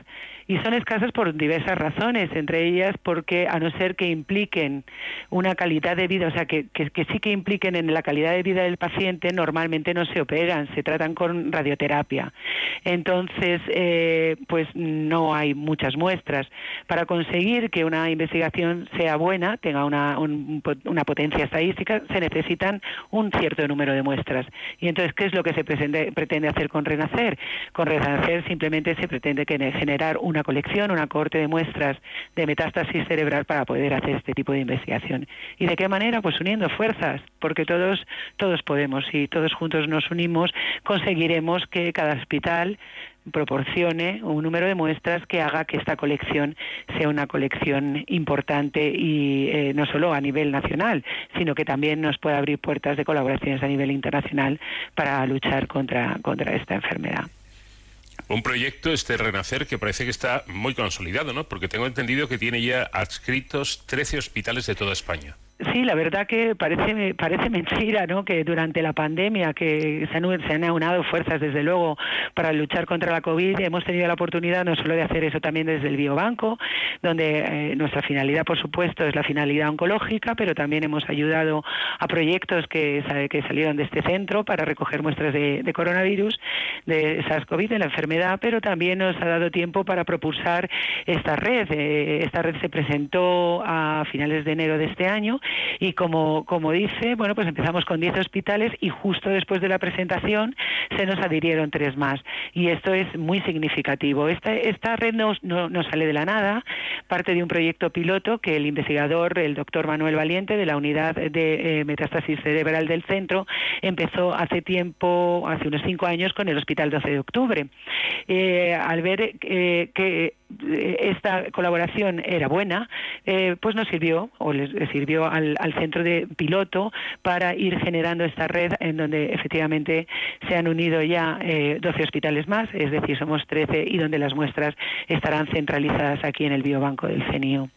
y son escasas por diversas razones, entre ellas porque a no ser que impliquen una calidad de vida, o sea, que, que- sí que impliquen en la calidad de vida del paciente, normalmente no se operan, se tratan con radioterapia. Entonces, eh, pues no hay muchas muestras. Para conseguir que una investigación sea buena, tenga una, un- una potencia estadística, se necesitan un cierto número de muestras. Y entonces, ¿qué es lo que se pretende, pretende hacer con Renacer? Con Renacer simplemente se pretende generar una colección, una cohorte de muestras de metástasis cerebral para poder hacer este tipo de investigación. ¿Y de qué manera? Pues uniendo fuerzas, porque todos, todos podemos y todos juntos nos unimos, conseguiremos que cada hospital proporcione un número de muestras que haga que esta colección sea una colección importante y eh, no solo a nivel nacional, sino que también nos pueda abrir puertas de colaboraciones a nivel internacional para luchar contra, contra esta enfermedad.
Un proyecto, este Renacer, que parece que está muy consolidado, ¿no? Porque tengo entendido que tiene ya adscritos 13 hospitales de toda España.
Sí, la verdad que parece parece mentira, ¿no? Que durante la pandemia que se han, se han aunado fuerzas, desde luego, para luchar contra la COVID, hemos tenido la oportunidad no solo de hacer eso también desde el biobanco, donde eh, nuestra finalidad, por supuesto, es la finalidad oncológica, pero también hemos ayudado a proyectos que, que salieron de este centro para recoger muestras de, de coronavirus, de SARS-CoV, de la enfermedad, pero también nos ha dado tiempo para propulsar esta red. Eh, esta red se presentó a finales de enero de este año y como, como dice, bueno, pues empezamos con 10 hospitales y justo después de la presentación se nos adhirieron tres más. Y esto es muy significativo. Esta, esta red no, no, no sale de la nada, parte de un proyecto piloto que el investigador, el doctor Manuel Valiente, de la unidad de eh, metástasis cerebral del centro, empezó hace tiempo, hace unos cinco años, con el Hospital 12 de Octubre. Eh, al ver eh, que esta colaboración era buena, eh, pues nos sirvió, o les, sirvió al, al centro de piloto para ir generando esta red en donde efectivamente se han unido ya eh, 12 hospitales más, es decir, somos 13 y donde las muestras estarán centralizadas aquí en el biobanco del CENIO.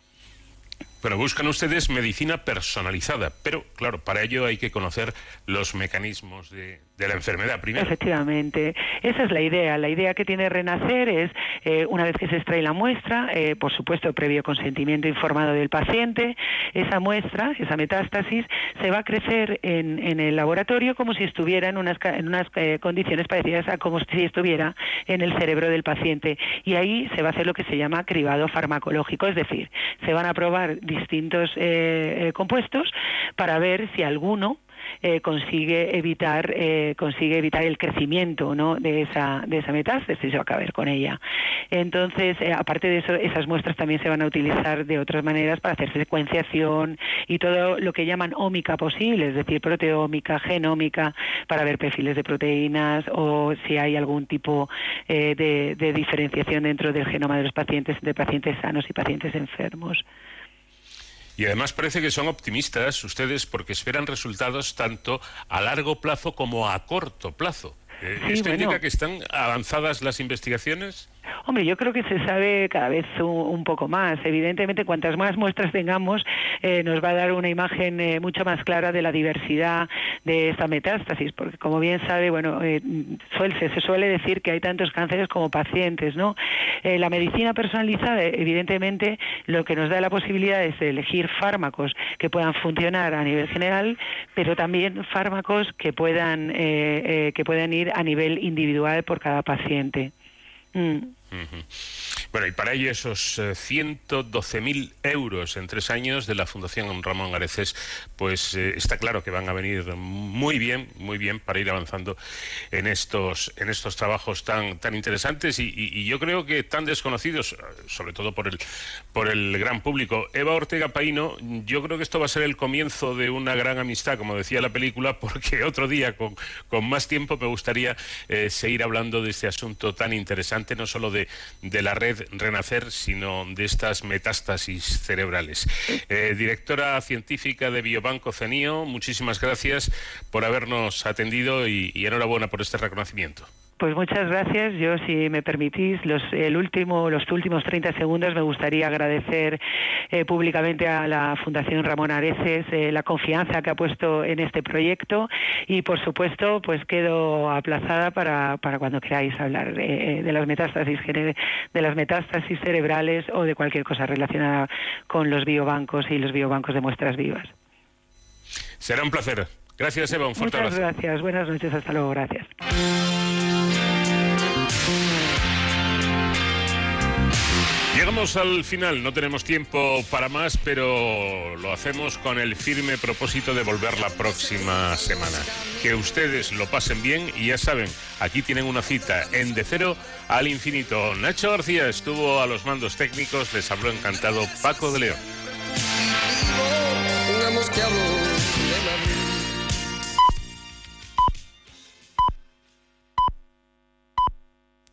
Pero buscan ustedes medicina personalizada, pero claro, para ello hay que conocer los mecanismos de, la enfermedad primero.
Efectivamente, esa es la idea. La idea que tiene Renacer es, eh, una vez que se extrae la muestra, eh, por supuesto, previo consentimiento informado del paciente, esa muestra, esa metástasis, se va a crecer en, en el laboratorio como si estuviera en unas, en unas eh, condiciones parecidas a como si estuviera en el cerebro del paciente. Y ahí se va a hacer lo que se llama cribado farmacológico, es decir, se van a probar distintos eh, eh, compuestos para ver si alguno eh, consigue evitar eh, consigue evitar el crecimiento ¿no? de esa de esa metástasis o acabar con ella entonces eh, aparte de eso esas muestras también se van a utilizar de otras maneras para hacer secuenciación y todo lo que llaman ómica posible es decir proteómica genómica para ver perfiles de proteínas o si hay algún tipo de, de diferenciación dentro del genoma de los pacientes entre pacientes sanos y pacientes enfermos
Y además parece que son optimistas ustedes porque esperan resultados tanto a largo plazo como a corto plazo. Eh,
Sí,
¿Esto
bueno.
indica que están avanzadas las investigaciones?
Hombre, yo creo que se sabe cada vez un, poco más. Evidentemente, cuantas más muestras tengamos, eh, nos va a dar una imagen eh, mucho más clara de la diversidad de esta metástasis, porque como bien sabe, bueno, eh, suele- se suele decir que hay tantos cánceres como pacientes, ¿no? Eh, la medicina personalizada, evidentemente, lo que nos da la posibilidad es elegir fármacos que puedan funcionar a nivel general, pero también fármacos que puedan eh, que puedan ir a nivel individual por cada paciente.
嗯。Bueno, y para ello esos eh, 112.000 euros en tres años de la Fundación Ramón Areces, pues eh, está claro que van a venir muy bien, muy bien para ir avanzando en estos, en estos trabajos tan, tan interesantes y, yo creo que tan desconocidos, sobre todo por el, por el gran público. Eva Ortega Paino, yo creo que esto va a ser el comienzo de una gran amistad, como decía la película, porque otro día, con, con más tiempo, me gustaría eh, seguir hablando de este asunto tan interesante, no solo de, de la red Renacer, sino de estas metástasis cerebrales. Eh, directora científica de Biobanco CENIO, muchísimas gracias por habernos atendido y, y enhorabuena por este reconocimiento.
Pues muchas gracias. Yo, si me permitís, los, el último, los últimos 30 segundos me gustaría agradecer eh, públicamente a la Fundación Ramón Areces eh, la confianza que ha puesto en este proyecto y, por supuesto, pues quedo aplazada para, para cuando queráis hablar eh, de las metástasis de las metástasis cerebrales o de cualquier cosa relacionada con los biobancos y los biobancos de muestras vivas.
Será un placer. Gracias, Eva. Un fuerte
Muchas
abrazo.
gracias. Buenas noches. Hasta luego. Gracias.
Llegamos al final, no tenemos tiempo para más, pero lo hacemos con el firme propósito de volver la próxima semana. Que ustedes lo pasen bien y ya saben, aquí tienen una cita en De Cero al Infinito. Nacho García estuvo a los mandos técnicos, les habló encantado Paco de León.